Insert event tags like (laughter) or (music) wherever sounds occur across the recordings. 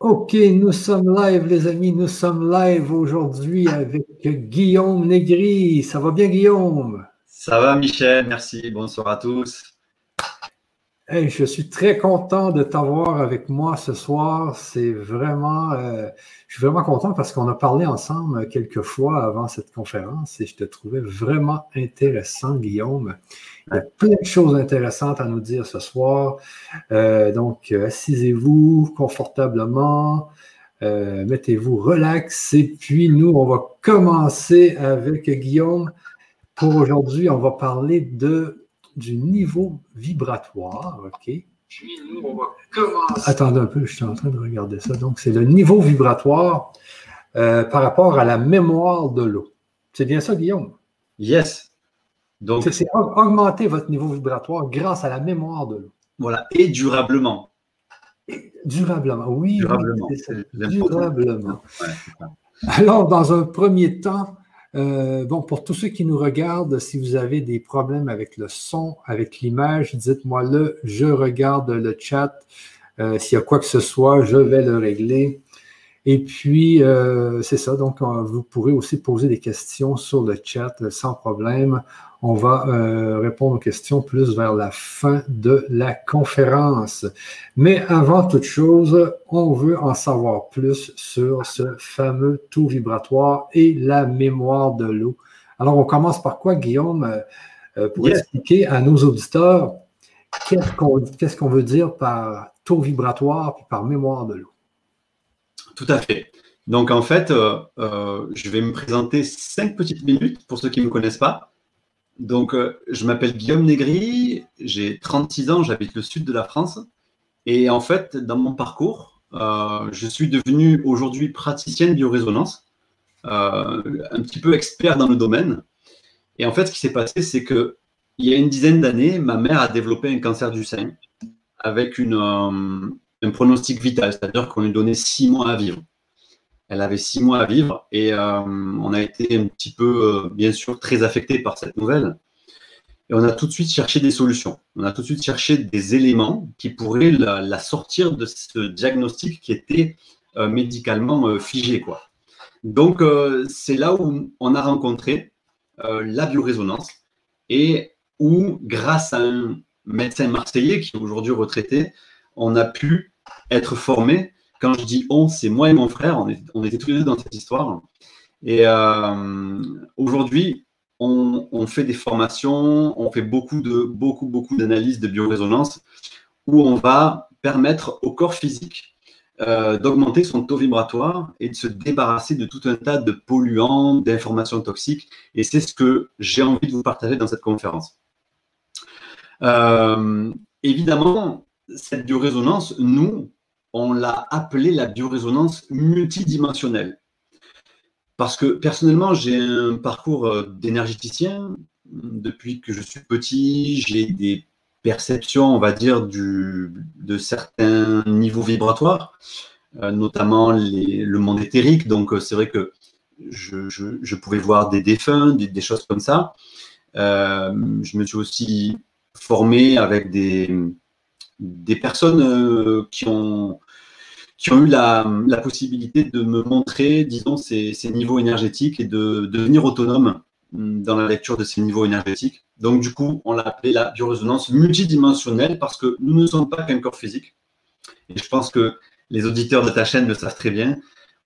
Ok, nous sommes live, les amis. Nous sommes live aujourd'hui avec Guillaume Negri. Ça va bien, Guillaume? Ça va, Michel. Merci. Bonsoir à tous je suis très content de t'avoir avec moi ce soir. C'est vraiment, euh, je suis vraiment content parce qu'on a parlé ensemble quelques fois avant cette conférence et je te trouvais vraiment intéressant, Guillaume. Il y a plein de choses intéressantes à nous dire ce soir. Euh, donc, assisez-vous confortablement, euh, mettez-vous relax et puis nous, on va commencer avec Guillaume. Pour aujourd'hui, on va parler de du niveau vibratoire, OK? Puis nous, on va commencer. Attendez un peu, je suis en train de regarder ça. Donc, c'est le niveau vibratoire euh, par rapport à la mémoire de l'eau. C'est bien ça, Guillaume? Yes. Donc, c'est augmenter votre niveau vibratoire grâce à la mémoire de l'eau. Voilà, et durablement. durablement, oui. Durablement. durablement. Alors, dans un premier temps, euh, bon, pour tous ceux qui nous regardent, si vous avez des problèmes avec le son, avec l'image, dites-moi le, je regarde le chat. Euh, s'il y a quoi que ce soit, je vais le régler. Et puis, euh, c'est ça. Donc, vous pourrez aussi poser des questions sur le chat sans problème. On va euh, répondre aux questions plus vers la fin de la conférence. Mais avant toute chose, on veut en savoir plus sur ce fameux taux vibratoire et la mémoire de l'eau. Alors, on commence par quoi, Guillaume, euh, euh, pour expliquer à nos auditeurs qu'est-ce qu'on veut dire par taux vibratoire et par mémoire de l'eau? Tout à fait. Donc, en fait, je vais me présenter cinq petites minutes pour ceux qui ne me connaissent pas. Donc, euh, je m'appelle Guillaume Négri, j'ai 36 ans, j'habite le sud de la France. Et en fait, dans mon parcours, euh, je suis devenu aujourd'hui praticienne biorésonance, euh, un petit peu expert dans le domaine. Et en fait, ce qui s'est passé, c'est que il y a une dizaine d'années, ma mère a développé un cancer du sein avec un pronostic vital, c'est-à-dire qu'on lui donnait six mois à vivre. Elle avait six mois à vivre et euh, on a été un petit peu, euh, bien sûr, très affecté par cette nouvelle. Et on a tout de suite cherché des solutions. On a tout de suite cherché des éléments qui pourraient la, sortir de ce diagnostic qui était euh, médicalement figé. Quoi. Donc, c'est là où on a rencontré la biorésonance et où, grâce à un médecin marseillais qui est aujourd'hui retraité, on a pu être formé quand je dis on, c'est moi et mon frère, on, était tous les deux dans cette histoire. Et euh, aujourd'hui, on, fait des formations, on fait beaucoup de beaucoup beaucoup d'analyses de biorésonance où on va permettre au corps physique euh, d'augmenter son taux vibratoire et de se débarrasser de tout un tas de polluants, d'informations toxiques. Et c'est ce que j'ai envie de vous partager dans cette conférence. Euh, évidemment, cette biorésonance, nous, on l'a appelé la biorésonance multidimensionnelle. Parce que personnellement, j'ai un parcours euh, d'énergéticien. Depuis que je suis petit, j'ai des perceptions, on va dire, de certains niveaux vibratoires, euh, notamment le monde éthérique. Donc, euh, c'est vrai que je, pouvais voir des défunts, des, choses comme ça. je me suis aussi formé avec des, des personnes qui ont qui ont eu la, possibilité de me montrer, disons, ces, niveaux énergétiques et de, devenir autonome mm, dans la lecture de ces niveaux énergétiques. Donc, du coup, on l'a appelé la biorésonance multidimensionnelle parce que nous ne sommes pas qu'un corps physique. Et je pense que les auditeurs de ta chaîne le savent très bien.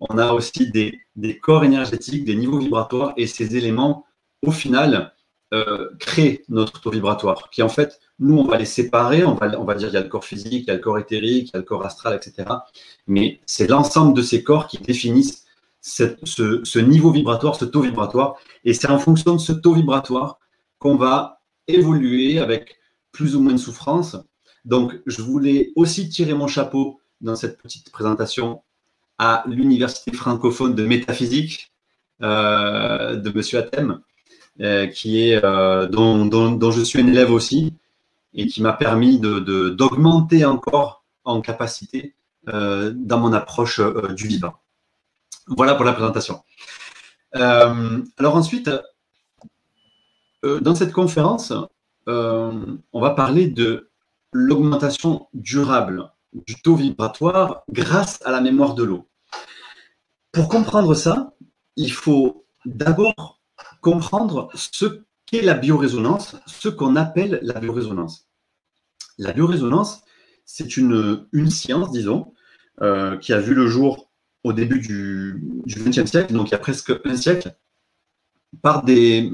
On a aussi des, corps énergétiques, des niveaux vibratoires et ces éléments, au final, euh, créent notre taux vibratoire, qui en fait nous, on va les séparer, on va, on va dire il y a le corps physique, il y a le corps éthérique, il y a le corps astral, etc. Mais c'est l'ensemble de ces corps qui définissent ce, niveau vibratoire, ce taux vibratoire. Et c'est en fonction de ce taux vibratoire qu'on va évoluer avec plus ou moins de souffrance. Donc, je voulais aussi tirer mon chapeau dans cette petite présentation à l'Université francophone de métaphysique euh, de Athème, euh, qui est, euh, dont, je suis un élève aussi, et qui m'a permis d'augmenter encore en capacité euh, dans mon approche euh, du vivant. Voilà pour la présentation. Euh, alors ensuite, dans cette conférence, on va parler de l'augmentation durable du taux vibratoire grâce à la mémoire de l'eau. Pour comprendre ça, il faut d'abord comprendre ce qu'est la biorésonance, ce qu'on appelle la biorésonance. La biorésonance, c'est une, science, disons, euh, qui a vu le jour au début du XXe siècle, donc il y a presque un siècle, par des,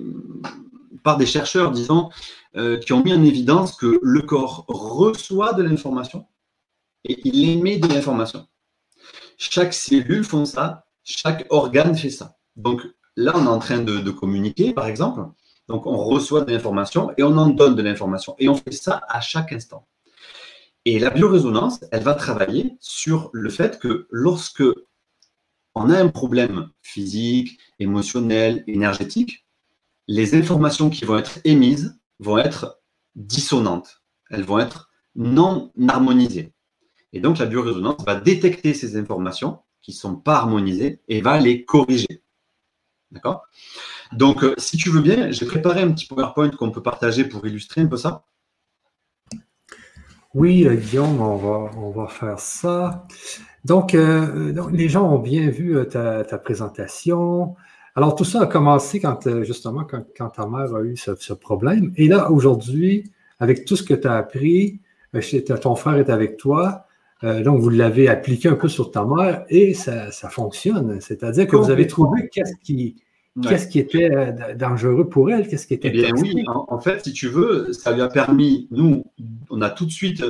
par des chercheurs, disons, euh, qui ont mis en évidence que le corps reçoit de l'information et il émet de l'information. Chaque cellule fait ça, chaque organe fait ça. Donc là, on est en train de, communiquer, par exemple. Donc on reçoit de l'information et on en donne de l'information. Et on fait ça à chaque instant. Et la biorésonance, elle va travailler sur le fait que lorsque on a un problème physique, émotionnel, énergétique, les informations qui vont être émises vont être dissonantes. Elles vont être non harmonisées. Et donc, la biorésonance va détecter ces informations qui ne sont pas harmonisées et va les corriger. D'accord? Donc, euh, si tu veux bien, j'ai préparé un petit PowerPoint qu'on peut partager pour illustrer un peu ça. Oui, euh, Guillaume, on va, on va faire ça. Donc, euh, les gens ont bien vu euh, ta, présentation. Alors, tout ça a commencé quand, justement, quand, ta mère a eu ce, problème. Et là, aujourd'hui, avec tout ce que tu as appris, ton frère est avec toi. donc, vous l'avez appliqué un peu sur ta mère et ça, fonctionne. C'est-à-dire que vous avez trouvé qu'est-ce qui, Qu'est-ce qui était euh, dangereux pour elle? Qu'est-ce qui était Eh bien oui, en, fait, si tu veux, ça lui a permis, nous, on a tout de suite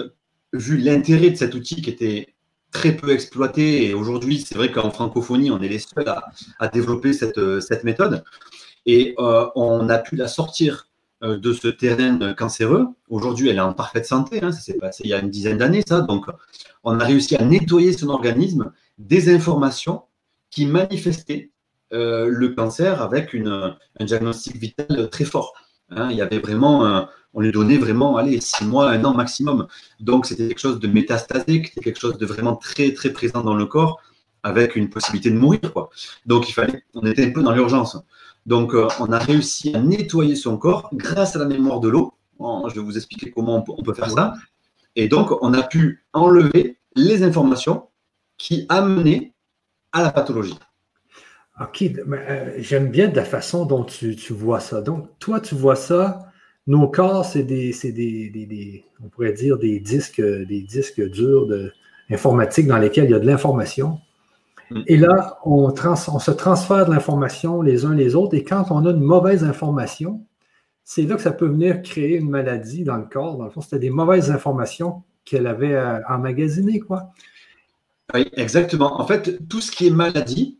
vu l'intérêt de cet outil qui était très peu exploité. Et aujourd'hui, c'est vrai qu'en francophonie, on est les seuls à, développer cette, cette, méthode. Et euh, on a pu la sortir euh, de ce terrain cancéreux. Aujourd'hui, elle est en parfaite santé. Hein, ça s'est passé il y a une dizaine d'années, ça. Donc, on a réussi à nettoyer son organisme des informations qui manifestaient euh, le cancer avec un diagnostic vital très fort. Hein. il y avait vraiment, on lui donnait vraiment, allez, six mois, un an maximum. Donc c'était quelque chose de métastasique, c'était quelque chose de vraiment très très présent dans le corps, avec une possibilité de mourir. Quoi. Donc il fallait, on était un peu dans l'urgence. Donc euh, on a réussi à nettoyer son corps grâce à la mémoire de l'eau. je vais vous expliquer comment on peut faire ça. Et donc on a pu enlever les informations qui amenaient à la pathologie. OK, euh, j'aime bien la façon dont tu, vois ça. Donc, toi, tu vois ça, nos corps, c'est des, des, on pourrait dire des disques, des disques durs de, informatiques dans lesquels il y a de l'information. Mm. Et là, on, on se transfère de l'information les uns les autres. Et quand on a une mauvaise information, c'est là que ça peut venir créer une maladie dans le corps. Dans le fond, c'était des mauvaises informations qu'elle avait euh, emmagasinées, quoi. Oui, exactement. En fait, tout ce qui est maladie,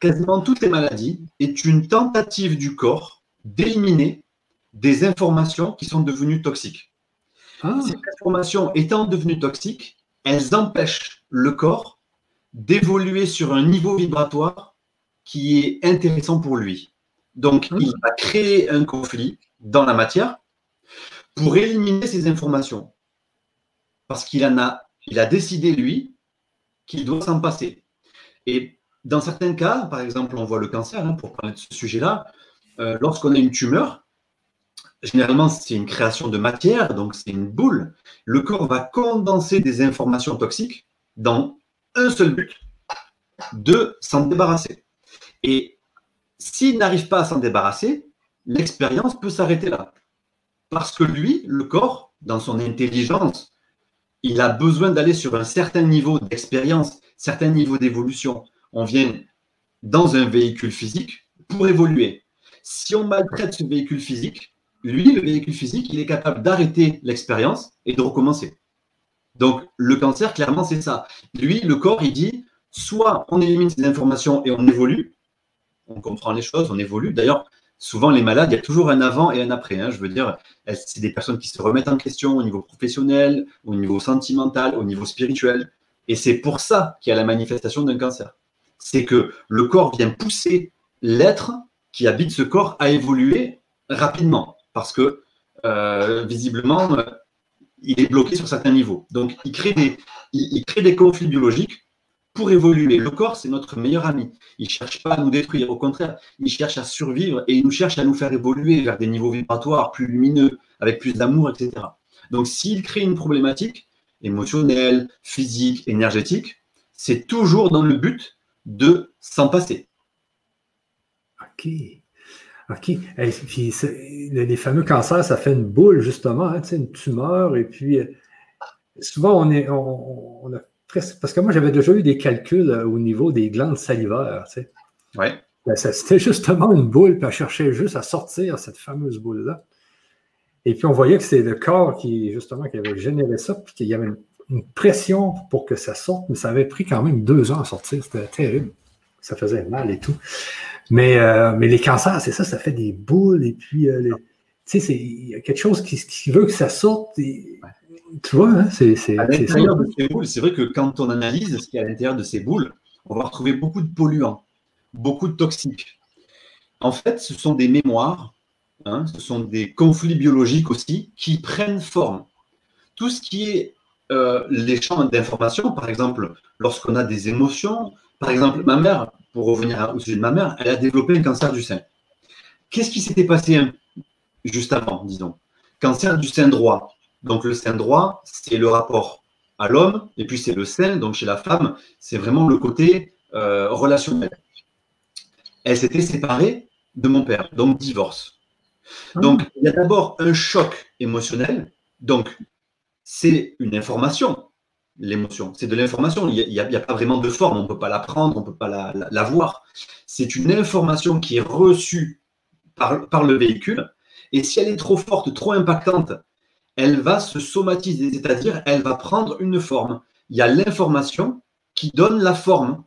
quasiment toutes les maladies est une tentative du corps d'éliminer des informations qui sont devenues toxiques. Ah. Ces informations étant devenues toxiques, elles empêchent le corps d'évoluer sur un niveau vibratoire qui est intéressant pour lui. Donc, ah. il va créer un conflit dans la matière pour éliminer ces informations. Parce qu'il en a, il a décidé, lui, qu'il doit s'en passer. Et dans certains cas, par exemple, on voit le cancer, hein, pour parler de ce sujet-là, euh, lorsqu'on a une tumeur, généralement c'est une création de matière, donc c'est une boule. Le corps va condenser des informations toxiques dans un seul but, de s'en débarrasser. Et s'il n'arrive pas à s'en débarrasser, l'expérience peut s'arrêter là. Parce que lui, le corps, dans son intelligence, il a besoin d'aller sur un certain niveau d'expérience, certain niveau d'évolution on vient dans un véhicule physique pour évoluer. Si on maltraite ce véhicule physique, lui, le véhicule physique, il est capable d'arrêter l'expérience et de recommencer. Donc, le cancer, clairement, c'est ça. Lui, le corps, il dit, soit on élimine ces informations et on évolue, on comprend les choses, on évolue. D'ailleurs, souvent, les malades, il y a toujours un avant et un après. Hein. Je veux dire, c'est des personnes qui se remettent en question au niveau professionnel, au niveau sentimental, au niveau spirituel? Et c'est pour ça qu'il y a la manifestation d'un cancer c'est que le corps vient pousser l'être qui habite ce corps à évoluer rapidement, parce que euh, visiblement, il est bloqué sur certains niveaux. Donc, il crée des, il, crée des conflits biologiques pour évoluer. Le corps, c'est notre meilleur ami. Il ne cherche pas à nous détruire, au contraire, il cherche à survivre et il nous cherche à nous faire évoluer vers des niveaux vibratoires plus lumineux, avec plus d'amour, etc. Donc, s'il crée une problématique, émotionnel, physique, énergétique, c'est toujours dans le but de s'en passer. OK. OK. Et puis, les fameux cancers, ça fait une boule, justement, hein, une tumeur. Et puis, euh, souvent, on est. On, a parce que moi, j'avais déjà eu des calculs euh, au niveau des glandes salivaires. Tu sais. Ouais. Ben, c'était (laughs) justement une boule, puis elle cherchait juste à sortir cette fameuse boule-là. Et puis, on voyait que c'est le corps qui, justement, qui avait généré ça, puis qu'il y avait une, pression pour que ça sorte, mais ça avait pris quand même deux ans à sortir. C'était terrible. Ça faisait mal et tout. Mais, euh, mais les cancers, c'est ça, ça fait des boules, et puis, euh, tu sais, il y a quelque chose qui, veut que ça sorte. Et, tu vois, hein, c'est. L'intérieur de ces boules, c'est vrai que quand on analyse ce qu'il y a à l'intérieur de ces boules, on va retrouver beaucoup de polluants beaucoup de toxiques. En fait, ce sont des mémoires, hein, ce sont des conflits biologiques aussi qui prennent forme. Tout ce qui est euh, les champs d'information, par exemple, lorsqu'on a des émotions, par exemple, ma mère, pour revenir au sujet de ma mère, elle a développé un cancer du sein. Qu'est-ce qui s'était passé hein, juste avant, disons? Cancer du sein droit. Donc le sein droit, c'est le rapport à l'homme, et puis c'est le sein, donc chez la femme, c'est vraiment le côté euh, relationnel elle s'était séparée de mon père, donc divorce. Ah. Donc, il y a d'abord un choc émotionnel. Donc, c'est une information, l'émotion. C'est de l'information. Il n'y a, pas vraiment de forme. On ne peut pas la prendre, on ne peut pas la, voir. C'est une information qui est reçue par, par, le véhicule. Et si elle est trop forte, trop impactante, elle va se somatiser, c'est-à-dire elle va prendre une forme. Il y a l'information qui donne la forme.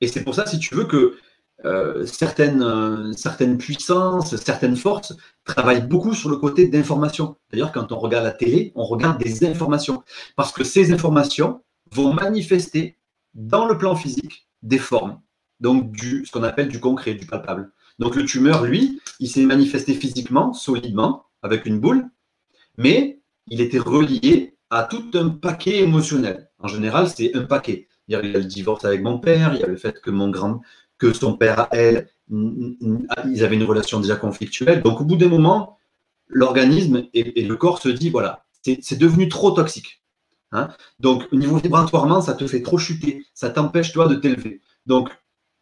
Et c'est pour ça, si tu veux, que euh, certaines, euh, certaines puissances, certaines forces travaillent beaucoup sur le côté d'information. D'ailleurs, quand on regarde la télé, on regarde des informations. Parce que ces informations vont manifester dans le plan physique des formes. Donc, du, ce qu'on appelle du concret, du palpable. Donc, le tumeur, lui, il s'est manifesté physiquement, solidement, avec une boule, mais il était relié à tout un paquet émotionnel. En général, c'est un paquet. Il y a le divorce avec mon père, il y a le fait que mon grand, que son père à elle, ils avaient une relation déjà conflictuelle. Donc au bout d'un moment, l'organisme et, le corps se dit, voilà, c'est devenu trop toxique. Hein. Donc au niveau vibratoirement, ça te fait trop chuter, ça t'empêche toi de t'élever. Donc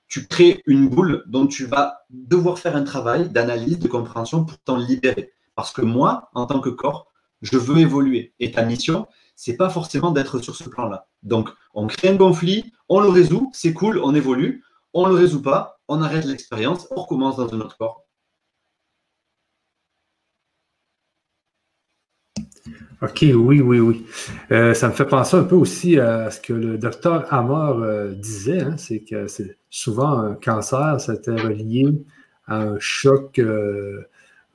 tu crées une boule dont tu vas devoir faire un travail d'analyse, de compréhension pour t'en libérer. Parce que moi, en tant que corps, je veux évoluer. Et ta mission, c'est pas forcément d'être sur ce plan-là. Donc, on crée un conflit, on le résout, c'est cool, on évolue on ne le résout pas, on arrête l'expérience, on recommence dans un autre corps. OK, oui, oui, oui. Euh, ça me fait penser un peu aussi à ce que le docteur Amor euh, disait, hein, c'est que souvent un cancer, c'était relié à un choc euh,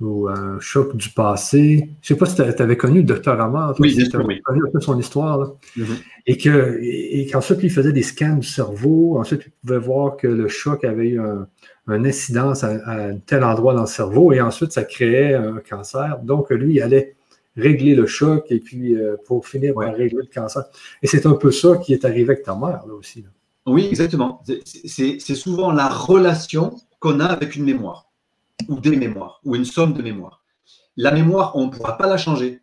ou un choc du passé. Je ne sais pas si tu avais connu le docteur Amar, oui, tu avais connu un peu son histoire. Mm-hmm. Et que et qu'ensuite, il faisait des scans du cerveau. Ensuite, il pouvait voir que le choc avait eu un, incidence à, un tel endroit dans le cerveau. Et ensuite, ça créait un cancer. Donc, lui, il allait régler le choc et puis euh, pour finir par régler le cancer. Et c'est un peu ça qui est arrivé avec ta mère, là aussi. Oui, exactement. C'est souvent la relation qu'on a avec une mémoire ou des mémoires, ou une somme de mémoires. La mémoire, on ne pourra pas la changer.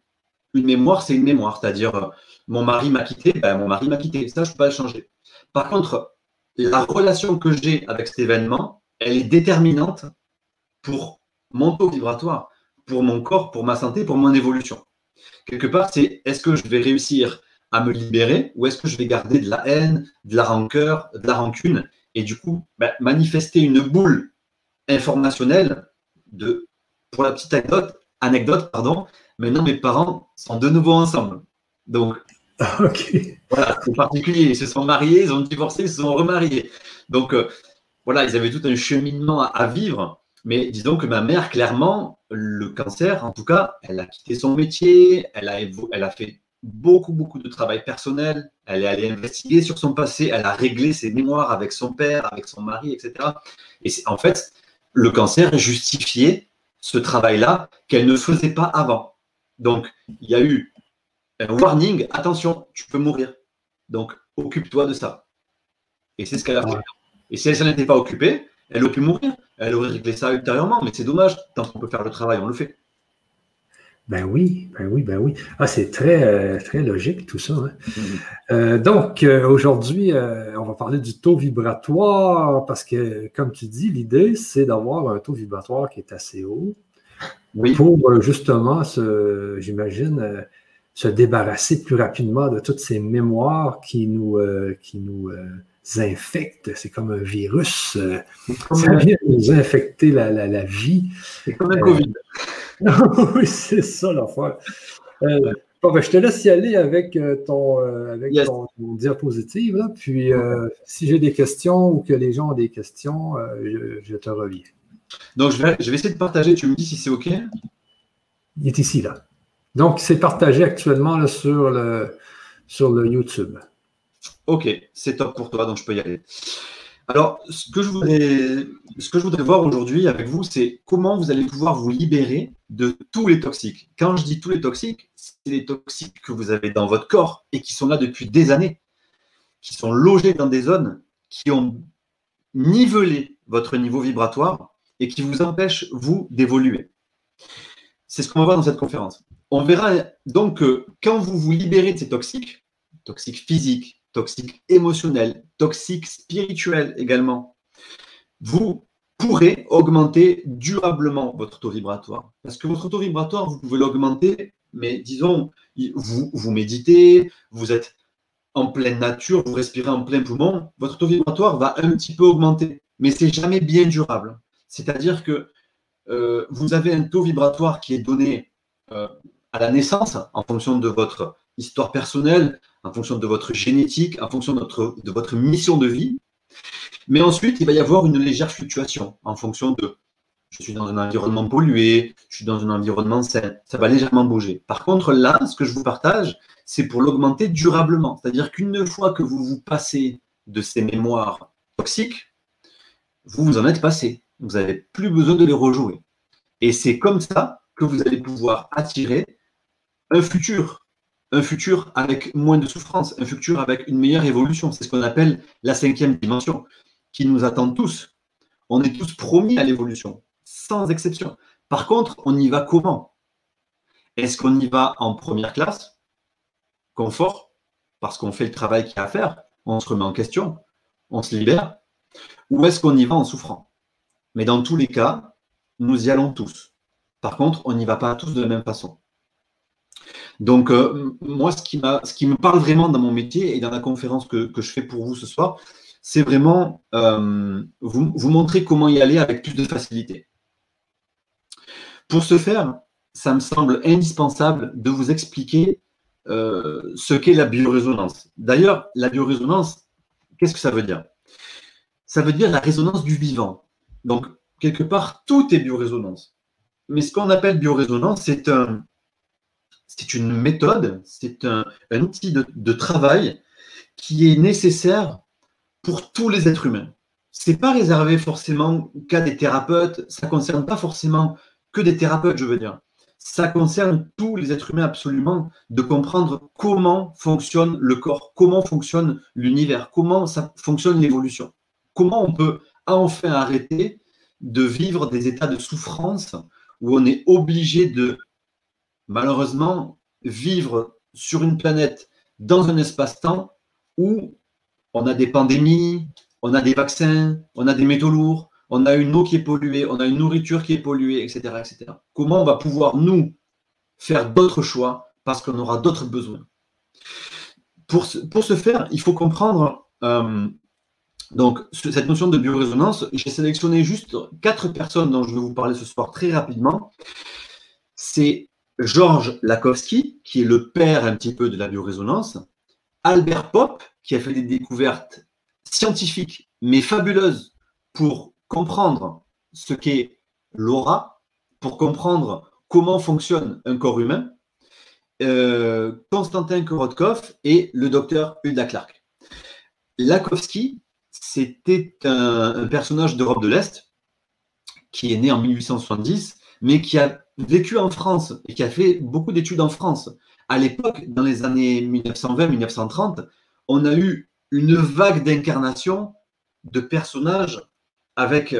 Une mémoire, c'est une mémoire, c'est-à-dire euh, mon mari m'a quitté, ben, mon mari m'a quitté, ça, je ne peux pas le changer. Par contre, la relation que j'ai avec cet événement, elle est déterminante pour mon taux vibratoire, pour mon corps, pour ma santé, pour mon évolution. Quelque part, c'est est-ce que je vais réussir à me libérer ou est-ce que je vais garder de la haine, de la rancœur, de la rancune et du coup ben, manifester une boule informationnel de, pour la petite anecdote, anecdote pardon, maintenant mes parents sont de nouveau ensemble. Donc, voilà, c'est particulier. Ils se sont mariés, ils ont divorcé, ils se sont remariés. Donc, euh, voilà, ils avaient tout un cheminement à, vivre. Mais disons que ma mère, clairement, le cancer, en tout cas, elle a quitté son métier, elle a, elle a fait beaucoup, beaucoup de travail personnel. Elle est allée investiguer sur son passé, elle a réglé ses mémoires avec son père, avec son mari, etc. Et en fait, le cancer justifiait ce travail-là qu'elle ne faisait pas avant. Donc, il y a eu un warning, attention, tu peux mourir. Donc, occupe-toi de ça. Et c'est ce qu'elle a fait. Et si elle ne n'était pas occupée, elle aurait pu mourir. Elle aurait réglé ça ultérieurement, mais c'est dommage. Tant qu'on peut faire le travail, on le fait. Ben oui, ben oui, ben oui. Ah, c'est très, euh, très logique tout ça. Hein. Mm-hmm. Euh, donc, euh, aujourd'hui, on va parler du taux vibratoire parce que, comme tu dis, l'idée, c'est d'avoir un taux vibratoire qui est assez haut pour justement, j'imagine, se débarrasser plus rapidement de toutes ces mémoires qui nous, qui nous infectent. C'est comme un virus. ça vient nous infecter la, la, la vie. C'est comme un COVID. (laughs) oui, c'est ça l'affaire. Euh, ben, je te laisse y aller avec euh, ton, euh, avec ton, diapositive. Puis, si j'ai des questions ou que les gens ont des questions, je, te reviens. Donc, je vais, je vais essayer de partager. Tu me dis si c'est OK? Il est ici, là. Donc, c'est partagé actuellement là, sur, le, sur le YouTube. OK, c'est top pour toi, donc je peux y aller. Alors, ce que je voudrais, voir aujourd'hui avec vous, c'est comment vous allez pouvoir vous libérer de tous les toxiques. Quand je dis tous les toxiques, c'est les toxiques que vous avez dans votre corps et qui sont là depuis des années, qui sont logés dans des zones qui ont nivelé votre niveau vibratoire et qui vous empêchent, vous, d'évoluer. C'est ce qu'on va voir dans cette conférence. On verra donc que quand vous vous libérez de ces toxiques, toxiques physiques, toxiques émotionnels, toxiques spirituels également, vous pourrez augmenter durablement votre taux vibratoire. Parce que votre taux vibratoire, vous pouvez l'augmenter, mais disons, vous, vous méditez, vous êtes en pleine nature, vous respirez en plein poumon, votre taux vibratoire va un petit peu augmenter, mais c'est jamais bien durable. C'est-à-dire que euh, vous avez un taux vibratoire qui est donné euh, à la naissance en fonction de votre histoire personnelle, en fonction de votre génétique, en fonction de votre, mission de vie. Mais ensuite, il va y avoir une légère fluctuation en fonction de je suis dans un environnement pollué, je suis dans un environnement sain. Ça va légèrement bouger. Par contre, là, ce que je vous partage, c'est pour l'augmenter durablement. C'est-à-dire qu'une fois que vous vous passez de ces mémoires toxiques, vous vous en êtes passé. Vous n'avez plus besoin de les rejouer. Et c'est comme ça que vous allez pouvoir attirer un futur un futur avec moins de souffrance, un futur avec une meilleure évolution. C'est ce qu'on appelle la cinquième dimension, qui nous attend tous. On est tous promis à l'évolution, sans exception. Par contre, on y va comment? Est-ce qu'on y va en première classe? Confort Parce qu'on fait le travail qu'il y a à faire, on se remet en question, on se libère Ou est-ce qu'on y va en souffrant? Mais dans tous les cas, nous y allons tous. Par contre, on n'y va pas tous de la même façon. Donc, euh, moi, ce qui, me parle vraiment dans mon métier et dans la conférence que, je fais pour vous ce soir, c'est vraiment euh, vous, vous, montrer comment y aller avec plus de facilité. Pour ce faire, ça me semble indispensable de vous expliquer euh, ce qu'est la biorésonance. D'ailleurs, la biorésonance, qu'est-ce que ça veut dire? Ça veut dire la résonance du vivant. Donc, quelque part, tout est biorésonance. Mais ce qu'on appelle biorésonance, c'est un, c'est une méthode, c'est un, outil de, travail qui est nécessaire pour tous les êtres humains. Ce n'est pas réservé forcément qu'à des thérapeutes, ça ne concerne pas forcément que des thérapeutes, je veux dire. Ça concerne tous les êtres humains absolument de comprendre comment fonctionne le corps, comment fonctionne l'univers, comment ça fonctionne l'évolution. Comment on peut enfin arrêter de vivre des états de souffrance où on est obligé de malheureusement, vivre sur une planète dans un espace-temps où on a des pandémies, on a des vaccins, on a des métaux lourds, on a une eau qui est polluée, on a une nourriture qui est polluée, etc. etc. Comment on va pouvoir, nous, faire d'autres choix parce qu'on aura d'autres besoins? Pour ce, faire, il faut comprendre euh, cette notion de biorésonance. J'ai sélectionné juste quatre personnes dont je vais vous parler ce soir très rapidement. C'est Georges Lakowski, qui est le père un petit peu de la biorésonance, Albert Pop, qui a fait des découvertes scientifiques, mais fabuleuses, pour comprendre ce qu'est l'aura, pour comprendre comment fonctionne un corps humain, euh, Konstantin Korotkov et le docteur Hulda Clark. Lakowski, c'était un personnage d'Europe de l'Est qui est né en 1870, mais qui a vécu en France et qui a fait beaucoup d'études en France. À l'époque, dans les années 1920-1930, on a eu une vague d'incarnation de personnages avec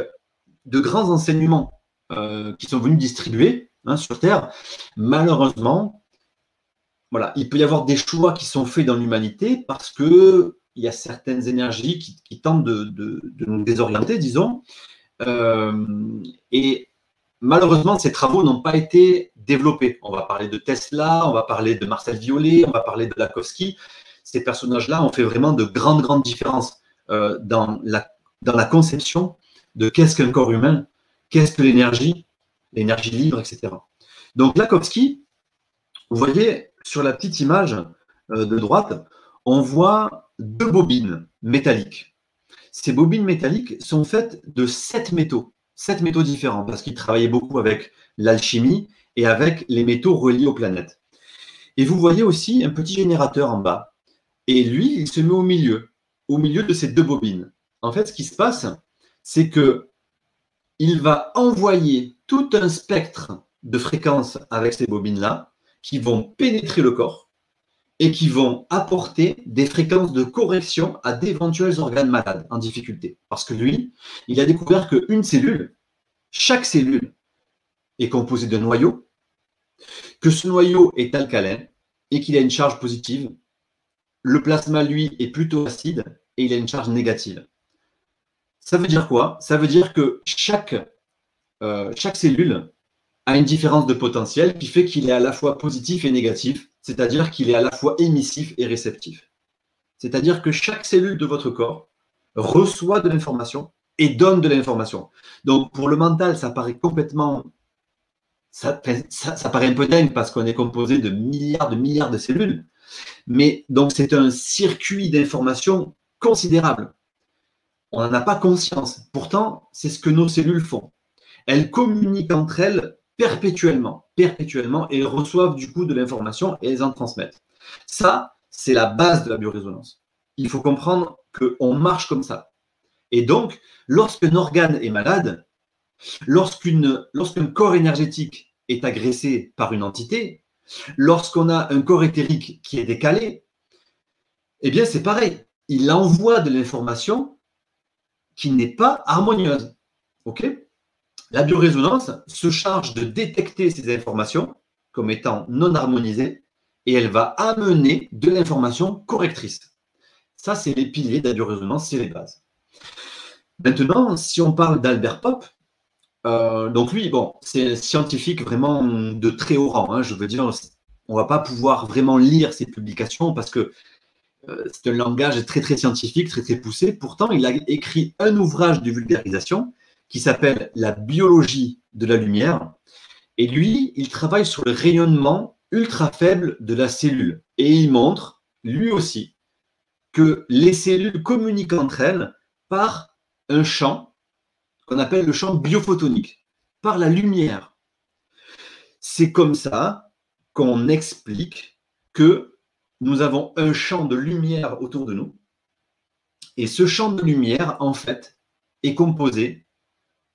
de grands enseignements euh, qui sont venus distribuer hein, sur Terre. Malheureusement, voilà, il peut y avoir des choix qui sont faits dans l'humanité parce qu'il y a certaines énergies qui, tentent de, nous désorienter, disons. Euh, et malheureusement, ces travaux n'ont pas été développés. On va parler de Tesla, on va parler de Marcel Violet, on va parler de Lakowski. Ces personnages-là ont fait vraiment de grandes, grandes différences euh, dans, la, conception de qu'est-ce qu'un corps humain, qu'est-ce que l'énergie, l'énergie libre, etc. Donc Lakowski, vous voyez sur la petite image euh, de droite, on voit deux bobines métalliques. Ces bobines métalliques sont faites de sept métaux, sept métaux différents, parce qu'il travaillait beaucoup avec l'alchimie et avec les métaux reliés aux planètes. Et vous voyez aussi un petit générateur en bas. Et lui, il se met au milieu, au milieu de ces deux bobines. En fait, ce qui se passe, c'est que il va envoyer tout un spectre de fréquences avec ces bobines-là qui vont pénétrer le corps et qui vont apporter des fréquences de correction à d'éventuels organes malades en difficulté. Parce que lui, il a découvert qu'une cellule, chaque cellule est composée d'un noyau, que ce noyau est alcalin et qu'il a une charge positive. Le plasma, lui, est plutôt acide et il a une charge négative. Ça veut dire quoi? Ça veut dire que chaque, euh, chaque cellule a une différence de potentiel qui fait qu'il est à la fois positif et négatif, c'est-à-dire qu'il est à la fois émissif et réceptif. C'est-à-dire que chaque cellule de votre corps reçoit de l'information et donne de l'information. Donc pour le mental, ça paraît complètement... Ça, paraît un peu dingue parce qu'on est composé de milliards de milliards de cellules. Mais donc c'est un circuit d'information considérable. On n'en a pas conscience. Pourtant, c'est ce que nos cellules font. Elles communiquent entre elles perpétuellement, perpétuellement, et reçoivent du coup de l'information et elles en transmettent. Ça, c'est la base de la biorésonance. Il faut comprendre qu'on marche comme ça. Et donc, lorsqu'un organe est malade, lorsqu'un corps énergétique est agressé par une entité, lorsqu'on a un corps éthérique qui est décalé, eh bien c'est pareil. Il envoie de l'information qui n'est pas harmonieuse. OK? La biorésonance se charge de détecter ces informations comme étant non harmonisées et elle va amener de l'information correctrice. Ça, c'est les piliers de la biorésonance, c'est les bases. Maintenant, si on parle d'Albert Pop, euh, donc lui, bon, c'est un scientifique vraiment de très haut rang. Hein, je veux dire, on ne va pas pouvoir vraiment lire ses publications parce que euh, c'est un langage très très scientifique, très très poussé. Pourtant, il a écrit un ouvrage de vulgarisation qui s'appelle La biologie de la lumière. Et lui, il travaille sur le rayonnement ultra faible de la cellule. Et il montre, lui aussi, que les cellules communiquent entre elles par un champ qu'on appelle le champ biophotonique, par la lumière. C'est comme ça qu'on explique que nous avons un champ de lumière autour de nous. Et ce champ de lumière, en fait, est composé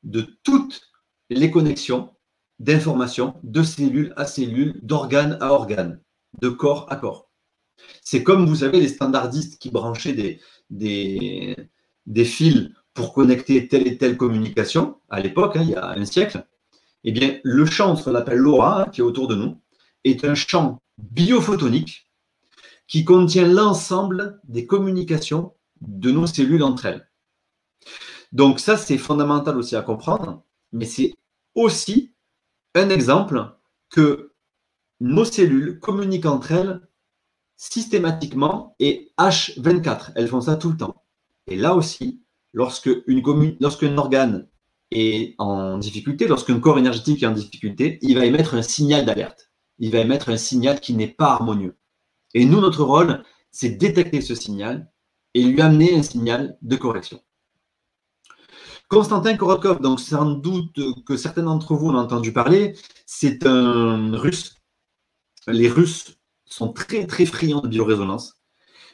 de toutes les connexions d'informations de cellule à cellule, d'organe à organe, de corps à corps. C'est comme, vous savez, les standardistes qui branchaient des, fils pour connecter telle et telle communication à l'époque, hein, il y a un siècle. Eh bien, le champ, ce qu'on appelle l'aura, hein, qui est autour de nous, est un champ biophotonique qui contient l'ensemble des communications de nos cellules entre elles. Donc ça, c'est fondamental aussi à comprendre, mais c'est aussi un exemple que nos cellules communiquent entre elles systématiquement et H24. Elles font ça tout le temps. Et là aussi, lorsque lorsqu'un organe est en difficulté, lorsqu'un corps énergétique est en difficulté, il va émettre un signal d'alerte. Il va émettre un signal qui n'est pas harmonieux. Et nous, notre rôle, c'est détecter ce signal et lui amener un signal de correction. Constantin Korokov, donc sans doute que certains d'entre vous ont entendu parler, c'est un russe. Les Russes sont très très friands de biorésonance.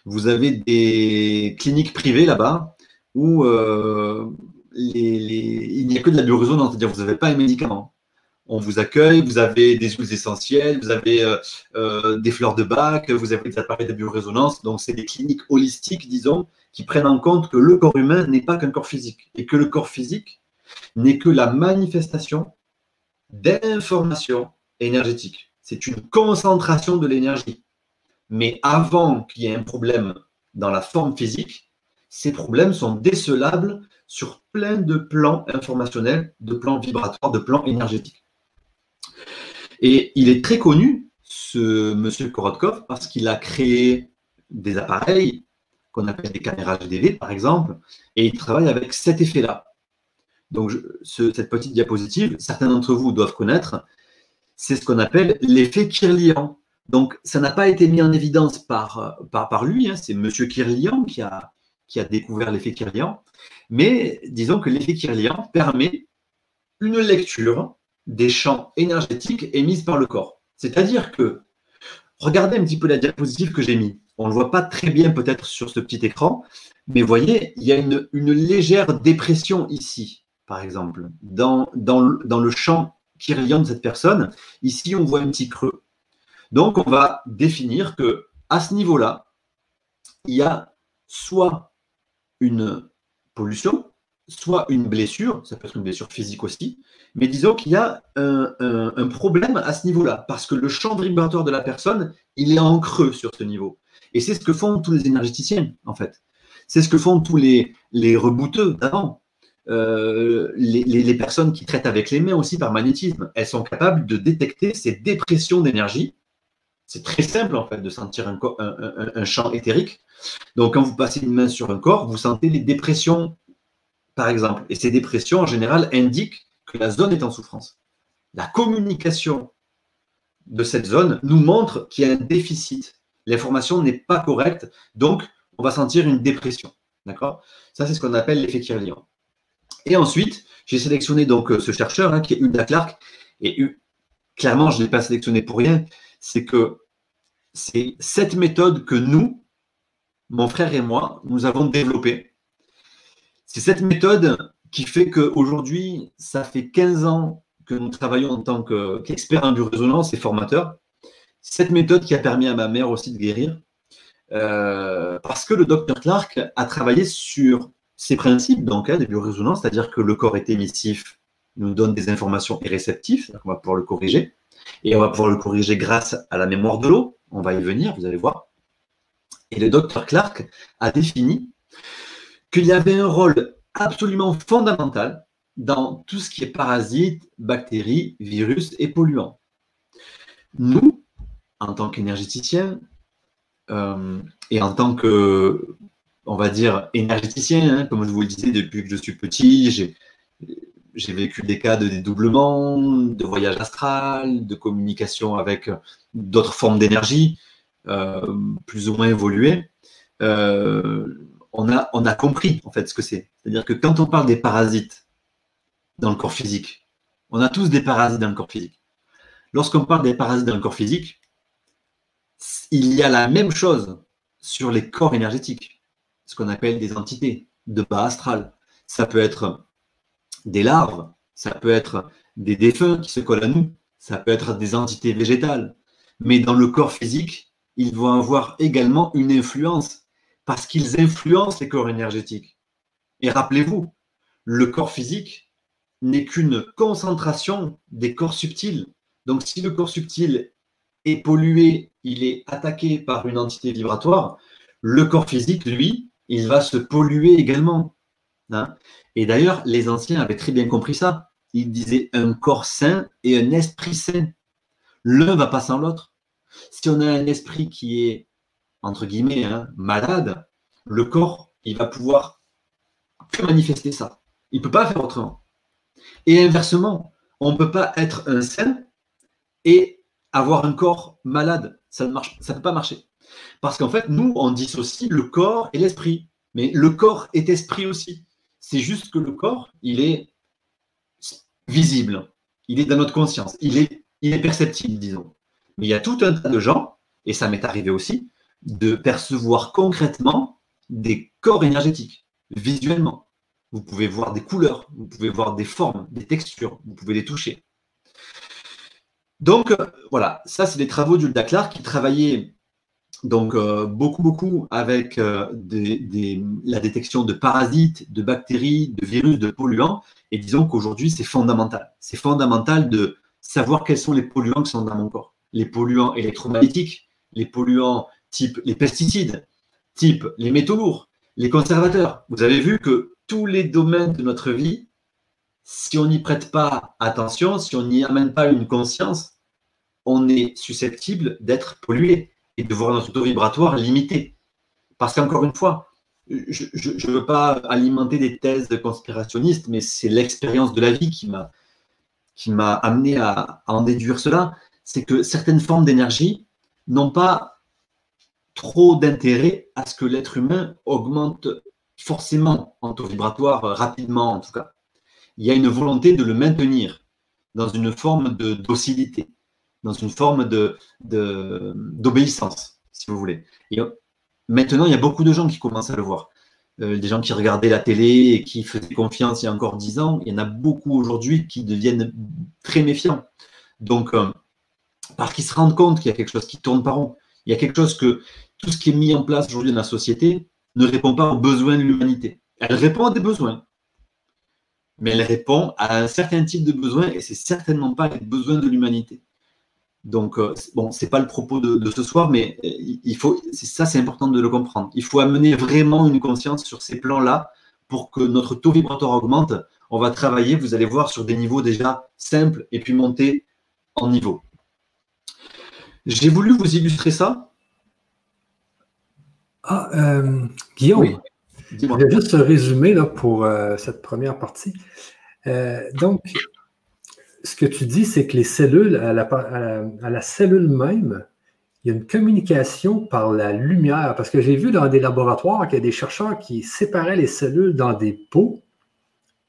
Vous avez des cliniques privées là-bas où euh, il n'y a que de la biorésonance, c'est-à-dire vous n'avez pas un médicament. On vous accueille, vous avez des huiles essentielles, vous avez euh, euh, des fleurs de bac, vous avez des appareils de biorésonance. Donc, c'est des cliniques holistiques, disons, qui prennent en compte que le corps humain n'est pas qu'un corps physique et que le corps physique n'est que la manifestation d'information énergétique. C'est une concentration de l'énergie. Mais avant qu'il y ait un problème dans la forme physique, ces problèmes sont décelables sur plein de plans informationnels, de plans vibratoires, de plans énergétiques. Et il est très connu, ce monsieur Korotkov, parce qu'il a créé des appareils qu'on appelle des caméras GDV, par exemple, et il travaille avec cet effet-là. Donc, cette petite diapositive, certains d'entre vous doivent connaître, c'est ce qu'on appelle l'effet Kirlian. Donc, ça n'a pas été mis en évidence par, lui, hein. c'est M. Kirlian qui a, qui a découvert l'effet Kirlian, mais disons que l'effet Kirlian permet une lecture des champs énergétiques émis par le corps. C'est-à-dire que, regardez un petit peu la diapositive que j'ai mise. On ne le voit pas très bien peut-être sur ce petit écran, mais voyez, il y a une, légère dépression ici, par exemple, dans, le champ Kirlian de cette personne. Ici, on voit un petit creux. Donc, on va définir que à ce niveau-là, il y a soit une pollution, soit une blessure, ça peut être une blessure physique aussi, mais disons qu'il y a un, problème à ce niveau-là, parce que le champ vibratoire de la personne, il est en creux sur ce niveau. Et c'est ce que font tous les énergéticiens, en fait. C'est ce que font tous les, les rebouteux d'avant. Euh, les, les, personnes qui traitent avec les mains aussi par magnétisme, elles sont capables de détecter ces dépressions d'énergie c'est très simple en fait de sentir un, champ éthérique. Donc quand vous passez une main sur un corps, vous sentez les dépressions, par exemple. Et ces dépressions, en général, indiquent que la zone est en souffrance. La communication de cette zone nous montre qu'il y a un déficit. L'information n'est pas correcte, donc on va sentir une dépression. D'accord? Ça, c'est ce qu'on appelle l'effet Kirlian. Et ensuite, j'ai sélectionné donc ce chercheur hein, qui est Hulda Clark. Et clairement, je ne l'ai pas sélectionné pour rien c'est que c'est cette méthode que nous, mon frère et moi, nous avons développée. C'est cette méthode qui fait qu'aujourd'hui, ça fait 15 ans que nous travaillons en tant qu'experts en biorésonance et formateurs. Cette méthode qui a permis à ma mère aussi de guérir, euh, parce que le docteur Clark a travaillé sur ces principes donc, hein, de biorésonance, c'est-à-dire que le corps est émissif, nous donne des informations et réceptif, on va pouvoir le corriger. Et on va pouvoir le corriger grâce à la mémoire de l'eau. On va y venir, vous allez voir. Et le docteur Clark a défini qu'il y avait un rôle absolument fondamental dans tout ce qui est parasites, bactéries, virus et polluants. Nous, en tant qu'énergéticiens, euh, et en tant que, on va dire, énergéticien, hein, comme je vous le disais depuis que je suis petit, j'ai j'ai vécu des cas de dédoublement, de voyage astral, de communication avec d'autres formes d'énergie, euh, plus ou moins évoluées. Euh, on, a, on a compris en fait ce que c'est. C'est-à-dire que quand on parle des parasites dans le corps physique, on a tous des parasites dans le corps physique. Lorsqu'on parle des parasites dans le corps physique, il y a la même chose sur les corps énergétiques, ce qu'on appelle des entités de bas astral. Ça peut être des larves, ça peut être des défunts qui se collent à nous, ça peut être des entités végétales. Mais dans le corps physique, ils vont avoir également une influence parce qu'ils influencent les corps énergétiques. Et rappelez-vous, le corps physique n'est qu'une concentration des corps subtils. Donc si le corps subtil est pollué, il est attaqué par une entité vibratoire, le corps physique, lui, il va se polluer également. Hein. et d'ailleurs, les anciens avaient très bien compris ça. Ils disaient un corps sain et un esprit sain. L'un va pas sans l'autre. Si on a un esprit qui est, entre guillemets, hein, malade, le corps, il va pouvoir que manifester ça. Il ne peut pas faire autrement. Et inversement, on ne peut pas être un sain et avoir un corps malade. Ça ne marche, ça peut pas marcher. Parce qu'en fait, nous, on dissocie le corps et l'esprit. Mais le corps est esprit aussi. C'est juste que le corps, il est visible, il est dans notre conscience, il est perceptible, disons. Mais il y a tout un tas de gens, et ça m'est arrivé aussi, de percevoir concrètement des corps énergétiques, visuellement. Vous pouvez voir des couleurs, vous pouvez voir des formes, des textures, vous pouvez les toucher. Donc voilà, ça c'est des travaux d'Ulda Clark qui travaillait donc, euh, beaucoup, beaucoup avec euh, la détection de parasites, de bactéries, de virus, de polluants. Et disons qu'aujourd'hui, c'est fondamental. C'est fondamental de, savoir quels sont les polluants qui sont dans mon corps. Les polluants électromagnétiques, les polluants type les pesticides, type les métaux lourds, les conservateurs. Vous avez vu que tous les domaines de notre vie, si on n'y prête pas attention, si on n'y amène pas une conscience, on est susceptible d'être pollué et de voir notre taux vibratoire limité. Parce qu'encore une fois, je ne veux pas alimenter des thèses conspirationnistes, mais c'est l'expérience de la vie qui m'a amené à, à, en déduire cela, c'est que certaines formes d'énergie n'ont pas trop d'intérêt à ce que l'être humain augmente forcément en taux vibratoire rapidement en tout cas. Il y a une volonté de le maintenir dans une forme de docilité, dans une forme de, d'obéissance, si vous voulez. Et maintenant, il y a beaucoup de gens qui commencent à le voir. Euh, des gens qui regardaient la télé et qui faisaient confiance il y a encore dix ans, il y en a beaucoup aujourd'hui qui deviennent très méfiants. Donc, euh, parce qu'ils se rendent compte qu'il y a quelque chose qui tourne par rond. Il y a quelque chose que tout ce qui est mis en place aujourd'hui dans la société ne répond pas aux besoins de l'humanité. Elle répond à des besoins, mais elle répond à un certain type de besoins et c'est certainement pas les besoins de l'humanité. Donc, euh, bon, c'est pas le propos de, ce soir, mais euh, il faut, ça, c'est important de le comprendre. Il faut amener vraiment une conscience sur ces plans-là pour que notre taux vibratoire augmente. On va travailler, vous allez voir, sur des niveaux déjà simples et puis monter en niveau. J'ai voulu vous illustrer ça. Ah, euh, Guillaume, je vais juste résumer là, pour cette première partie. donc, ce que tu dis, c'est que les cellules, à la, cellule même, il y a une communication par la lumière. Parce que j'ai vu dans des laboratoires qu'il y a des chercheurs qui séparaient les cellules dans des pots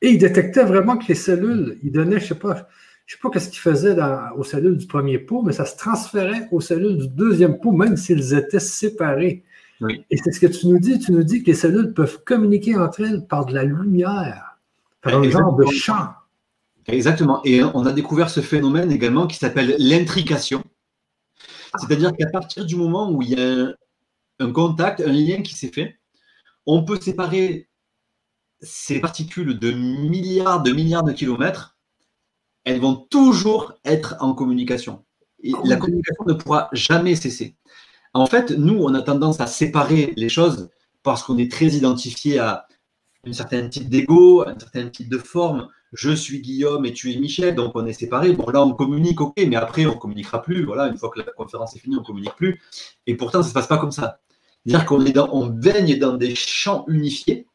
et ils détectaient vraiment que les cellules, ils donnaient, je ne sais pas, je sais pas ce qu'ils faisaient aux cellules du premier pot, mais ça se transférait aux cellules du deuxième pot, même s'ils étaient séparés. Et c'est ce que tu nous dis. Tu nous dis que les cellules peuvent communiquer entre elles par de la lumière, par un genre de champ. Exactement. Et on a découvert ce phénomène également qui s'appelle l'intrication. C'est-à-dire qu'à partir du moment où il y a un, contact, un lien qui s'est fait, on peut séparer ces particules de milliards de milliards de kilomètres. Elles vont toujours être en communication. Et la communication ne pourra jamais cesser. En fait, nous, on a tendance à séparer les choses parce qu'on est très identifié à un certain type d'ego, un certain type de forme, je suis Guillaume et tu es Michel, donc on est séparés. Bon, là, on communique, ok, mais après, on communiquera plus. Voilà, une fois que la conférence est finie, on communique plus. Et pourtant, ça ne se passe pas comme ça. C'est-à-dire qu'on est dans, on baigne dans des champs unifiés.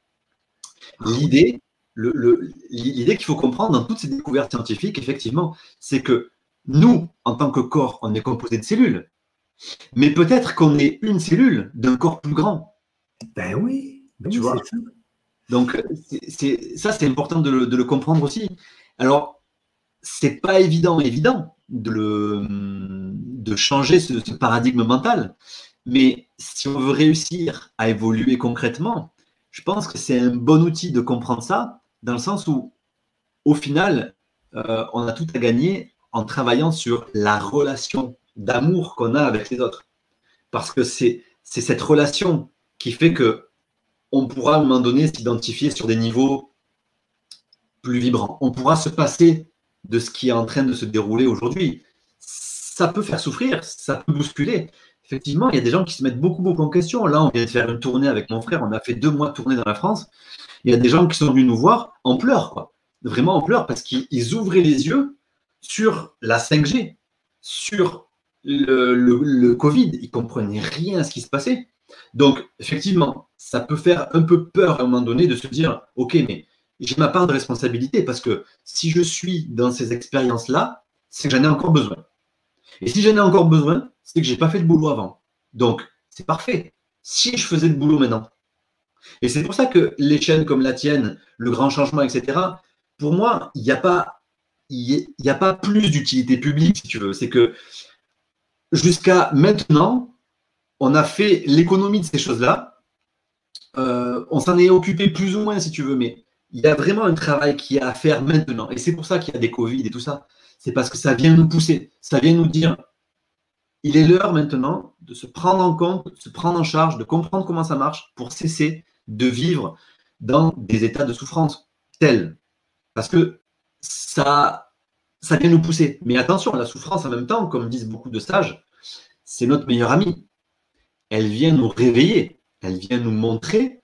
L'idée, l'idée qu'il faut comprendre dans toutes ces découvertes scientifiques, effectivement, c'est que nous, en tant que corps, on est composé de cellules. Mais peut-être qu'on est une cellule d'un corps plus grand. Ben oui, ben tu vois. Donc, ça, c'est important de le, comprendre aussi. Alors, c'est pas évident, évident de, changer ce, paradigme mental, mais si on veut réussir à évoluer concrètement, je pense que c'est un bon outil de comprendre ça, dans le sens où, au final, euh, on a tout à gagner en travaillant sur la relation d'amour qu'on a avec les autres. Parce que c'est cette relation qui fait que on pourra à un moment donné s'identifier sur des niveaux plus vibrants. On pourra se passer de ce qui est en train de se dérouler aujourd'hui. Ça peut faire souffrir, ça peut bousculer. Effectivement, il y a des gens qui se mettent beaucoup, beaucoup en question. Là, on vient de faire une tournée avec mon frère, on a fait deux mois de tournée dans la France. Il y a des gens qui sont venus nous voir en pleurs. Vraiment en pleurs, parce qu'ils ouvraient les yeux sur la 5G, sur le, le Covid. Ils ne comprenaient rien à ce qui se passait. Donc, effectivement, ça peut faire un peu peur à un moment donné de se dire, OK, mais j'ai ma part de responsabilité parce que si je suis dans ces expériences-là, c'est que j'en ai encore besoin. Et si j'en ai encore besoin, c'est que je n'ai pas fait de boulot avant. Donc, c'est parfait. Si je faisais le boulot maintenant. Et c'est pour ça que les chaînes comme la tienne, le grand changement, etc., pour moi, il n'y a pas, il n'y a pas plus d'utilité publique, si tu veux. C'est que jusqu'à maintenant, on a fait l'économie de ces choses-là. Euh, on s'en est occupé plus ou moins, si tu veux, mais il y a vraiment un travail qui est à faire maintenant. Et c'est pour ça qu'il y a des Covid et tout ça. C'est parce que ça vient nous pousser. Ça vient nous dire il est l'heure maintenant de se prendre en compte, de se prendre en charge, de comprendre comment ça marche pour cesser de vivre dans des états de souffrance tels. Parce que ça, ça vient nous pousser. Mais attention, la souffrance en même temps, comme disent beaucoup de sages, c'est notre meilleure amie. Elle vient nous réveiller, elle vient nous montrer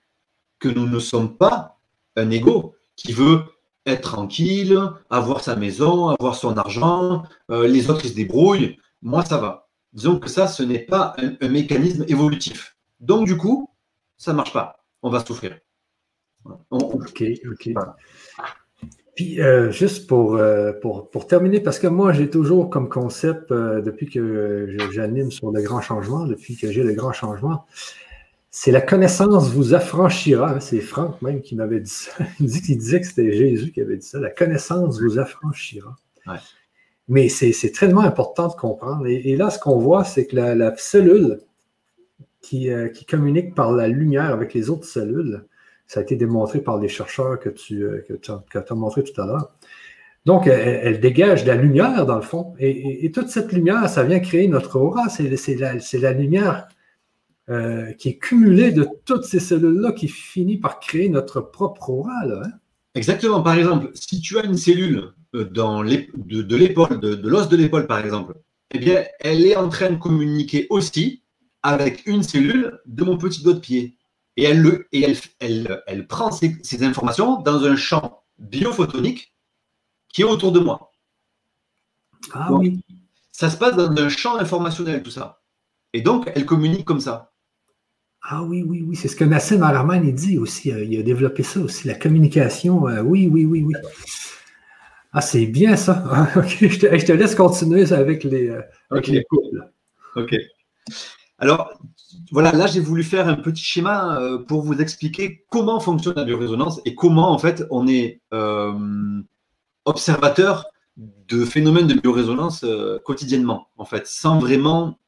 que nous ne sommes pas un ego qui veut être tranquille, avoir sa maison, avoir son argent, euh, les autres ils se débrouillent, moi ça va. Disons que ça, ce n'est pas un, mécanisme évolutif. Donc du coup, ça ne marche pas, on va souffrir. Ok, ok. Puis, euh, juste euh, pour, pour, terminer, parce que moi, j'ai toujours comme concept, euh, depuis que j'anime sur le grand changement, depuis que j'ai le grand changement, c'est la connaissance vous affranchira. Hein, c'est Franck même qui m'avait dit ça. (laughs) Il, dit, qu'il disait que c'était Jésus qui avait dit ça. La connaissance vous affranchira. Mais c'est tellement important de comprendre. Et, là, ce qu'on voit, c'est que la, cellule qui, qui communique par la lumière avec les autres cellules, ça a été démontré par les chercheurs que tu, euh, as, montré tout à l'heure. Donc, elle, dégage de la lumière, dans le fond. Et, toute cette lumière, ça vient créer notre aura. C'est la, lumière euh, qui est cumulée de toutes ces cellules-là qui finit par créer notre propre aura. Hein. Exactement. Par exemple, si tu as une cellule euh, dans de, l'épaule, de, l'os de l'épaule, par exemple, eh bien, elle est en train de communiquer aussi avec une cellule de mon petit doigt de pied et elle, le, et elle, elle, elle prend ces, ces, informations dans un champ biophotonique qui est autour de moi. Ah oui. Ça se passe dans un champ informationnel, tout ça. Et donc, elle communique comme ça. Ah oui, oui, oui. C'est ce que Nassim Arman dit aussi. Euh, il a développé ça aussi, la communication. Euh, oui, oui, oui, oui. Ah, c'est bien ça. (laughs) je, te, laisse continuer avec les, euh, avec les couples. OK. Alors, voilà, là j'ai voulu faire un petit schéma euh, pour vous expliquer comment fonctionne la biorésonance et comment en fait on est euh, observateur de phénomènes de biorésonance euh, quotidiennement, en fait, sans vraiment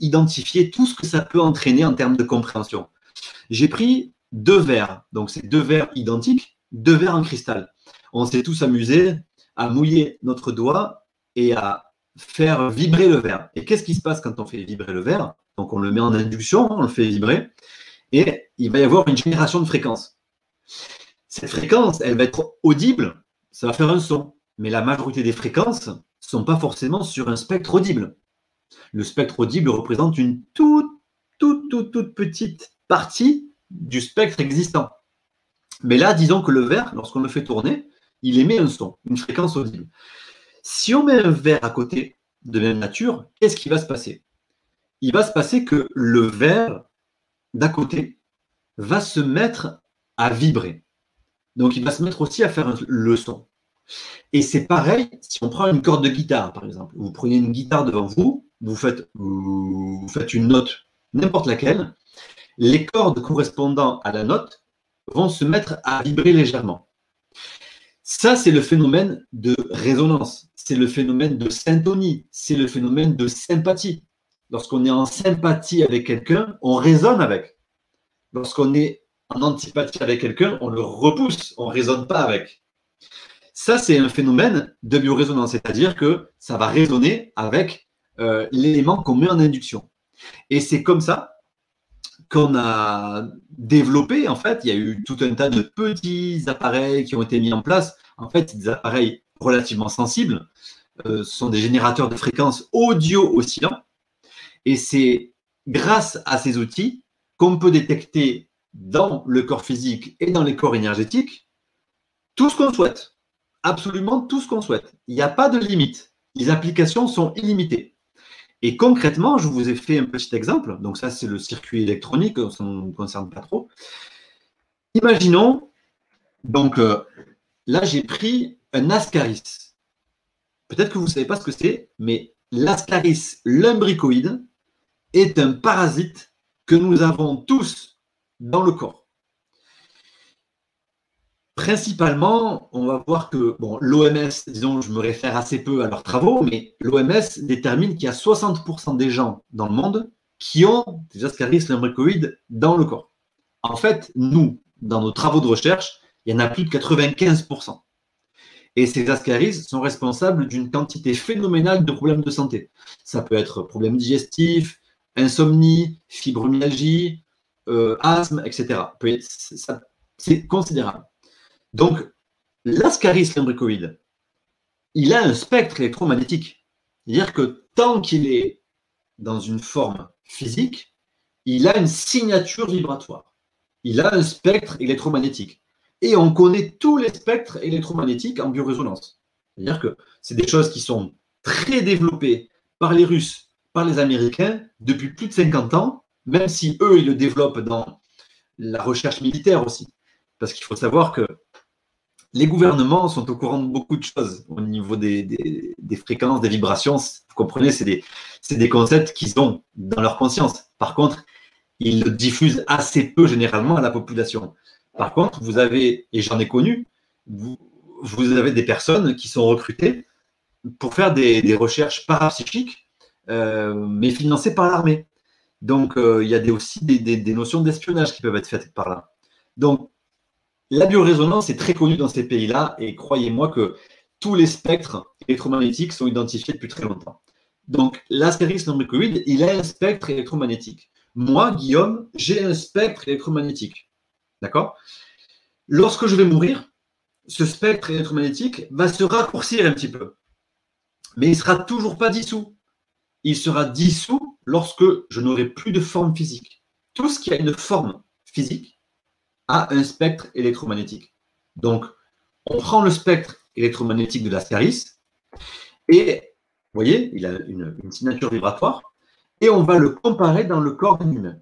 identifier tout ce que ça peut entraîner en termes de compréhension. J'ai pris deux verres, donc c'est deux verres identiques, deux verres en cristal. On s'est tous amusés à mouiller notre doigt et à faire vibrer le verre. Et qu'est-ce qui se passe quand on fait vibrer le verre? Donc on le met en induction, on le fait vibrer, et il va y avoir une génération de fréquences. Cette fréquence, elle va être audible, ça va faire un son, mais la majorité des fréquences ne sont pas forcément sur un spectre audible. Le spectre audible représente une toute, toute, toute, toute petite partie du spectre existant. Mais là, disons que le verre, lorsqu'on le fait tourner, il émet un son, une fréquence audible. Si on met un verre à côté de même nature, qu'est-ce qui va se passer? Il va se passer que le verre d'à côté va se mettre à vibrer. Donc il va se mettre aussi à faire le son. Et c'est pareil si on prend une corde de guitare, par exemple. Vous prenez une guitare devant vous, vous faites, vous faites une note, n'importe laquelle, les cordes correspondant à la note vont se mettre à vibrer légèrement. Ça, c'est le phénomène de résonance, c'est le phénomène de syntonie, c'est le phénomène de sympathie. Lorsqu'on est en sympathie avec quelqu'un, on résonne avec. Lorsqu'on est en antipathie avec quelqu'un, on le repousse, on ne résonne pas avec. Ça, c'est un phénomène de biorésonance, c'est-à-dire que ça va résonner avec euh, l'élément qu'on met en induction. Et c'est comme ça qu'on a développé, en fait, il y a eu tout un tas de petits appareils qui ont été mis en place. En fait, des appareils relativement sensibles. Euh, ce sont des générateurs de fréquences audio oscillants. Et c'est grâce à ces outils qu'on peut détecter dans le corps physique et dans les corps énergétiques tout ce qu'on souhaite. Absolument tout ce qu'on souhaite. Il n'y a pas de limite. Les applications sont illimitées. Et concrètement, je vous ai fait un petit exemple. Donc ça, c'est le circuit électronique, ça ne nous concerne pas trop. Imaginons, donc euh, là, j'ai pris un ascaris. Peut-être que vous ne savez pas ce que c'est, mais l'ascaris lumbricoïde est un parasite que nous avons tous dans le corps. Principalement, on va voir que bon, l'OMS, disons, je me réfère assez peu à leurs travaux, mais l'OMS détermine qu'il y a 60% des gens dans le monde qui ont des ascaris lumbricoïdes dans le corps. En fait, nous, dans nos travaux de recherche, il y en a plus de 95%. Et ces ascaris sont responsables d'une quantité phénoménale de problèmes de santé. Ça peut être problèmes digestifs, insomnie, fibromyalgie, euh, asthme, etc. C'est considérable. Donc, l'ascaris lumbricoïde, il a un spectre électromagnétique. C'est-à-dire que tant qu'il est dans une forme physique, il a une signature vibratoire. Il a un spectre électromagnétique. Et on connaît tous les spectres électromagnétiques en biorésonance. C'est-à-dire que c'est des choses qui sont très développées par les Russes, par les Américains depuis plus de 50 ans, même si eux, ils le développent dans la recherche militaire aussi. Parce qu'il faut savoir que les gouvernements sont au courant de beaucoup de choses au niveau des, fréquences, des vibrations. Vous comprenez, c'est des, concepts qu'ils ont dans leur conscience. Par contre, ils le diffusent assez peu généralement à la population. Par contre, vous avez, et j'en ai connu, vous, vous, avez des personnes qui sont recrutées pour faire des, recherches parapsychiques, euh, mais financées par l'armée. Donc, euh, il y a aussi des, notions d'espionnage qui peuvent être faites par là. Donc, la biorésonance est très connue dans ces pays-là et croyez-moi que tous les spectres électromagnétiques sont identifiés depuis très longtemps. Donc, l'astérisque lumbricoïde, il a un spectre électromagnétique. Moi, Guillaume, j'ai un spectre électromagnétique. D'accord? Lorsque je vais mourir, ce spectre électromagnétique va se raccourcir un petit peu. Mais il ne sera toujours pas dissous. Il sera dissous lorsque je n'aurai plus de forme physique. Tout ce qui a une forme physique a un spectre électromagnétique. Donc, on prend le spectre électromagnétique de l'ascaris et, vous voyez, il a une, signature vibratoire et on va le comparer dans le corps humain.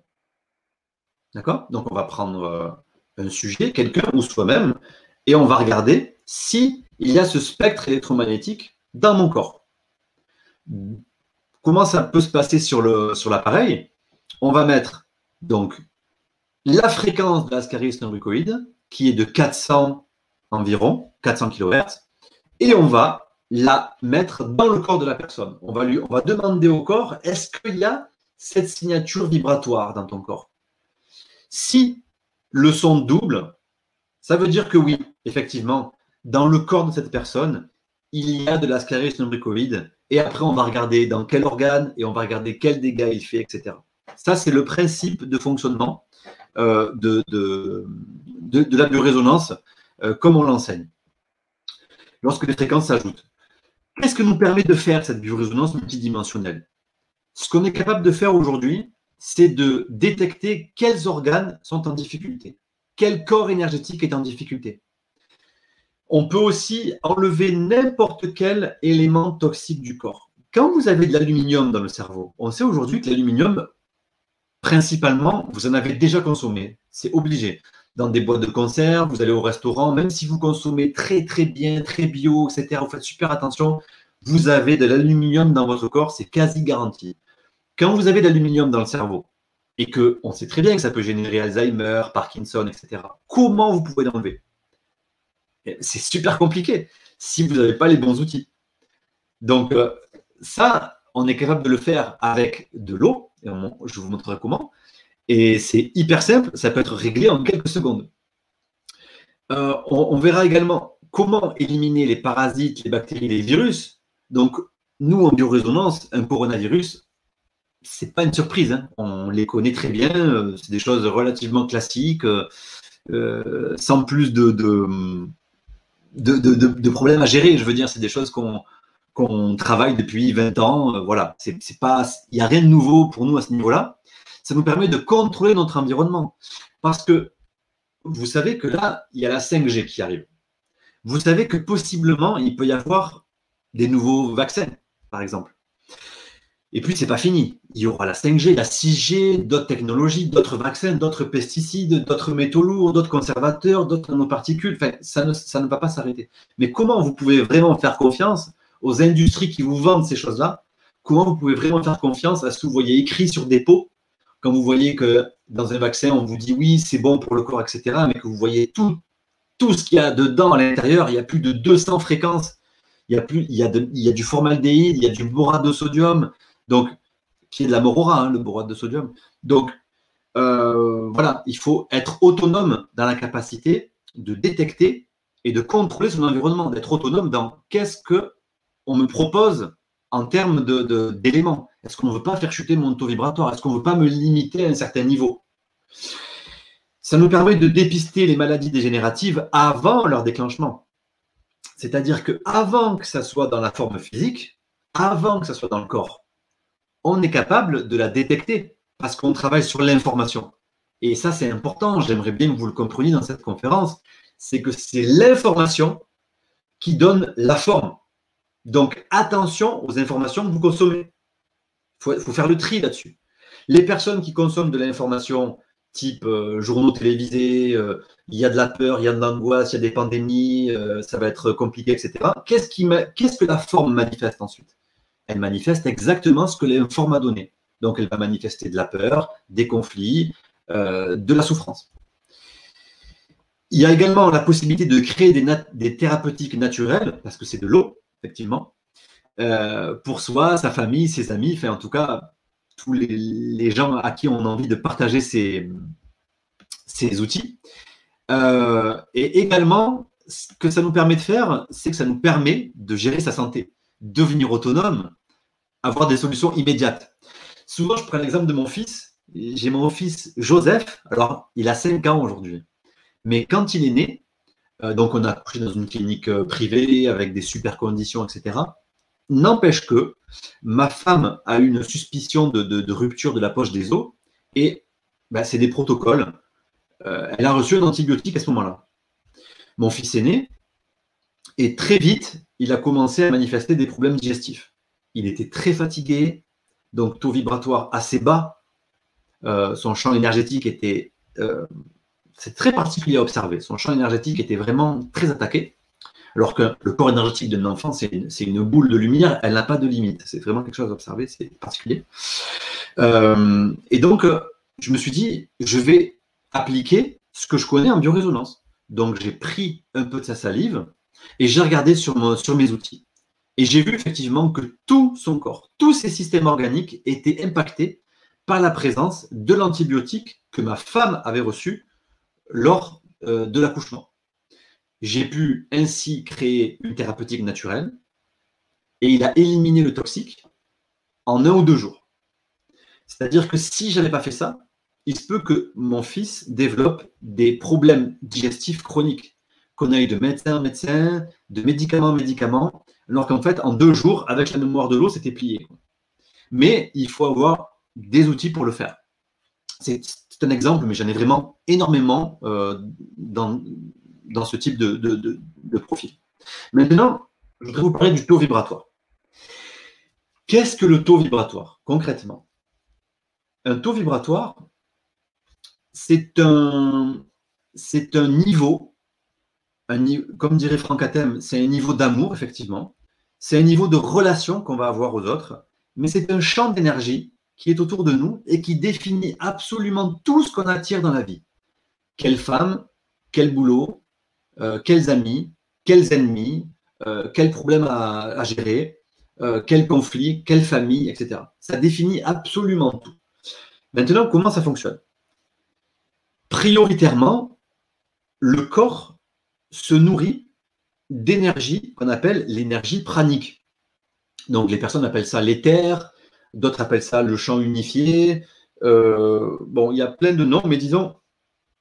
D'accord? Donc, on va prendre euh, un sujet, quelqu'un ou soi-même, et on va regarder s'il y a ce spectre électromagnétique dans mon corps. Comment ça peut se passer sur l'appareil sur On va mettre donc la fréquence de l'ascaris lumbricoïde, qui est de 400 environ, 400 kHz, et on va la mettre dans le corps de la personne. On va, lui, demander au corps, est-ce qu'il y a cette signature vibratoire dans ton corps? Si le son double, ça veut dire que oui, effectivement, dans le corps de cette personne, il y a de l'ascaris lumbricoïde, et après on va regarder dans quel organe, et on va regarder quel dégât il fait, etc. Ça, c'est le principe de fonctionnement euh, de, la biorésonance, euh, comme on l'enseigne, lorsque les fréquences s'ajoutent. Qu'est-ce que nous permet de faire cette biorésonance multidimensionnelle? Ce qu'on est capable de faire aujourd'hui, c'est de détecter quels organes sont en difficulté, quel corps énergétique est en difficulté. On peut aussi enlever n'importe quel élément toxique du corps. Quand vous avez de l'aluminium dans le cerveau, on sait aujourd'hui que l'aluminium, principalement, vous en avez déjà consommé. C'est obligé. Dans des boîtes de conserve, vous allez au restaurant, même si vous consommez très très bien, très bio, etc., vous faites super attention, vous avez de l'aluminium dans votre corps, c'est quasi garanti. Quand vous avez de l'aluminium dans le cerveau, et que on sait très bien que ça peut générer Alzheimer, Parkinson, etc., comment vous pouvez l'enlever? C'est super compliqué si vous n'avez pas les bons outils. Donc, euh, ça, on est capable de le faire avec de l'eau je vous montrerai comment. Et c'est hyper simple, ça peut être réglé en quelques secondes. Euh, on, verra également comment éliminer les parasites, les bactéries, les virus. Donc, nous, en biorésonance, un coronavirus, c'est pas une surprise. Hein. On les connaît très bien. Euh, c'est des choses relativement classiques, euh, sans plus de, de, problèmes à gérer. Je veux dire, c'est des choses qu'on qu'on travaille depuis 20 ans. Euh, voilà, il n'y a rien de nouveau pour nous à ce niveau-là. Ça nous permet de contrôler notre environnement. Parce que vous savez que là, il y a la 5G qui arrive. Vous savez que possiblement, il peut y avoir des nouveaux vaccins, par exemple. Et puis, c'est pas fini. Il y aura la 5G, la 6G, d'autres technologies, d'autres vaccins, d'autres pesticides, d'autres métaux lourds, d'autres conservateurs, d'autres nanoparticules. Enfin, ça ne va pas s'arrêter. Mais comment vous pouvez vraiment faire confiance aux industries qui vous vendent ces choses-là, comment vous pouvez vraiment faire confiance à ce que vous voyez écrit sur des pots, quand vous voyez que dans un vaccin, on vous dit oui, c'est bon pour le corps, etc., mais que vous voyez tout, tout ce qu'il y a dedans à l'intérieur, il y a plus de 200 fréquences, il y a, plus, il y a, il y a du formaldéhyde, il y a du borate de sodium, donc, qui est de la morora, hein, le borate de sodium. Donc, euh, voilà, il faut être autonome dans la capacité de détecter et de contrôler son environnement, d'être autonome dans qu'est-ce que on me propose en termes d'éléments Est-ce qu'on ne veut pas faire chuter mon taux vibratoire? Est-ce qu'on ne veut pas me limiter à un certain niveau? Ça nous permet de dépister les maladies dégénératives avant leur déclenchement. C'est-à-dire que avant que ça soit dans la forme physique, avant que ça soit dans le corps, on est capable de la détecter parce qu'on travaille sur l'information. Et ça, c'est important. J'aimerais bien que vous le compreniez dans cette conférence. C'est que c'est l'information qui donne la forme. Donc, attention aux informations que vous consommez. Il faut, faire le tri là-dessus. Les personnes qui consomment de l'information type euh, journaux télévisés, euh, il y a de la peur, il y a de l'angoisse, il y a des pandémies, euh, ça va être compliqué, etc. Qu'est-ce, qui qu'est-ce que la forme manifeste ensuite? Elle manifeste exactement ce que l'informe a donné. Donc, elle va manifester de la peur, des conflits, de la souffrance. Il y a également la possibilité de créer des, des thérapeutiques naturelles, parce que c'est de l'eau, effectivement, pour soi, sa famille, ses amis, enfin, en tout cas, tous les, gens à qui on a envie de partager ces, outils. Euh, et également, ce que ça nous permet de faire, c'est que ça nous permet de gérer sa santé, devenir autonome, avoir des solutions immédiates. Souvent, je prends l'exemple de mon fils. J'ai mon fils Joseph. Alors, il a 5 ans aujourd'hui. Mais quand il est né, euh, donc on a accouché dans une clinique euh, privée avec des super conditions, etc. N'empêche que ma femme a une suspicion de, rupture de la poche des os et bah, c'est des protocoles. Euh, elle a reçu un antibiotique à ce moment-là. Mon fils est né et très vite, il a commencé à manifester des problèmes digestifs. Il était très fatigué, donc taux vibratoire assez bas. Euh, son champ énergétique était. Euh, c'est très particulier à observer. Son champ énergétique était vraiment très attaqué. Alors que le corps énergétique d'un enfant, c'est une, boule de lumière, elle n'a pas de limite. C'est vraiment quelque chose à observer, c'est particulier. Euh, et donc, euh, je me suis dit, je vais appliquer ce que je connais en biorésonance. Donc, j'ai pris un peu de sa salive et j'ai regardé sur, sur mes outils. Et j'ai vu effectivement que tout son corps, tous ses systèmes organiques étaient impactés par la présence de l'antibiotique que ma femme avait reçu lors euh, de l'accouchement. J'ai pu ainsi créer une thérapeutique naturelle et il a éliminé le toxique en un ou deux jours. C'est-à-dire que si je n'avais pas fait ça, il se peut que mon fils développe des problèmes digestifs chroniques, qu'on aille de médecin en médecin, de médicament en médicament, alors qu'en fait, en deux jours, avec la mémoire de l'eau, c'était plié. Mais il faut avoir des outils pour le faire. Un exemple, mais j'en ai vraiment énormément euh, dans, dans ce type de, profil. Maintenant, je voudrais vous parler du taux vibratoire. Qu'est-ce que le taux vibratoire, concrètement? Un taux vibratoire, c'est un, c'est un niveau, un, comme dirait Franck Atem, c'est un niveau d'amour, effectivement. C'est un niveau de relation qu'on va avoir aux autres, mais c'est un champ d'énergie qui est autour de nous et qui définit absolument tout ce qu'on attire dans la vie. Quelle femme, quel boulot, euh, quels amis, quels ennemis, euh, quels problèmes à, gérer, euh, quels conflits, quelle famille, etc. Ça définit absolument tout. Maintenant, comment ça fonctionne? Prioritairement, le corps se nourrit d'énergie qu'on appelle l'énergie pranique. Donc les personnes appellent ça l'éther, d'autres appellent ça le champ unifié. bon, il y a plein de noms, mais disons,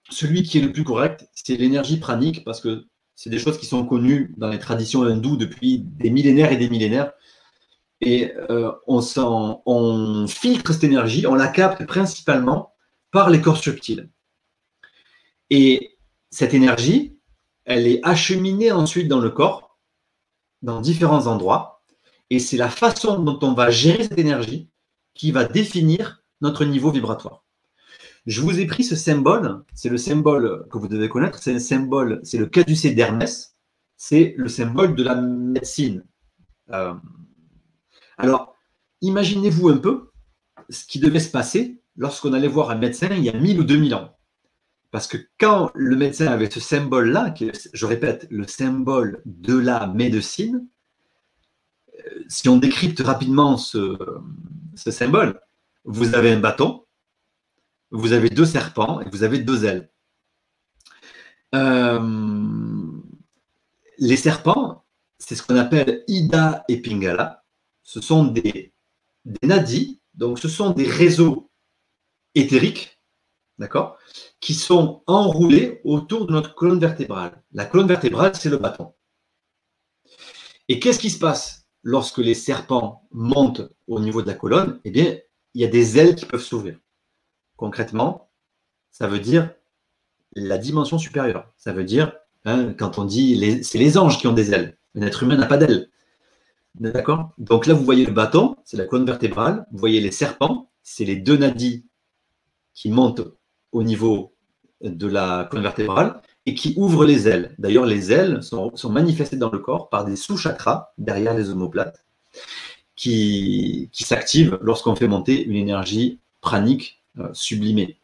celui qui est le plus correct, c'est l'énergie pranique, parce que c'est des choses qui sont connues dans les traditions hindoues depuis des millénaires et des millénaires. Et euh, on filtre cette énergie, on la capte principalement par les corps subtils. Et cette énergie, elle est acheminée ensuite dans le corps, dans différents endroits. Et c'est la façon dont on va gérer cette énergie qui va définir notre niveau vibratoire. Je vous ai pris ce symbole, c'est le symbole que vous devez connaître, c'est un symbole, c'est le caducée d'Hermès, c'est le symbole de la médecine. Euh, alors, imaginez-vous un peu ce qui devait se passer lorsqu'on allait voir un médecin il y a 1000 ou 2000 ans. Parce que quand le médecin avait ce symbole-là, je répète, le symbole de la médecine, si on décrypte rapidement ce symbole, vous avez un bâton, vous avez deux serpents et vous avez deux ailes. Euh, les serpents, c'est ce qu'on appelle Ida et Pingala. Ce sont des, des nadis, donc ce sont des réseaux éthériques, d'accord, qui sont enroulés autour de notre colonne vertébrale. La colonne vertébrale, c'est le bâton. Et qu'est-ce qui se passe lorsque les serpents montent au niveau de la colonne Eh bien, il y a des ailes qui peuvent s'ouvrir. Concrètement, ça veut dire la dimension supérieure. Ça veut dire, hein, quand on dit, c'est les anges qui ont des ailes. Un être humain n'a pas d'ailes. D'accord? Donc là, vous voyez le bâton, c'est la colonne vertébrale. Vous voyez les serpents, c'est les deux nadis qui montent au niveau de la colonne vertébrale et qui ouvrent les ailes. D'ailleurs, les ailes sont, manifestées dans le corps par des sous-chakras derrière les omoplates qui, s'activent lorsqu'on fait monter une énergie pranique euh, sublimée.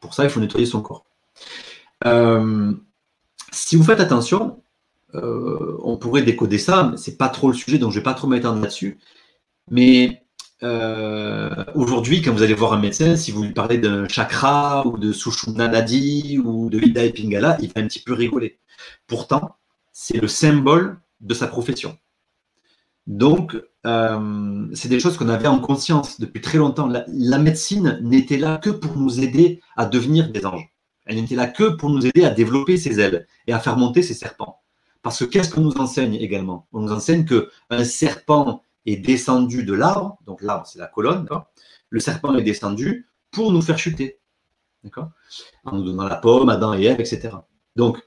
Pour ça, il faut nettoyer son corps. Euh, si vous faites attention, euh, on pourrait décoder ça, mais c'est pas trop le sujet, donc je vais pas trop m'étendre là-dessus. Mais euh, aujourd'hui, quand vous allez voir un médecin, si vous lui parlez d'un chakra ou de Sushumna Nadi ou de Ida et Pingala, il va un petit peu rigoler. Pourtant, c'est le symbole de sa profession. Donc, euh, c'est des choses qu'on avait en conscience depuis très longtemps. la médecine n'était là que pour nous aider à devenir des anges. Elle n'était là que pour nous aider à développer ses ailes et à faire monter ses serpents. Parce que qu'est-ce qu'on nous enseigne également? On nous enseigne qu'un serpent descendu de l'arbre, donc l'arbre c'est la colonne, le serpent est descendu pour nous faire chuter, En nous donnant la pomme, Adam et Ève, etc. Donc,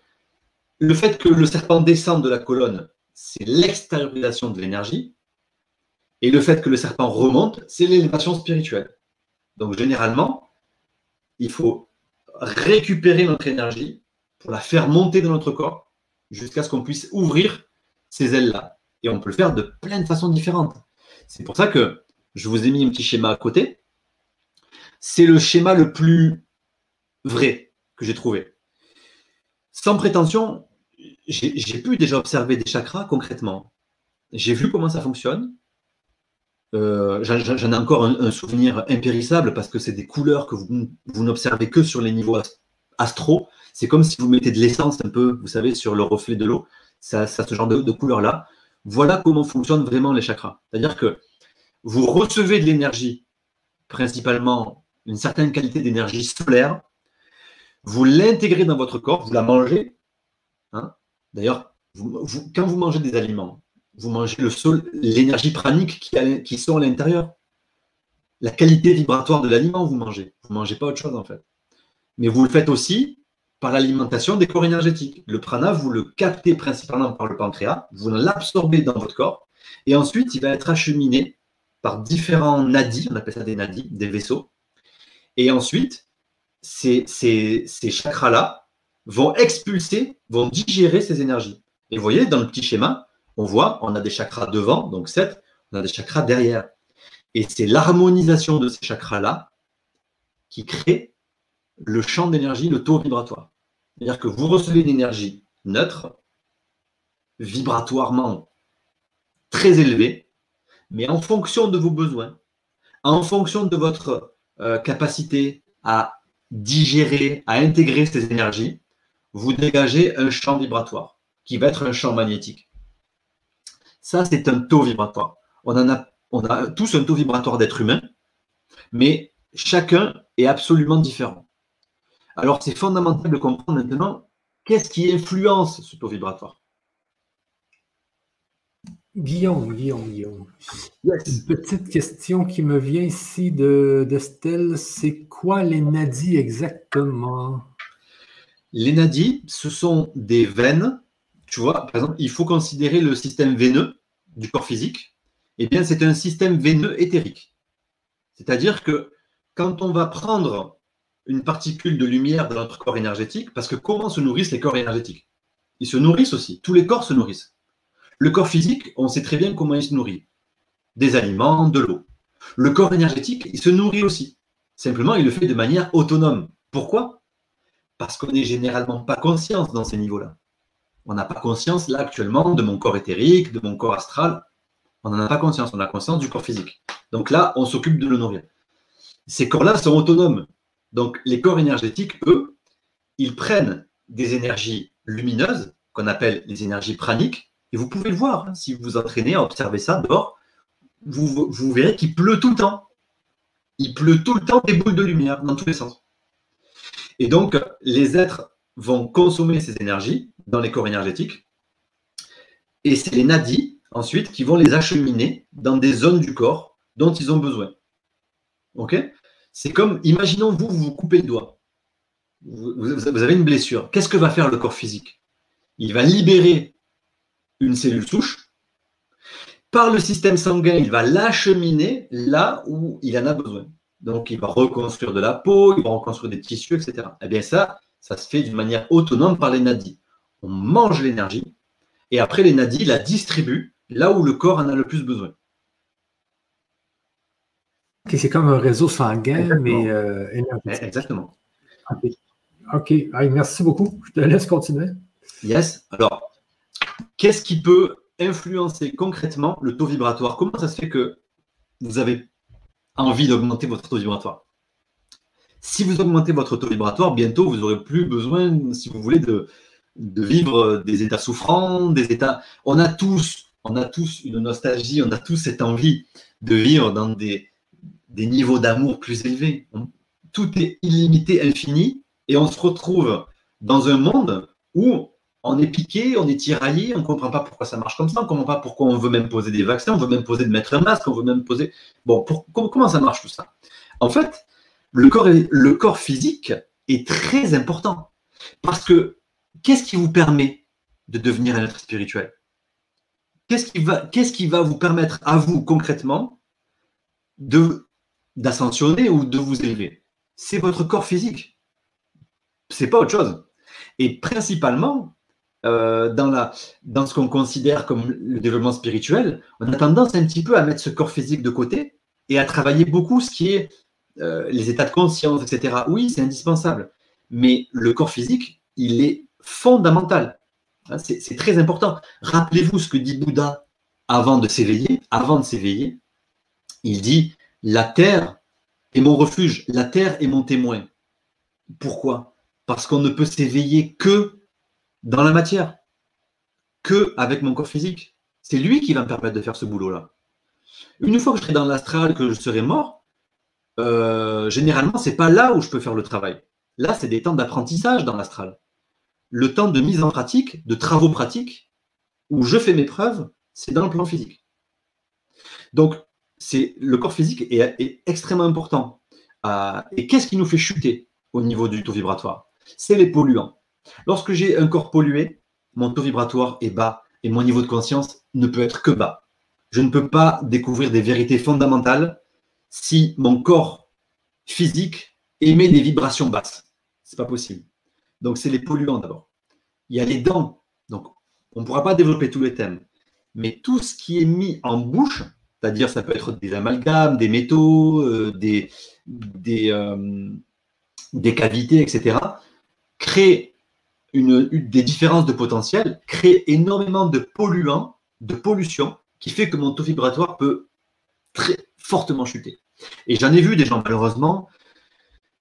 le fait que le serpent descende de la colonne, c'est l'extériorisation de l'énergie, et le fait que le serpent remonte, c'est l'élévation spirituelle. Donc, généralement, il faut récupérer notre énergie pour la faire monter dans notre corps jusqu'à ce qu'on puisse ouvrir ces ailes-là. Et on peut le faire de plein de façons différentes. C'est pour ça que je vous ai mis un petit schéma à côté. C'est le schéma le plus vrai que j'ai trouvé. Sans prétention, j'ai pu déjà observer des chakras concrètement. J'ai vu comment ça fonctionne. Euh, j'en ai encore un, souvenir impérissable parce que c'est des couleurs que vous, n'observez que sur les niveaux astro. C'est comme si vous mettez de l'essence un peu, vous savez, sur le reflet de l'eau. Ça, ce genre de, de couleur-là. Voilà comment fonctionnent vraiment les chakras. C'est-à-dire que vous recevez de l'énergie, principalement une certaine qualité d'énergie solaire, vous l'intégrez dans votre corps, vous la mangez. Hein. D'ailleurs, quand vous mangez des aliments, vous mangez l'énergie pranique qui, qui sont à l'intérieur. La qualité vibratoire de l'aliment, vous mangez. Vous ne mangez pas autre chose en fait. Mais vous le faites aussi par l'alimentation des corps énergétiques. Le prana, vous le captez principalement par le pancréas, vous l'absorbez dans votre corps, et ensuite il va être acheminé par différents nadis, on appelle ça des nadis, des vaisseaux. Et ensuite, ces, ces, ces chakras-là vont expulser, vont digérer ces énergies. Et vous voyez, dans le petit schéma, on voit, on a des chakras devant, donc 7, on a des chakras derrière. Et c'est l'harmonisation de ces chakras-là qui crée le champ d'énergie, le taux vibratoire. C'est-à-dire que vous recevez une énergie neutre, vibratoirement très élevée, mais en fonction de vos besoins, en fonction de votre euh, capacité à digérer, à intégrer ces énergies, vous dégagez un champ vibratoire qui va être un champ magnétique. Ça, c'est un taux vibratoire. On, a, on a tous un taux vibratoire d'être humain, mais chacun est absolument différent. Alors, c'est fondamental de comprendre maintenant qu'est-ce qui influence ce taux vibratoire. Guillaume, Guillaume, Guillaume. Une petite question qui me vient ici de, d'Estelle. C'est quoi les nadis exactement? Les nadis, ce sont des veines tu vois, par exemple, il faut considérer le système veineux du corps physique. Eh bien, c'est un système veineux éthérique. C'est-à-dire que quand on va prendre une particule de lumière dans notre corps énergétique, parce que comment se nourrissent les corps énergétiques? Ils se nourrissent aussi. Tous les corps se nourrissent. Le corps physique, on sait très bien comment il se nourrit. Des aliments, de l'eau. Le corps énergétique, il se nourrit aussi. Simplement, il le fait de manière autonome. Pourquoi? Parce qu'on n'est généralement pas conscience dans ces niveaux-là. On n'a pas conscience, là, actuellement, de mon corps éthérique, de mon corps astral. On n'en a pas conscience. On a conscience du corps physique. Donc là, on s'occupe de le nourrir. Ces corps-là sont autonomes. Donc, les corps énergétiques, eux, ils prennent des énergies lumineuses, qu'on appelle les énergies praniques, et vous pouvez le voir, hein, si vous vous entraînez à observer ça dehors, vous, vous verrez qu'il pleut tout le temps. Il pleut tout le temps des boules de lumière dans tous les sens. Et donc, les êtres vont consommer ces énergies dans les corps énergétiques Et c'est les nadis, ensuite, qui vont les acheminer dans des zones du corps dont ils ont besoin. OK? C'est comme, imaginons, vous, vous vous coupez le doigt. Vous, avez une blessure. Qu'est-ce que va faire le corps physique? Il va libérer une cellule souche. Par le système sanguin, il va l'acheminer là où il en a besoin. Donc, il va reconstruire de la peau, il va reconstruire des tissus, etc. Eh bien, ça, ça se fait d'une manière autonome par les nadis. On mange l'énergie et après, les nadis la distribuent là où le corps en a le plus besoin. C'est comme un réseau sanguin, mais euh, énergétique. Exactement. OK. merci beaucoup. Je te laisse continuer. Yes. Alors, qu'est-ce qui peut influencer concrètement le taux vibratoire? Comment ça se fait que vous avez envie d'augmenter votre taux vibratoire? Si vous augmentez votre taux vibratoire, bientôt, vous n'aurez plus besoin, si vous voulez, de, de vivre des états souffrants, des états. On a tous, on a tous une nostalgie, on a tous cette envie de vivre dans des, des niveaux d'amour plus élevés. tout est illimité, infini, et on se retrouve dans un monde où on est piqué, on est tiraillé, on ne comprend pas pourquoi ça marche comme ça, on ne comprend pas pourquoi on veut même poser des vaccins, on veut même poser de mettre un masque, on veut même poser. Bon, comment ça marche tout ça? En fait, le corps, physique est très important parce que qu'est-ce qui vous permet de devenir un être spirituel? Qu'est-ce qui, qui va vous permettre à vous concrètement de, d'ascensionner ou de vous élever C'est votre corps physique. C'est pas autre chose. Et principalement, euh, dans, la, dans ce qu'on considère comme le développement spirituel, on a tendance un petit peu à mettre ce corps physique de côté et à travailler beaucoup ce qui est euh, les états de conscience, etc. Oui, c'est indispensable. Mais le corps physique, il est fondamental. Hein, c'est très important. Rappelez-vous ce que dit Bouddha avant de s'éveiller. Avant de s'éveiller, il dit La terre est mon refuge, la terre est mon témoin. Pourquoi? Parce qu'on ne peut s'éveiller que dans la matière, que avec mon corps physique. C'est lui qui va me permettre de faire ce boulot-là. Une fois que je serai dans l'astral, que je serai mort, euh, généralement, c'est pas là où je peux faire le travail. Là, c'est des temps d'apprentissage dans l'astral le temps de mise en pratique, de travaux pratiques, où je fais mes preuves, c'est dans le plan physique. Donc, c'est le corps physique est, extrêmement important. Euh, et qu'est-ce qui nous fait chuter au niveau du taux vibratoire? C'est les polluants. Lorsque j'ai un corps pollué, mon taux vibratoire est bas et mon niveau de conscience ne peut être que bas. Je ne peux pas découvrir des vérités fondamentales si mon corps physique émet des vibrations basses. Ce n'est pas possible. Donc, c'est les polluants d'abord. Il y a les dents. Donc, on ne pourra pas développer tous les thèmes. Mais tout ce qui est mis en bouche, c'est-à-dire ça peut être des amalgames, des métaux, euh, des, euh, des, cavités, etc., crée une, des différences de potentiel, crée énormément de polluants, de pollution, qui fait que mon taux vibratoire peut très fortement chuter. Et j'en ai vu des gens, malheureusement,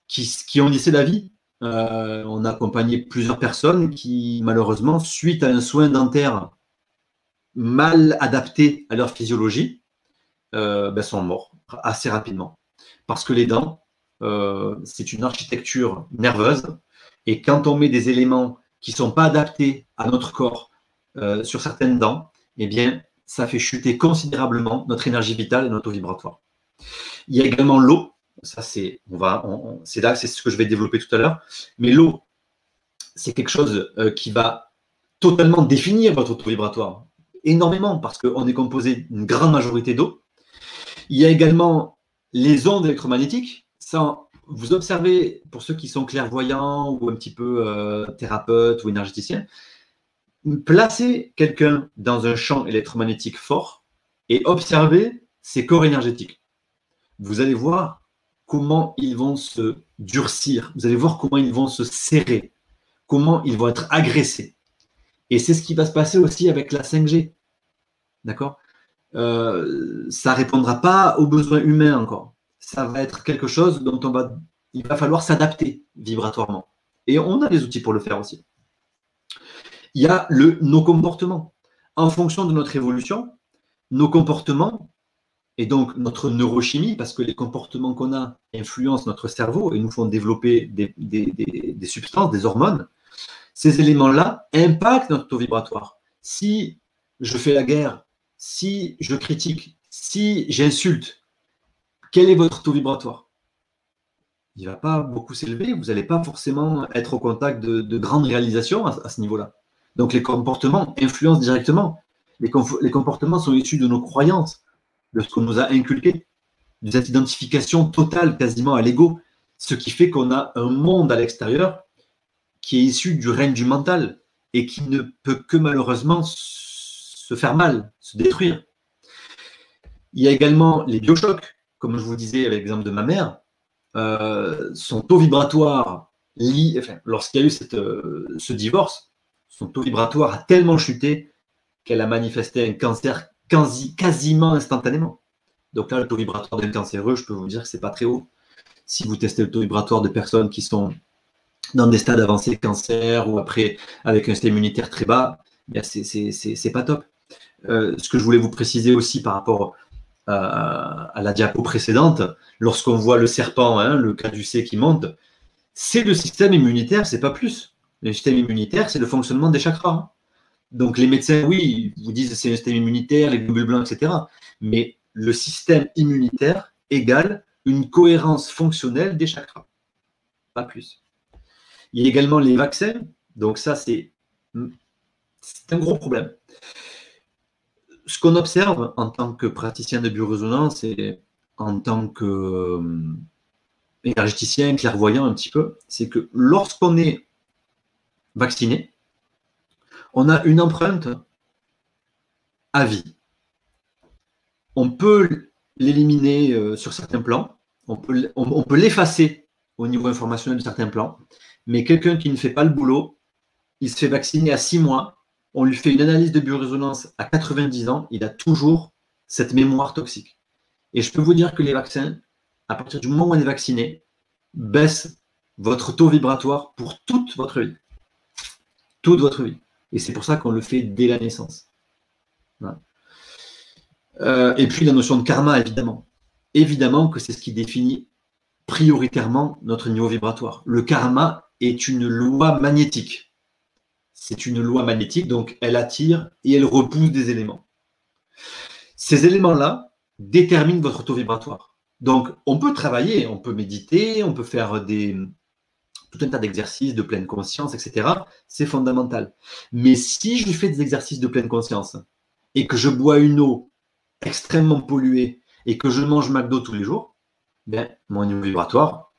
qui, qui ont laissé la vie euh, on a accompagné plusieurs personnes qui, malheureusement, suite à un soin dentaire mal adapté à leur physiologie, euh, ben, sont morts assez rapidement. Parce que les dents, euh, c'est une architecture nerveuse. Et quand on met des éléments qui ne sont pas adaptés à notre corps sur certaines dents, eh bien, ça fait chuter considérablement notre énergie vitale et notre vibratoire. Il y a également l'eau ça, c'est on va, c'est là, c'est ce que je vais développer tout à l'heure. Mais l'eau, c'est quelque chose euh, qui va totalement définir votre taux vibratoire, énormément, parce qu'on est composé d'une grande majorité d'eau. Il y a également les ondes électromagnétiques. Ça, vous observez, pour ceux qui sont clairvoyants ou un petit peu euh, thérapeutes ou énergéticiens, placez quelqu'un dans un champ électromagnétique fort et observez ses corps énergétiques. Vous allez voir comment ils vont se durcir, vous allez voir comment ils vont se serrer, comment ils vont être agressés. Et c'est ce qui va se passer aussi avec la 5G. D'accord? Euh, Ça répondra pas aux besoins humains encore. Ça va être quelque chose dont on va, il va falloir s'adapter vibratoirement. Et on a les outils pour le faire aussi. Il y a le, nos comportements. En fonction de notre évolution, nos comportements et donc notre neurochimie, parce que les comportements qu'on a influencent notre cerveau et nous font développer des, substances, des hormones, ces éléments-là impactent notre taux vibratoire. Si je fais la guerre, si je critique, si j'insulte, quel est votre taux vibratoire? Il ne va pas beaucoup s'élever, vous n'allez pas forcément être au contact de, grandes réalisations à, ce niveau-là. Donc les comportements influencent directement. Les, les, comportements sont issus de nos croyances, de ce qu'on nous a inculqué, de cette identification totale quasiment à l'ego, ce qui fait qu'on a un monde à l'extérieur qui est issu du règne du mental et qui ne peut que malheureusement faire mal, se détruire. Il y a également les biochocs, comme je vous disais avec l'exemple de ma mère. Euh, son taux vibratoire, lorsqu'il y a eu euh, ce divorce, son taux vibratoire a tellement chuté qu'elle a manifesté un cancer quasi, quasiment instantanément. Donc là, le taux vibratoire d'un cancéreux, je peux vous dire que ce pas très haut. Si vous testez le taux vibratoire de personnes qui sont dans des stades avancés de cancer ou après avec un système immunitaire très bas, ben c'est pas top. Euh, ce que je voulais vous préciser aussi par rapport à, la diapo précédente, lorsqu'on voit le serpent, hein, le caducé qui monte, c'est le système immunitaire, c'est pas plus. Le système immunitaire, c'est le fonctionnement des chakras. Donc les médecins, oui, vous disent c'est un système immunitaire, les globules blancs, etc. Mais le système immunitaire égale une cohérence fonctionnelle des chakras. Pas plus. Il y a également les vaccins. Donc ça, c'est un gros problème. Ce qu'on observe en tant que praticien de biorésonance et en tant que euh, énergéticien, clairvoyant un petit peu, c'est que lorsqu'on est vacciné, on a une empreinte à vie. On peut l'éliminer euh, sur certains plans, on peut, on peut l'effacer au niveau informationnel de certains plans, mais quelqu'un qui ne fait pas le boulot, il se fait vacciner à 6 mois, on lui fait une analyse de biorésonance à 90 ans, il a toujours cette mémoire toxique. Et je peux vous dire que les vaccins, à partir du moment où on est vacciné, baissent votre taux vibratoire pour toute votre vie. Toute votre vie. Et c'est pour ça qu'on le fait dès la naissance. Euh, et puis la notion de karma, évidemment. Évidemment que c'est ce qui définit prioritairement notre niveau vibratoire. Le karma est une loi magnétique. C'est une loi magnétique, donc elle attire et elle repousse des éléments. Ces éléments-là déterminent votre taux vibratoire. Donc, on peut travailler, on peut méditer, on peut faire tout un tas d'exercices de pleine conscience, etc. C'est fondamental. Mais si je fais des exercices de pleine conscience et que je bois une eau extrêmement polluée et que je mange McDo tous les jours, ben, mon niveau vibratoire,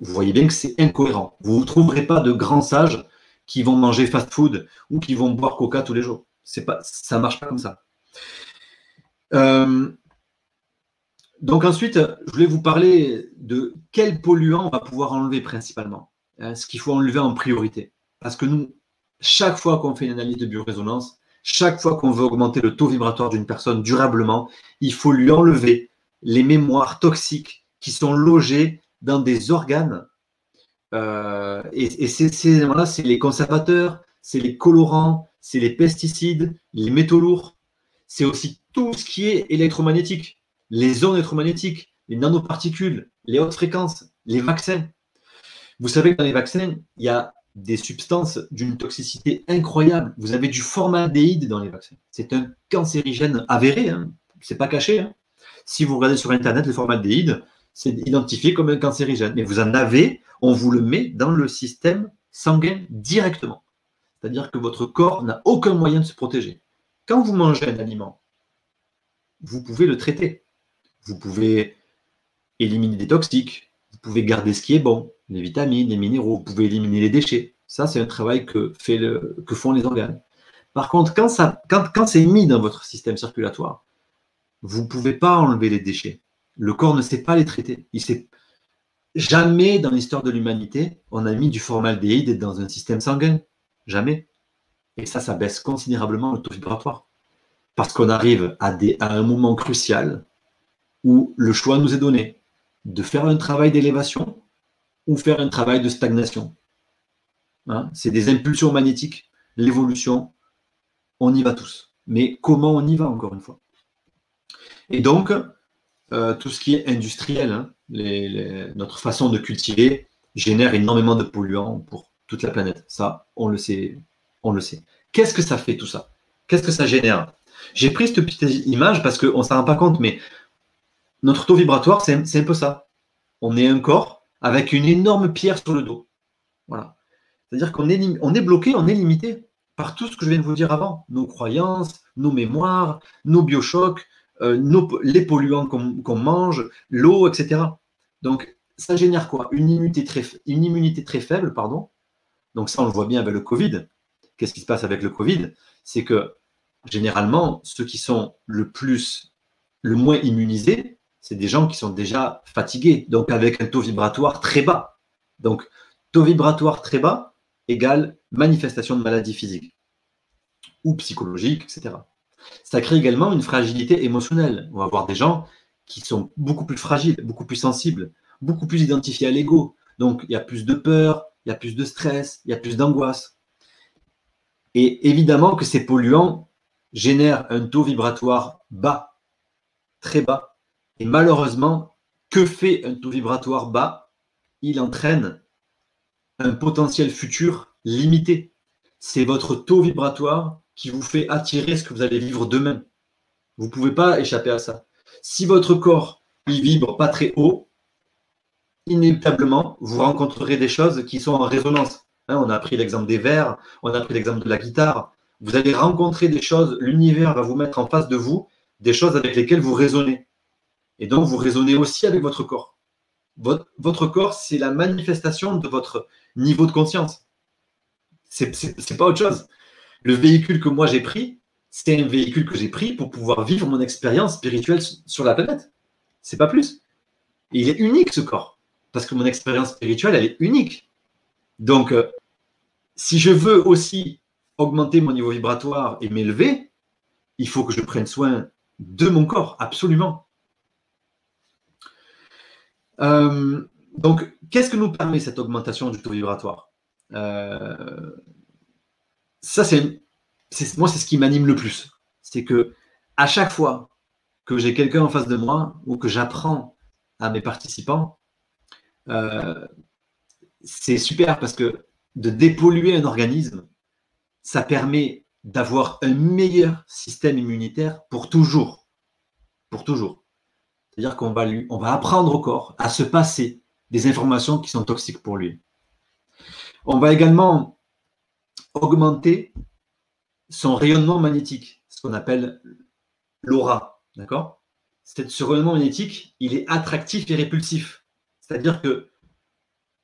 vous voyez bien que c'est incohérent. Vous ne trouverez pas de grands sages qui vont manger fast-food ou qui vont boire Coca tous les jours. Pas, ça marche pas comme ça. Euh, donc ensuite, je voulais vous parler de quels polluants on va pouvoir enlever principalement. Hein, ce qu'il faut enlever en priorité. Parce que nous, chaque fois qu'on fait une analyse de biorésonance, chaque fois qu'on veut augmenter le taux vibratoire d'une personne durablement, il faut lui enlever les mémoires toxiques qui sont logées dans des organes. Euh, et, ces, éléments-là, c'est les conservateurs, c'est les colorants, c'est les pesticides, les métaux lourds. C'est aussi tout ce qui est électromagnétique, les ondes électromagnétiques, les nanoparticules, les hautes fréquences, les vaccins. Vous savez que dans les vaccins, il y a des substances d'une toxicité incroyable. Vous avez du formaldéhyde dans les vaccins. C'est un cancérigène avéré, hein. c'est pas caché. Hein. Si vous regardez sur Internet, le formaldéhyde, c'est identifié comme un cancérigène. Mais vous en avez, on vous le met dans le système sanguin directement. C'est-à-dire que votre corps n'a aucun moyen de se protéger. Quand vous mangez un aliment, vous pouvez le traiter. Vous pouvez éliminer des toxiques, vous pouvez garder ce qui est bon, les vitamines, les minéraux, vous pouvez éliminer les déchets. Ça, c'est un travail que, font les organes. Par contre, quand, quand c'est mis dans votre système circulatoire, vous ne pouvez pas enlever les déchets. Le corps ne sait pas les traiter. Il sait jamais dans l'histoire de l'humanité, on a mis du formaldéhyde dans un système sanguin. Jamais. Et ça, ça baisse considérablement le taux vibratoire. Parce qu'on arrive à, un moment crucial où le choix nous est donné de faire un travail d'élévation ou faire un travail de stagnation. Hein, c'est des impulsions magnétiques. L'évolution, on y va tous. Mais comment on y va, encore une fois? Et donc, euh, tout ce qui est industriel, hein, notre façon de cultiver génère énormément de polluants pour toute la planète. Ça, on le sait. On le sait. Qu'est-ce que ça fait tout ça? Qu'est-ce que ça génère? J'ai pris cette petite image parce qu'on ne s'en rend pas compte, mais notre taux vibratoire, c'est un peu ça. On est un corps avec une énorme pierre sur le dos. Voilà. C'est-à-dire qu'on est, est bloqué, on est limité par tout ce que je viens de vous dire avant. Nos croyances, nos mémoires, nos biochocs, euh, les polluants qu'on mange, l'eau, etc. Donc, ça génère quoi? Une immunité, très, une immunité très faible, pardon. Donc ça, on le voit bien avec le Covid. Qu'est-ce qui se passe avec le Covid? C'est que généralement, ceux qui sont le plus, le moins immunisés, c'est des gens qui sont déjà fatigués, donc avec un taux vibratoire très bas. Donc, taux vibratoire très bas égale manifestation de maladie physique ou psychologique, etc. Ça crée également une fragilité émotionnelle. On va avoir des gens qui sont beaucoup plus fragiles, beaucoup plus sensibles, beaucoup plus identifiés à l'ego. Donc, il y a plus de peur, il y a plus de stress, il y a plus d'angoisse. Et évidemment que ces polluants génèrent un taux vibratoire bas, très bas. Et malheureusement, que fait un taux vibratoire bas? Il entraîne un potentiel futur limité. C'est votre taux vibratoire qui vous fait attirer ce que vous allez vivre demain. Vous ne pouvez pas échapper à ça. Si votre corps il vibre pas très haut, inévitablement, vous rencontrerez des choses qui sont en résonance. Hein, on a pris l'exemple des verres, on a pris l'exemple de la guitare. Vous allez rencontrer des choses, l'univers va vous mettre en face de vous, des choses avec lesquelles vous raisonnez. Et donc, vous raisonnez aussi avec votre corps. Votre, votre corps, c'est la manifestation de votre niveau de conscience. C'est n'est pas autre chose. Le véhicule que moi j'ai pris, c'est un véhicule que j'ai pris pour pouvoir vivre mon expérience spirituelle sur la planète. C'est pas plus. il est unique ce corps, parce que mon expérience spirituelle, elle est unique. Donc, euh, si je veux aussi augmenter mon niveau vibratoire et m'élever, il faut que je prenne soin de mon corps, absolument. Euh, donc, qu'est-ce que nous permet cette augmentation du taux vibratoire? Euh, Ça, c'est moi, c'est ce qui m'anime le plus. C'est que à chaque fois que j'ai quelqu'un en face de moi ou que j'apprends à mes participants, euh, c'est super parce que de dépolluer un organisme, ça permet d'avoir un meilleur système immunitaire pour toujours. Pour toujours. C'est-à-dire qu'on va, lui, on va apprendre au corps à se passer des informations qui sont toxiques pour lui. On va également augmenter son rayonnement magnétique, ce qu'on appelle l'aura. D'accord? Ce rayonnement magnétique, il est attractif et répulsif. C'est-à-dire que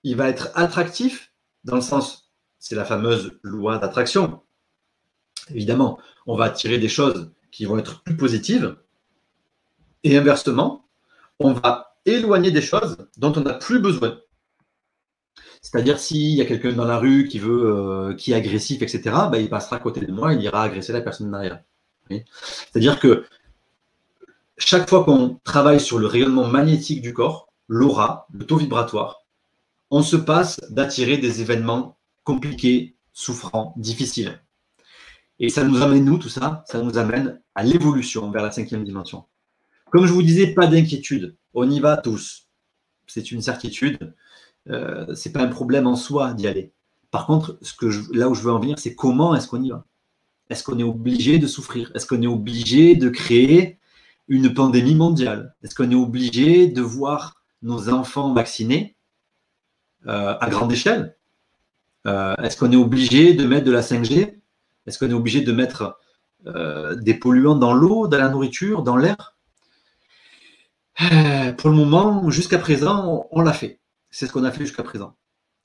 il va être attractif dans le sens, c'est la fameuse loi d'attraction. Évidemment, on va attirer des choses qui vont être plus positives. Et inversement, on va éloigner des choses dont on n'a plus besoin. C'est-à-dire s'il y a quelqu'un dans la rue qui veut, euh, qui est agressif, etc., ben, il passera à côté de moi, il ira agresser la personne derrière. C'est-à-dire que chaque fois qu'on travaille sur le rayonnement magnétique du corps, l'aura, le taux vibratoire, on se passe d'attirer des événements compliqués, souffrants, difficiles. Et ça nous amène, nous, tout ça, ça nous amène à l'évolution vers la cinquième dimension. Comme je vous disais, pas d'inquiétude. On y va tous. C'est une certitude. Euh, c'est pas un problème en soi d'y aller. Par contre, ce là où je veux en venir, c'est comment est-ce qu'on y va? Est-ce qu'on est obligé de souffrir? Est-ce qu'on est obligé de créer une pandémie mondiale? Est-ce qu'on est obligé de voir nos enfants vaccinés euh, à grande échelle? Euh, Est-ce qu'on est obligé de mettre de la 5G Est-ce qu'on est obligé de mettre des polluants dans l'eau, dans la nourriture, dans l'air? Pour le moment, jusqu'à présent, on l'a fait. C'est ce qu'on a fait jusqu'à présent.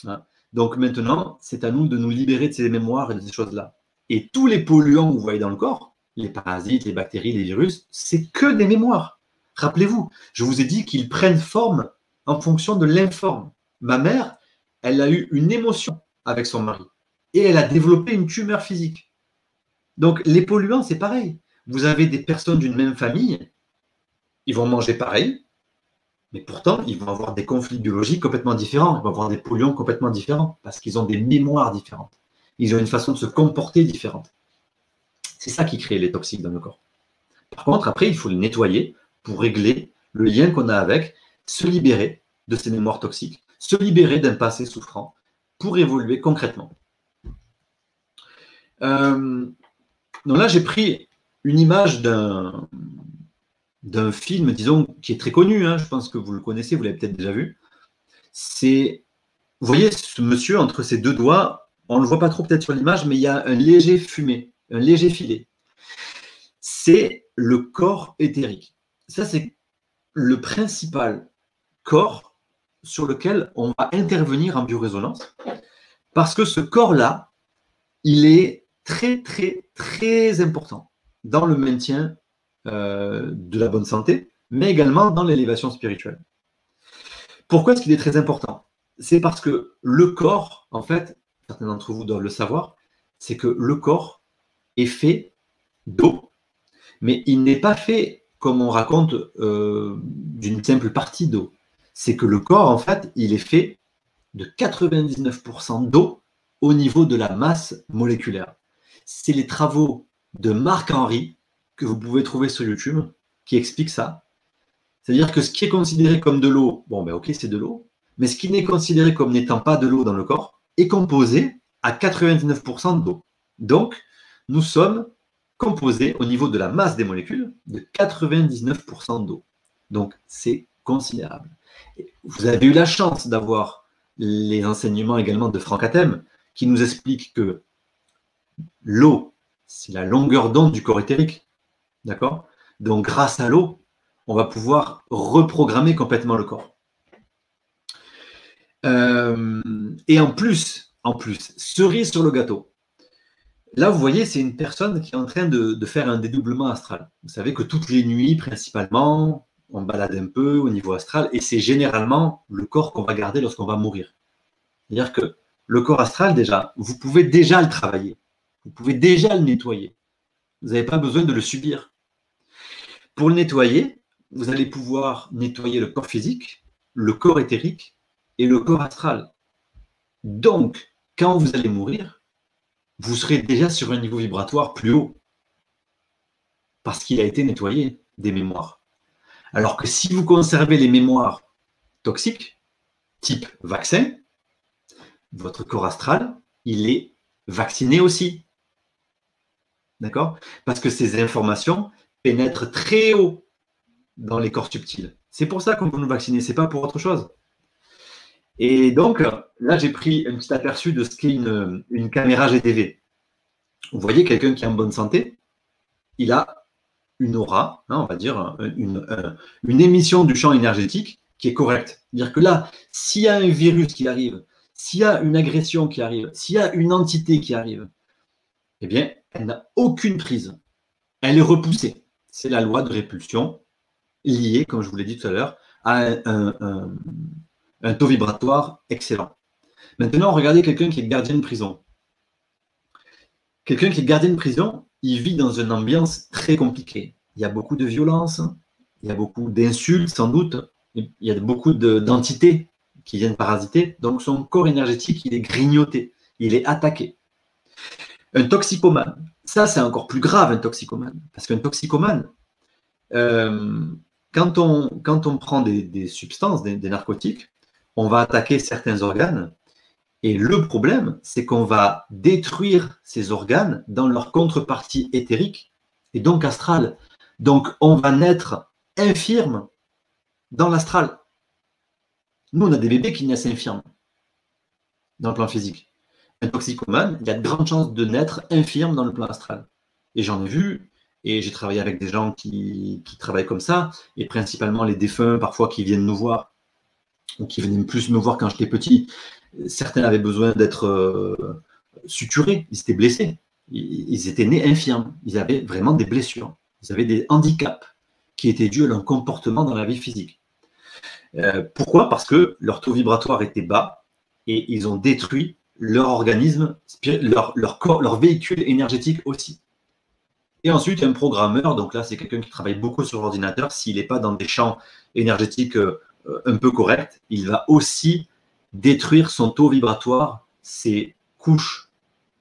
Hein. Donc maintenant, c'est à nous de nous libérer de ces mémoires et de ces choses-là. Et tous les polluants que vous voyez dans le corps, les parasites, les bactéries, les virus, c'est que des mémoires. Rappelez-vous, je vous ai dit qu'ils prennent forme en fonction de l'informe. Ma mère, elle a eu une émotion avec son mari et elle a développé une tumeur physique. Donc les polluants, c'est pareil. Vous avez des personnes d'une même famille, ils vont manger pareil, mais pourtant, ils vont avoir des conflits biologiques complètement différents. Ils vont avoir des polluants complètement différents parce qu'ils ont des mémoires différentes. Ils ont une façon de se comporter différente. C'est ça qui crée les toxiques dans le corps. Par contre, après, il faut le nettoyer pour régler le lien qu'on a avec, se libérer de ces mémoires toxiques, se libérer d'un passé souffrant pour évoluer concrètement. Euh, Donc là, j'ai pris une image d'un d'un film, disons, qui est très connu, hein, je pense que vous le connaissez, vous l'avez peut-être déjà vu. C'est, vous voyez ce monsieur entre ses deux doigts, on ne le voit pas trop peut-être sur l'image, mais il y a un léger fumé, un léger filet. C'est le corps éthérique. Ça, c'est le principal corps sur lequel on va intervenir en biorésonance, parce que ce corps-là, il est très, très, très important dans le maintien euh, de la bonne santé, mais également dans l'élévation spirituelle. Pourquoi est-ce qu'il est très important? C'est parce que le corps, en fait, certains d'entre vous doivent le savoir, c'est que le corps est fait d'eau, mais il n'est pas fait, comme on raconte, euh, d'une simple partie d'eau. C'est que le corps, en fait, il est fait de 99% d'eau au niveau de la masse moléculaire. C'est les travaux de Marc Henry, que vous pouvez trouver sur YouTube qui explique ça. C'est-à-dire que ce qui est considéré comme de l'eau, bon, ben ok, c'est de l'eau, mais ce qui n'est considéré comme n'étant pas de l'eau dans le corps est composé à 99% d'eau. Donc, nous sommes composés au niveau de la masse des molécules de 99% d'eau. Donc, c'est considérable. Vous avez eu la chance d'avoir les enseignements également de Franck Atem qui nous explique que l'eau, c'est la longueur d'onde du corps éthérique. D'accord? Donc, grâce à l'eau, on va pouvoir reprogrammer complètement le corps. Euh, et en plus, en plus, cerise sur le gâteau. Là, vous voyez, c'est une personne qui est en train de, faire un dédoublement astral. Vous savez que toutes les nuits, principalement, on balade un peu au niveau astral, et c'est généralement le corps qu'on va garder lorsqu'on va mourir. C'est-à-dire que le corps astral, déjà, vous pouvez déjà le travailler. Vous pouvez déjà le nettoyer. Vous n'avez pas besoin de le subir. Pour le nettoyer, vous allez pouvoir nettoyer le corps physique, le corps éthérique et le corps astral. Donc, quand vous allez mourir, vous serez déjà sur un niveau vibratoire plus haut parce qu'il a été nettoyé des mémoires. Alors que si vous conservez les mémoires toxiques, type vaccin, votre corps astral, il est vacciné aussi. D'accord? Parce que ces informations, pénètre très haut dans les corps subtils. C'est pour ça qu'on veut nous vacciner, c'est pas pour autre chose. Et donc, là, j'ai pris un petit aperçu de ce qu'est une, caméra GTV. Vous voyez quelqu'un qui est en bonne santé, il a une aura, hein, on va dire, une, émission du champ énergétique qui est correcte. C'est-à-dire que là, s'il y a un virus qui arrive, s'il y a une agression qui arrive, s'il y a une entité qui arrive, eh bien, elle n'a aucune prise. Elle est repoussée c'est la loi de répulsion liée, comme je vous l'ai dit tout à l'heure, à un, taux vibratoire excellent. Maintenant, regardez quelqu'un qui est gardien de prison. Quelqu'un qui est gardien de prison, il vit dans une ambiance très compliquée. Il y a beaucoup de violence, il y a beaucoup d'insultes sans doute, il y a beaucoup d'entités qui viennent parasiter. Donc son corps énergétique, il est grignoté, il est attaqué. Un toxicomane, ça, c'est encore plus grave, un toxicomane. Parce qu'un toxicomane, euh, quand, on, prend des, substances, des, narcotiques, on va attaquer certains organes. Et le problème, c'est qu'on va détruire ces organes dans leur contrepartie éthérique et donc astrale. Donc, on va naître infirme dans l'astral. Nous, on a des bébés qui naissent infirmes dans le plan physique un toxicomane, il y a de grandes chances de naître infirme dans le plan astral. Et j'en ai vu, et j'ai travaillé avec des gens qui, travaillent comme ça, et principalement les défunts parfois qui viennent nous voir, ou qui venaient plus me voir quand j'étais petit. Certains avaient besoin d'être euh, suturés, ils étaient blessés, ils, étaient nés infirmes, ils avaient vraiment des blessures, ils avaient des handicaps qui étaient dus à leur comportement dans la vie physique. Euh, pourquoi? Parce que leur taux vibratoire était bas et ils ont détruit leur organisme, leur, leur, leur véhicule énergétique aussi. Et ensuite, un programmeur, donc là, c'est quelqu'un qui travaille beaucoup sur l'ordinateur. S'il n'est pas dans des champs énergétiques euh, un peu corrects, il va aussi détruire son taux vibratoire, ses couches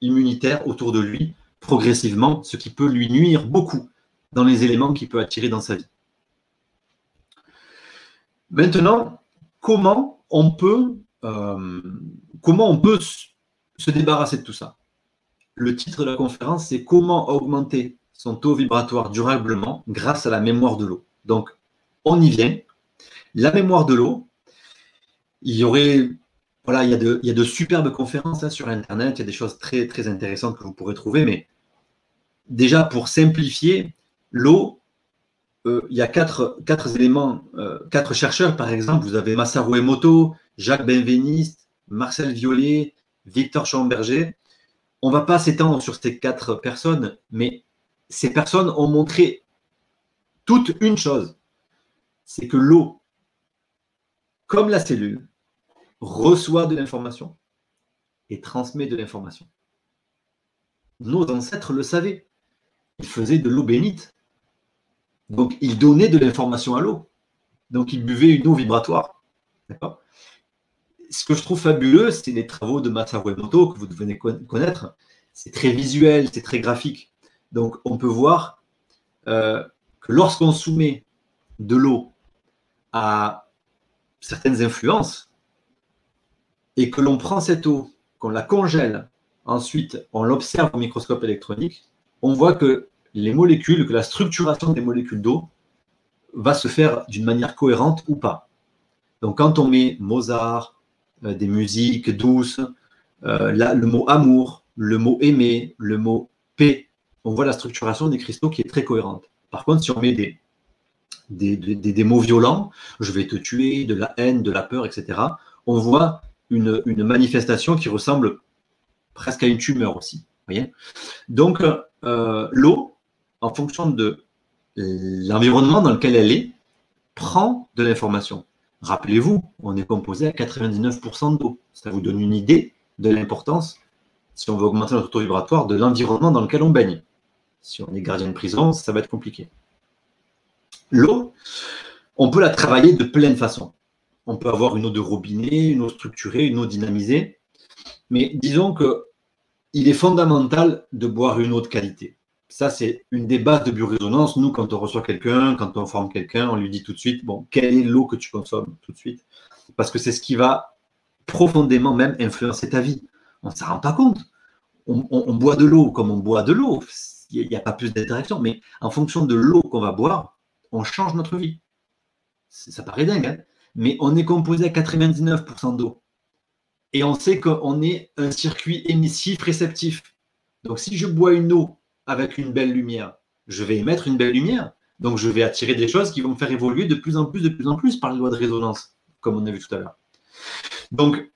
immunitaires autour de lui, progressivement, ce qui peut lui nuire beaucoup dans les éléments qu'il peut attirer dans sa vie. Maintenant, comment on peut, comment on peut se débarrasser de tout ça? Le titre de la conférence, c'est Comment augmenter son taux vibratoire durablement grâce à la mémoire de l'eau. Donc, on y vient. La mémoire de l'eau, il y aurait, voilà, il y a de, il y de superbes conférences hein, sur Internet, il y a des choses très, très intéressantes que vous pourrez trouver, mais déjà pour simplifier, l'eau, euh, il y a quatre, quatre éléments, euh, quatre chercheurs par exemple. Vous avez Masaru Emoto, Jacques Benveniste, Marcel Violet, Victor Chamberger. On ne va pas s'étendre sur ces quatre personnes, mais ces personnes ont montré toute une chose, c'est que l'eau, comme la cellule, reçoit de l'information et transmet de l'information. Nos ancêtres le savaient. Ils faisaient de l'eau bénite. Donc, ils donnaient de l'information à l'eau. Donc, ils buvaient une eau vibratoire. Ce que je trouve fabuleux, c'est les travaux de Masaru que vous devez connaître. C'est très visuel, c'est très graphique. Donc, on peut voir euh, que lorsqu'on soumet de l'eau à certaines influences et que l'on prend cette eau, qu'on la congèle, ensuite on l'observe au microscope électronique, on voit que les molécules, que la structuration des molécules d'eau va se faire d'une manière cohérente ou pas. Donc quand on met Mozart, des musiques douces, euh, le mot amour, le mot aimer, le mot paix, on voit la structuration des cristaux qui est très cohérente. Par contre, si on met des, des, mots violents, je vais te tuer, de la haine, de la peur, etc., on voit une, manifestation qui ressemble presque à une tumeur aussi. Donc, euh, l'eau, en fonction de l'environnement dans lequel elle est, prend de l'information. Rappelez-vous, on est composé à 99% d'eau. Ça vous donne une idée de l'importance, si on veut augmenter notre taux vibratoire, de l'environnement dans lequel on baigne. Si on est gardien de prison, ça va être compliqué. L'eau, on peut la travailler de plein de façons. On peut avoir une eau de robinet, une eau structurée, une eau dynamisée. Mais disons que il est fondamental de boire une eau de qualité. Ça, c'est une des bases de biorésonance. Nous, quand on reçoit quelqu'un, quand on forme quelqu'un, on lui dit tout de suite, bon, quelle est l'eau que tu consommes tout de suite Parce que c'est ce qui va profondément même influencer ta vie. On ne s'en rend pas compte. On, boit de l'eau comme on boit de l'eau. Il n'y a, pas plus d'interaction. Mais en fonction de l'eau qu'on va boire, on change notre vie. Ça paraît dingue, hein mais on est composé à 99% d'eau. Et on sait qu'on est un circuit émissif-réceptif. Donc si je bois une eau avec une belle lumière, je vais émettre une belle lumière. Donc je vais attirer des choses qui vont me faire évoluer de plus en plus, de plus en plus par les lois de résonance, comme on a vu tout à l'heure. Donc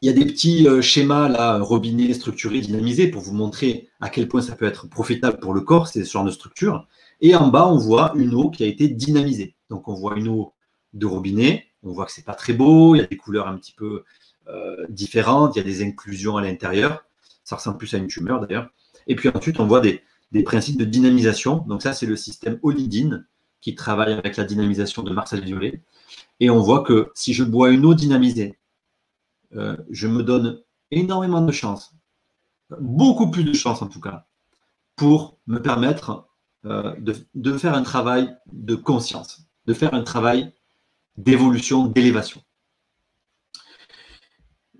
il y a des petits euh, schémas là, robinets structurés, dynamisés, pour vous montrer à quel point ça peut être profitable pour le corps, c'est ce genre de structure. Et en bas, on voit une eau qui a été dynamisée. Donc on voit une eau de robinet, on voit que c'est pas très beau, il y a des couleurs un petit peu euh, différentes, il y a des inclusions à l'intérieur. Ça ressemble plus à une tumeur d'ailleurs. Et puis ensuite, on voit des, principes de dynamisation. Donc ça, c'est le système Olidine qui travaille avec la dynamisation de Marcel Violet. Et on voit que si je bois une eau dynamisée, euh, je me donne énormément de chance, beaucoup plus de chance en tout cas, pour me permettre euh, de, faire un travail de conscience, de faire un travail d'évolution, d'élévation.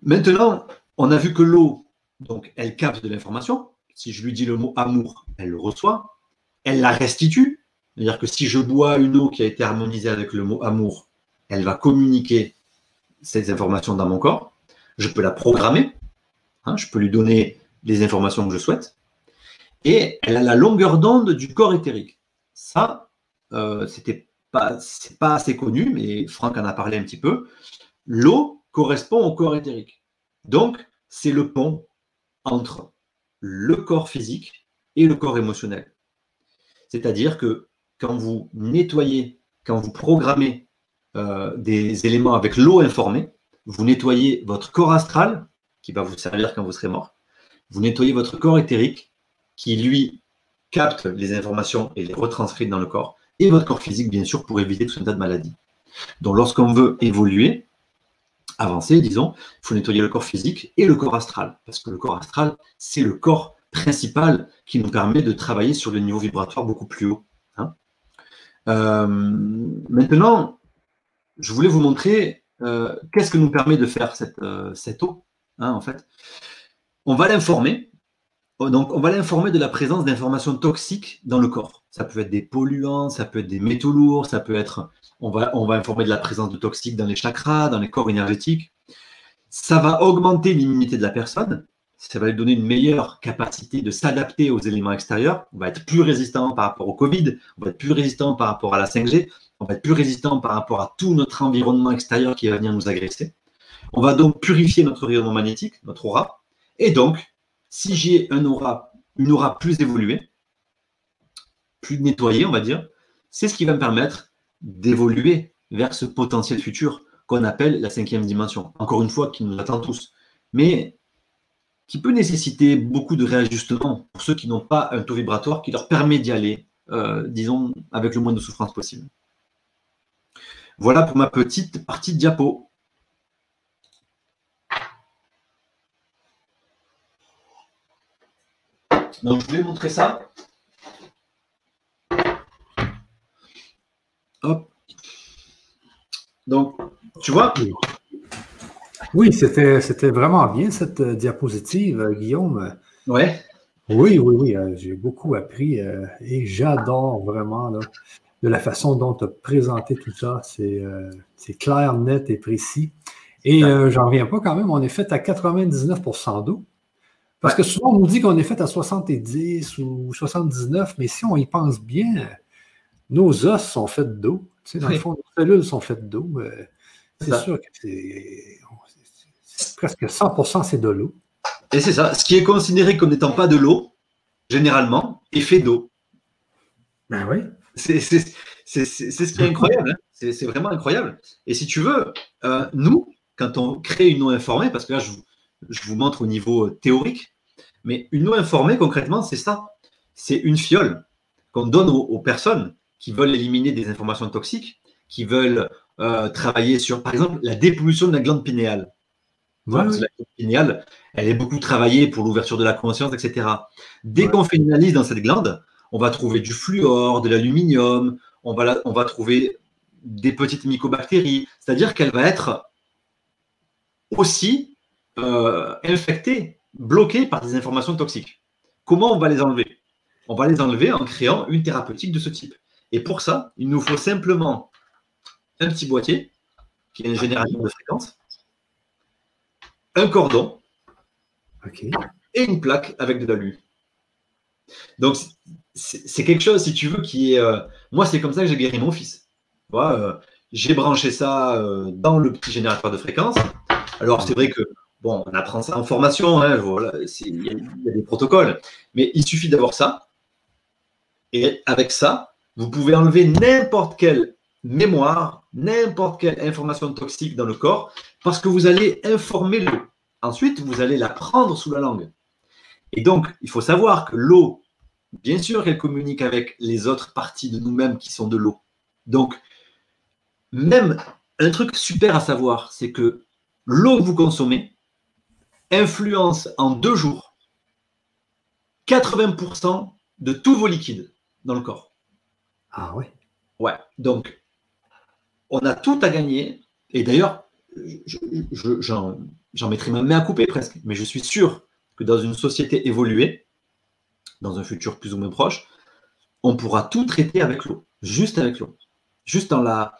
Maintenant, on a vu que l'eau, donc, elle capte de l'information. Si je lui dis le mot amour, elle le reçoit. Elle la restitue. C'est-à-dire que si je bois une eau qui a été harmonisée avec le mot amour, elle va communiquer ces informations dans mon corps. Je peux la programmer. Hein, je peux lui donner les informations que je souhaite. Et elle a la longueur d'onde du corps éthérique. Ça, euh, c'était pas, pas assez connu, mais Franck en a parlé un petit peu. L'eau correspond au corps éthérique. Donc, c'est le pont entre le corps physique et le corps émotionnel. C'est-à-dire que quand vous nettoyez, quand vous programmez euh, des éléments avec l'eau informée, vous nettoyez votre corps astral, qui va vous servir quand vous serez mort, vous nettoyez votre corps éthérique, qui lui capte les informations et les retranscrit dans le corps, et votre corps physique, bien sûr, pour éviter tout un tas de maladies. Donc, lorsqu'on veut évoluer, avancer, disons, il faut nettoyer le corps physique et le corps astral, parce que le corps astral, c'est le corps principal qui nous permet de travailler sur le niveau vibratoire beaucoup plus haut. Hein. Euh, maintenant, je voulais vous montrer euh, qu'est-ce que nous permet de faire cette, euh, eau, hein, en fait. On va l'informer, donc, on va l'informer de la présence d'informations toxiques dans le corps. Ça peut être des polluants, ça peut être des métaux lourds, ça peut être. On va, informer de la présence de toxiques dans les chakras, dans les corps énergétiques. Ça va augmenter l'immunité de la personne. Ça va lui donner une meilleure capacité de s'adapter aux éléments extérieurs. On va être plus résistant par rapport au Covid, on va être plus résistant par rapport à la 5G, on va être plus résistant par rapport à tout notre environnement extérieur qui va venir nous agresser. On va donc purifier notre rayonnement magnétique, notre aura. Et donc, si j'ai une aura plus évoluée, plus nettoyée, on va dire, c'est ce qui va me permettre d'évoluer vers ce potentiel futur qu'on appelle la cinquième dimension. Encore une fois, qui nous attend tous. Mais qui peut nécessiter beaucoup de réajustements pour ceux qui n'ont pas un taux vibratoire qui leur permet d'y aller, euh, disons, avec le moins de souffrance possible. Voilà pour ma petite partie diapo. Donc, je voulais montrer ça. Hop. Donc, tu vois? Oui, c'était, c'était vraiment bien cette euh, diapositive, euh, Guillaume. Ouais. Oui, oui, oui. Euh, j'ai beaucoup appris et j'adore vraiment de la façon dont tu as présenté tout ça. C'est, c'est clair, net et précis. Et j'en reviens pas quand même, on est fait à 99% d'eau. Parce que souvent, on nous dit qu'on est fait à 70 ou 79, mais si on y pense bien, nos os sont faits d'eau. Tu sais, dans le fond, nos cellules sont faites d'eau. Euh, c'est sûr que c'est presque 100% c'est de l'eau. Et c'est ça. Ce qui est considéré comme n'étant pas de l'eau, généralement, est fait d'eau. Ben oui. C'est ce qui est incroyable. Hein. C'est vraiment incroyable. Et si tu veux, euh, nous, quand on crée une eau informée, parce que là, je vous, je vous montre au niveau théorique, mais une eau informée, concrètement, c'est ça. C'est une fiole qu'on donne aux, personnes qui veulent éliminer des informations toxiques, qui veulent euh, travailler sur, par exemple, la dépollution de la glande pinéale. La glande pinéale, elle est beaucoup travaillée pour l'ouverture de la conscience, etc. Dès qu'on fait une analyse dans cette glande, on va trouver du fluor, de l'aluminium, on va, on va trouver des petites mycobactéries. C'est-à-dire qu'elle va être aussi euh, infectée bloqués par des informations toxiques. Comment on va les enlever? On va les enlever en créant une thérapeutique de ce type. Et pour ça, il nous faut simplement un petit boîtier qui est un générateur de fréquence, un cordon et une plaque avec de l'alu. Donc, c'est quelque chose, si tu veux, qui est. Euh, moi, c'est comme ça que j'ai guéri mon fils. Euh, j'ai branché ça euh, dans le petit générateur de fréquence. Alors, c'est vrai que Bon, on apprend ça en formation, hein, il, y a, des protocoles, mais il suffit d'avoir ça. Et avec ça, vous pouvez enlever n'importe quelle mémoire, n'importe quelle information toxique dans le corps, parce que vous allez informer l'eau. Ensuite, vous allez la prendre sous la langue. Et donc, il faut savoir que l'eau, bien sûr qu'elle communique avec les autres parties de nous-mêmes qui sont de l'eau. Donc, même un truc super à savoir, c'est que l'eau que vous consommez, influence en deux jours 80% de tous vos liquides dans le corps. Ah ouais Ouais. Donc, on a tout à gagner. Et d'ailleurs, j'en mettrai ma main à couper presque. Mais je suis sûr que dans une société évoluée, dans un futur plus ou moins proche, on pourra tout traiter avec l'eau. Juste avec l'eau. Juste en la,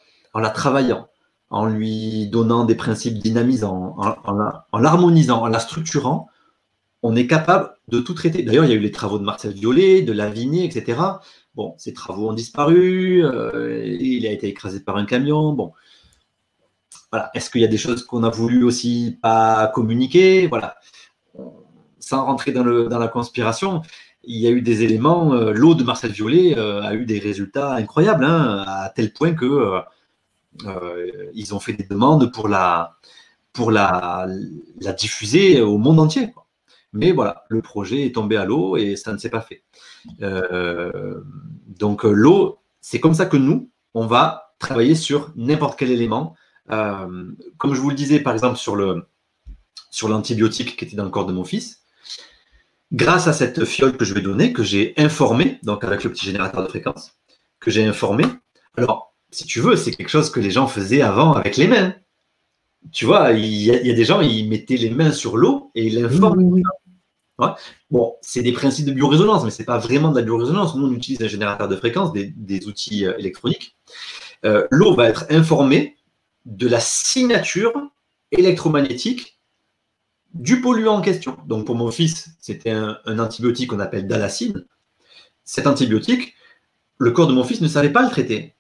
travaillant en lui donnant des principes dynamisants, en, l'harmonisant, en la structurant, on est capable de tout traiter. D'ailleurs, il y a eu les travaux de Marcel Violet, de Lavigné, etc. Bon, ces travaux ont disparu, euh, il a été écrasé par un camion. Bon, voilà. Est-ce qu'il y a des choses qu'on a voulu aussi pas communiquer? Voilà. Sans rentrer dans, le, dans la conspiration, il y a eu des éléments. Euh, l'eau de Marcel Violet euh, a eu des résultats incroyables, hein, à tel point que ils ont fait des demandes pour la, pour la, la diffuser au monde entier. Mais voilà, le projet est tombé à l'eau et ça ne s'est pas fait. Euh, donc l'eau, c'est comme ça que nous, on va travailler sur n'importe quel élément. Euh, comme je vous le disais, par exemple, sur le sur l'antibiotique qui était dans le corps de mon fils, grâce à cette fiole que je vais donner, que j'ai informé, donc avec le petit générateur de fréquence, que j'ai informé. Alors, si tu veux, c'est quelque chose que les gens faisaient avant avec les mains. Tu vois, il y, a, des gens, ils mettaient les mains sur l'eau et ils l'informent. Bon, c'est des principes de biorésonance, mais ce n'est pas vraiment de la biorésonance. Nous, on utilise un générateur de fréquences, des, outils euh, électroniques. Euh, l'eau va être informée de la signature électromagnétique du polluant en question. Donc, pour mon fils, c'était un, antibiotique qu'on appelle dalacine. Cet antibiotique, le corps de mon fils ne savait pas le traiter.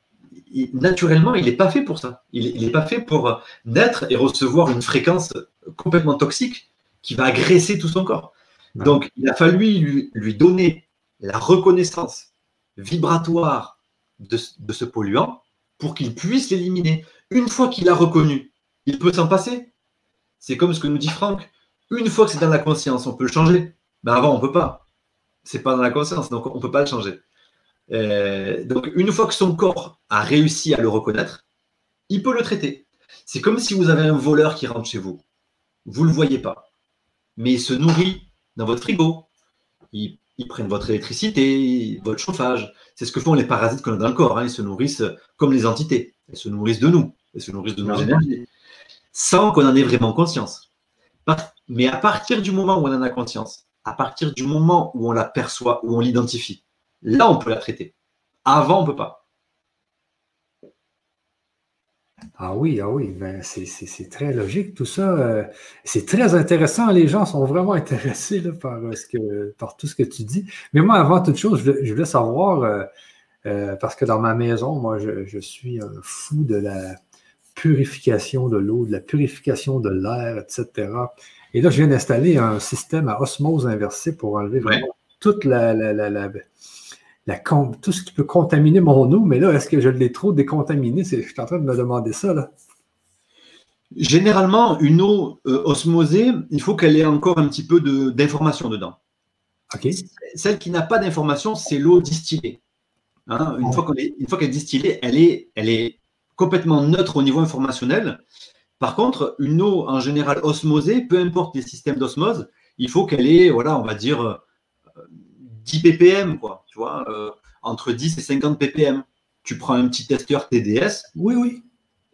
naturellement, il n'est pas fait pour ça. Il n'est pas fait pour naître et recevoir une fréquence complètement toxique qui va agresser tout son corps. Donc, il a fallu lui, donner la reconnaissance vibratoire de, ce polluant pour qu'il puisse l'éliminer. Une fois qu'il a reconnu, il peut s'en passer. C'est comme ce que nous dit Franck. Une fois que c'est dans la conscience, on peut le changer. Mais avant, on ne peut pas. C'est pas dans la conscience, donc on ne peut pas le changer. Euh, donc, une fois que son corps a réussi à le reconnaître, il peut le traiter. C'est comme si vous avez un voleur qui rentre chez vous. Vous ne le voyez pas, mais il se nourrit dans votre frigo. Ils, prennent votre électricité, votre chauffage. C'est ce que font les parasites qu'on a dans le corps. Hein. Ils se nourrissent comme les entités. Ils se nourrissent de nous. Ils se nourrissent de nos énergies. Sans qu'on en ait vraiment conscience. Mais à partir du moment où on en a conscience, à partir du moment où on l'aperçoit, où on l'identifie, là, on peut la traiter. Avant, on ne peut pas. Ah oui, ah oui, ben c'est très logique tout ça. Euh, c'est très intéressant. Les gens sont vraiment (laughs) intéressés par, euh, ce que, par tout ce que tu dis. Mais moi, avant toute chose, je, voulais savoir, euh, parce que dans ma maison, moi, je, suis un fou de la purification de l'eau, de la purification de l'air, etc. Et là, je viens d'installer un système à osmose inversée pour enlever vraiment toute la, la, la, la tout ce qui peut contaminer mon eau, mais là, est-ce que je l'ai trop décontaminé? Je suis en train de me demander ça. Là. Généralement, une eau euh, osmosée, il faut qu'elle ait encore un petit peu d'information dedans. Celle qui n'a pas d'information, c'est l'eau distillée. Hein, une, fois qu'elle est, distillée, elle est, elle est complètement neutre au niveau informationnel. Par contre, une eau en général osmosée, peu importe les systèmes d'osmose, il faut qu'elle ait, voilà, on va dire, 10 euh, ppm, quoi tu vois, euh, entre 10 et 50 ppm. Tu prends un petit testeur TDS. Oui, oui.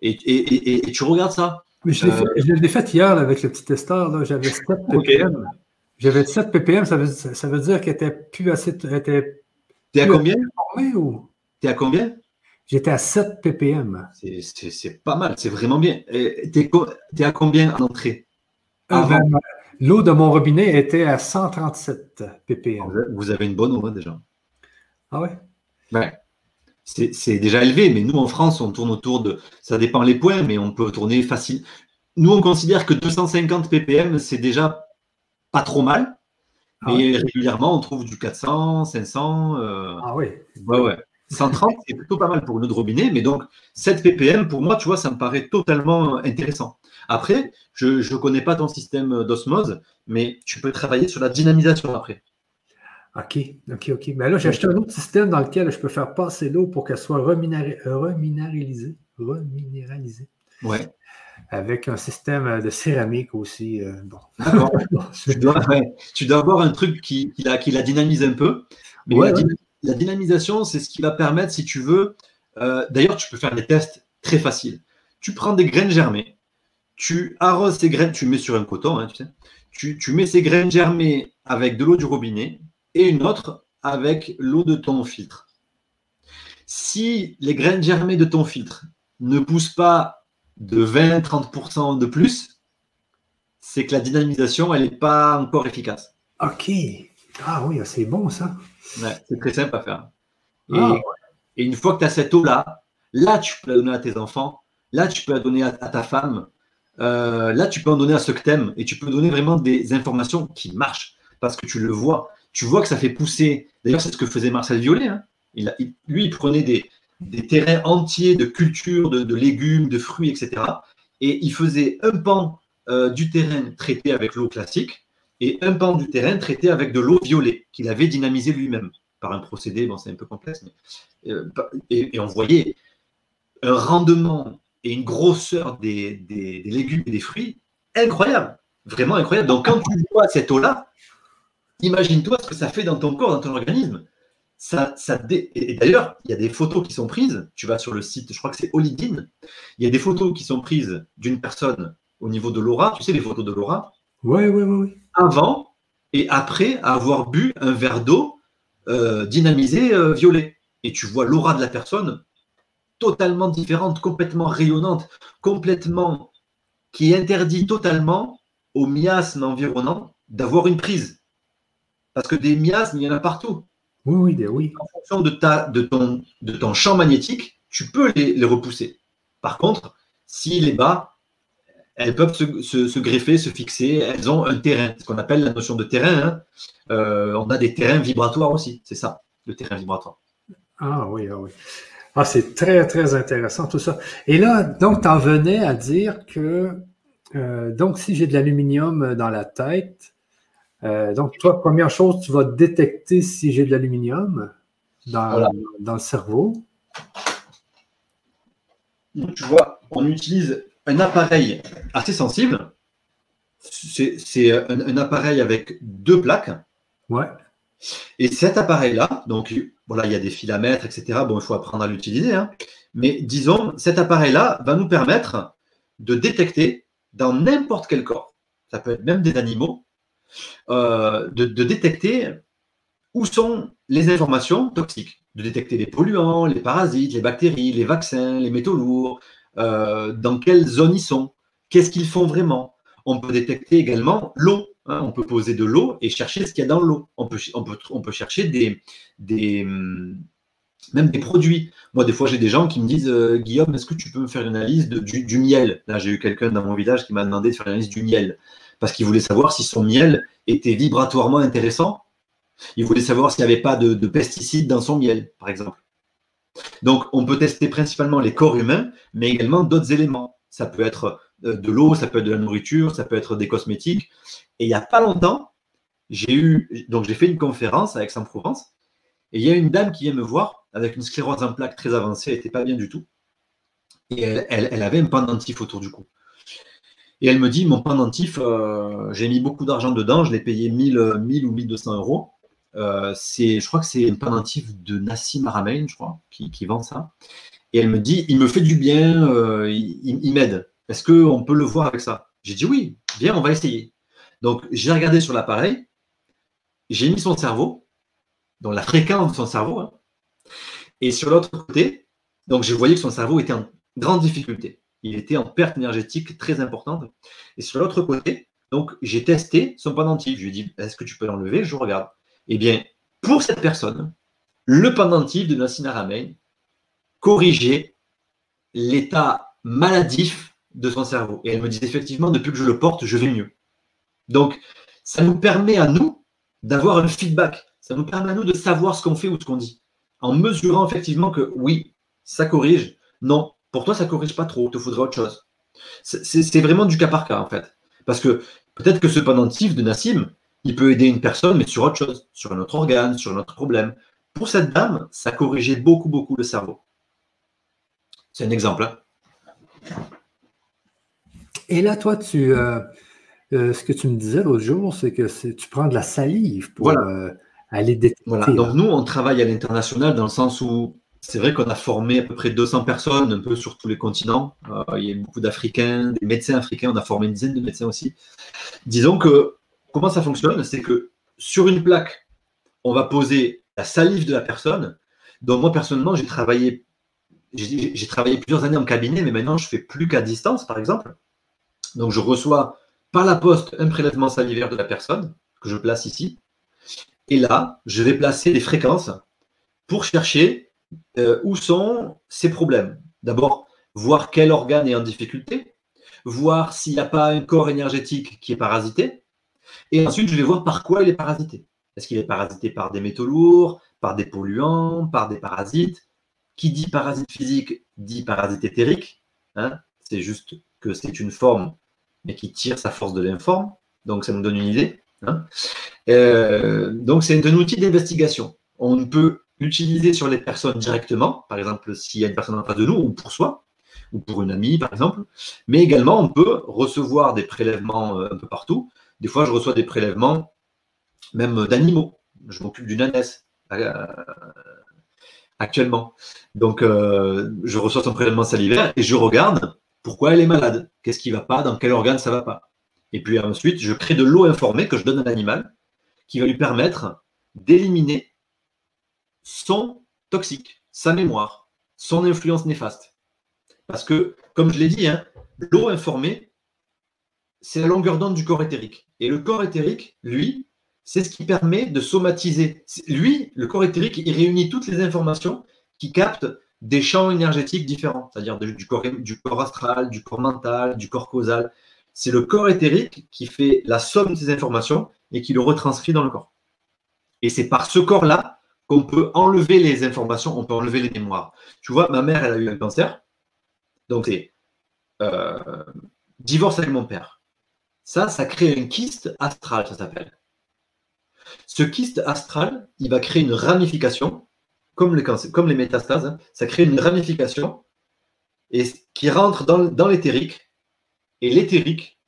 Et, tu regardes ça. Mais je l'ai fait, fait, hier avec le petit testeur. J'avais 7 ppm. J'avais 7 ppm, ça veut, ça veut dire qu'elle était plus assez. T'es à combien? ou... T'es à combien? J'étais à 7 ppm. C'est pas mal, c'est vraiment bien. T'es es à combien en entrée euh, L'eau de mon robinet était à 137 ppm. Vous avez une bonne eau hein, déjà. Ah ouais? Ouais. C'est déjà élevé, mais nous en France, on tourne autour de. Ça dépend les points, mais on peut tourner facile. Nous, on considère que 250 ppm, c'est déjà pas trop mal. Ah mais régulièrement, on trouve du 400, 500. Euh, ah oui. Ouais, ouais. 130, c'est plutôt pas mal pour une eau de robinet, mais donc 7 ppm, pour moi, tu vois, ça me paraît totalement intéressant. Après, je ne connais pas ton système d'osmose, mais tu peux travailler sur la dynamisation après. OK, OK, OK. Mais là, j'ai acheté un autre système dans lequel je peux faire passer l'eau pour qu'elle soit reminéralisée. Reminéralisée. Ouais. Avec un système de céramique aussi. Euh, bon. (laughs) tu, dois, avoir un truc qui, la, qui la dynamise un peu. Mais la, dynamisation, c'est ce qui va permettre, si tu veux. Euh, d'ailleurs, tu peux faire des tests très faciles. Tu prends des graines germées, tu arroses ces graines, tu mets sur un coton, hein, tu sais. Tu, tu mets ces graines germées avec de l'eau du robinet, et une autre avec l'eau de ton filtre. Si les graines germées de ton filtre ne poussent pas de 20-30% de plus, c'est que la dynamisation, elle n'est pas encore efficace. OK. Ah oui, c'est bon ça. c'est très simple à faire. Ah, et, une fois que tu as cette eau-là, là, tu peux la donner à tes enfants, là, tu peux la donner à, ta femme, euh, là, tu peux en donner à ceux que et tu peux donner vraiment des informations qui marchent parce que tu le vois tu vois que ça fait pousser. D'ailleurs, c'est ce que faisait Marcel Violet. Hein. Lui, il prenait des, terrains entiers de culture, de, légumes, de fruits, etc. Et il faisait un pan euh, du terrain traité avec l'eau classique et un pan du terrain traité avec de l'eau violet qu'il avait dynamisé lui-même par un procédé. Bon, c'est un peu complexe, mais euh, et, on voyait un rendement et une grosseur des, des, légumes et des fruits incroyable, vraiment incroyable. Donc, quand tu vois cette eau-là, Imagine-toi ce que ça fait dans ton corps, dans ton organisme. Ça, ça Et d'ailleurs, il y a des photos qui sont prises. Tu vas sur le site, je crois que c'est Olidine. Il y a des photos qui sont prises d'une personne au niveau de l'aura. Tu sais, les photos de l'aura? Oui, oui, oui. Avant et après avoir bu un verre d'eau euh, dynamisé euh, violet. Et tu vois l'aura de la personne totalement différente, complètement rayonnante, complètement qui interdit totalement au miasme environnant d'avoir une prise. Parce que des miasmes, il y en a partout. Oui, oui, oui. En fonction de, ta, de, ton, de ton champ magnétique, tu peux les, repousser. Par contre, s'il est bas, elles peuvent se, greffer, se fixer. Elles ont un terrain, ce qu'on appelle la notion de terrain. Hein. Euh, on a des terrains vibratoires aussi, c'est ça, le terrain vibratoire. Ah oui, ah oui. Ah, c'est très, très intéressant tout ça. Et là, donc, tu en venais à dire que, euh, donc, si j'ai de l'aluminium dans la tête, euh, donc, toi, première chose, tu vas détecter si j'ai de l'aluminium dans, dans, le cerveau. tu vois, on utilise un appareil assez sensible. C'est un, appareil avec deux plaques. Ouais. Et cet appareil-là, donc il y a des filamètres, etc. Bon, il faut apprendre à l'utiliser. Hein. Mais disons, cet appareil-là va nous permettre de détecter dans n'importe quel corps, ça peut être même des animaux, euh, de, détecter où sont les informations toxiques, de détecter les polluants, les parasites, les bactéries, les vaccins, les métaux lourds, euh, dans quelle zone ils sont, qu'est-ce qu'ils font vraiment. On peut détecter également l'eau. Hein. on peut poser de l'eau et chercher ce qu'il y a dans l'eau. On peut, chercher des, hum, même des produits. Moi, des fois, j'ai des gens qui me disent euh, Guillaume, est-ce que tu peux me faire une analyse du, miel? Là, j'ai eu quelqu'un dans mon village qui m'a demandé de faire une analyse du miel parce qu'il voulait savoir si son miel était vibratoirement intéressant. Il voulait savoir s'il n'y avait pas de, pesticides dans son miel, par exemple. Donc, on peut tester principalement les corps humains, mais également d'autres éléments. Ça peut être de l'eau, ça peut être de la nourriture, ça peut être des cosmétiques. Et il n'y a pas longtemps, j'ai eu, donc j'ai fait une conférence à Aix-en-Provence, et il y a une dame qui vient me voir avec une sclérose en plaques très avancée, elle n'était pas bien du tout. Et elle, elle, avait un pendentif autour du cou. Et elle me dit, mon pendentif, euh, j'ai mis beaucoup d'argent dedans, je l'ai payé 1000, 1000 ou 1200 euros. Euh, je crois que c'est un pendentif de Nassim Aramein, je crois, qui, vend ça. Et elle me dit, il me fait du bien, euh, il, m'aide. Est-ce qu'on peut le voir avec ça? J'ai dit oui, bien, on va essayer. Donc j'ai regardé sur l'appareil, j'ai mis son cerveau, donc la fréquence de son cerveau, hein. et sur l'autre côté, donc je voyais que son cerveau était en grande difficulté il était en perte énergétique très importante. Et sur l'autre côté, donc j'ai testé son pendentif. Je lui ai dit, est-ce que tu peux l'enlever? Je regarde. Eh bien, pour cette personne, le pendentif de Nassina Ramein corrigeait l'état maladif de son cerveau. Et elle me dit effectivement, depuis que je le porte, je vais mieux. Donc, ça nous permet à nous d'avoir un feedback. Ça nous permet à nous de savoir ce qu'on fait ou ce qu'on dit. En mesurant effectivement que oui, ça corrige. Non, pour toi, ça ne corrige pas trop, il te faudrait autre chose. C'est vraiment du cas par cas, en fait. Parce que peut-être que ce pendentif de Nassim, il peut aider une personne, mais sur autre chose, sur un autre organe, sur un autre problème. Pour cette dame, ça corrigeait beaucoup, beaucoup le cerveau. C'est un exemple. Hein. Et là, toi, tu, euh, euh, ce que tu me disais l'autre jour, c'est que tu prends de la salive pour euh, aller détecter. Voilà. Donc, nous, on travaille à l'international dans le sens où c'est vrai qu'on a formé à peu près 200 personnes, un peu sur tous les continents. Il y a beaucoup d'Africains, des médecins africains. On a formé une dizaine de médecins aussi. Disons que comment ça fonctionne C'est que sur une plaque, on va poser la salive de la personne. Donc moi personnellement, j'ai travaillé, j'ai travaillé plusieurs années en cabinet, mais maintenant je fais plus qu'à distance, par exemple. Donc je reçois par la poste un prélèvement salivaire de la personne que je place ici. Et là, je vais placer des fréquences pour chercher euh, où sont ces problèmes. D'abord, voir quel organe est en difficulté, voir s'il n'y a pas un corps énergétique qui est parasité, et ensuite je vais voir par quoi il est parasité. Est-ce qu'il est parasité par des métaux lourds, par des polluants, par des parasites? Qui dit parasite physique dit parasite éthérique. Hein? C'est juste que c'est une forme, mais qui tire sa force de l'informe. Donc ça nous donne une idée. Hein euh, donc c'est un outil d'investigation. On peut l'utiliser sur les personnes directement, par exemple s'il y a une personne en face de nous, ou pour soi, ou pour une amie, par exemple. Mais également, on peut recevoir des prélèvements euh, un peu partout. Des fois, je reçois des prélèvements même d'animaux. Je m'occupe d'une ânesse euh, actuellement. Donc, je reçois son prélèvement salivaire et je regarde pourquoi elle est malade, qu'est-ce qui ne va pas, dans quel organe ça ne va pas? Et puis ensuite, je crée de l'eau informée que je donne à l'animal qui va lui permettre d'éliminer son toxique, sa mémoire, son influence néfaste. Parce que, comme je l'ai dit, hein, l'eau informée, c'est la longueur d'onde du corps éthérique. Et le corps éthérique, lui, c'est ce qui permet de somatiser. Lui, le corps éthérique, il réunit toutes les informations qui captent des champs énergétiques différents, c'est-à-dire du corps, astral, du corps mental, du corps causal. C'est le corps éthérique qui fait la somme de ces informations et qui le retranscrit dans le corps. Et c'est par ce corps-là qu'on peut enlever les informations, on peut enlever les mémoires. Tu vois, ma mère, elle a eu un cancer. Donc, c'est euh, divorce avec mon père. Ça, ça crée un kyste astral, ça s'appelle. Ce kyste astral, il va créer une ramification, comme les, métastases, hein. ça crée une ramification qui rentre dans, dans l'éthérique. Et l'éthérique,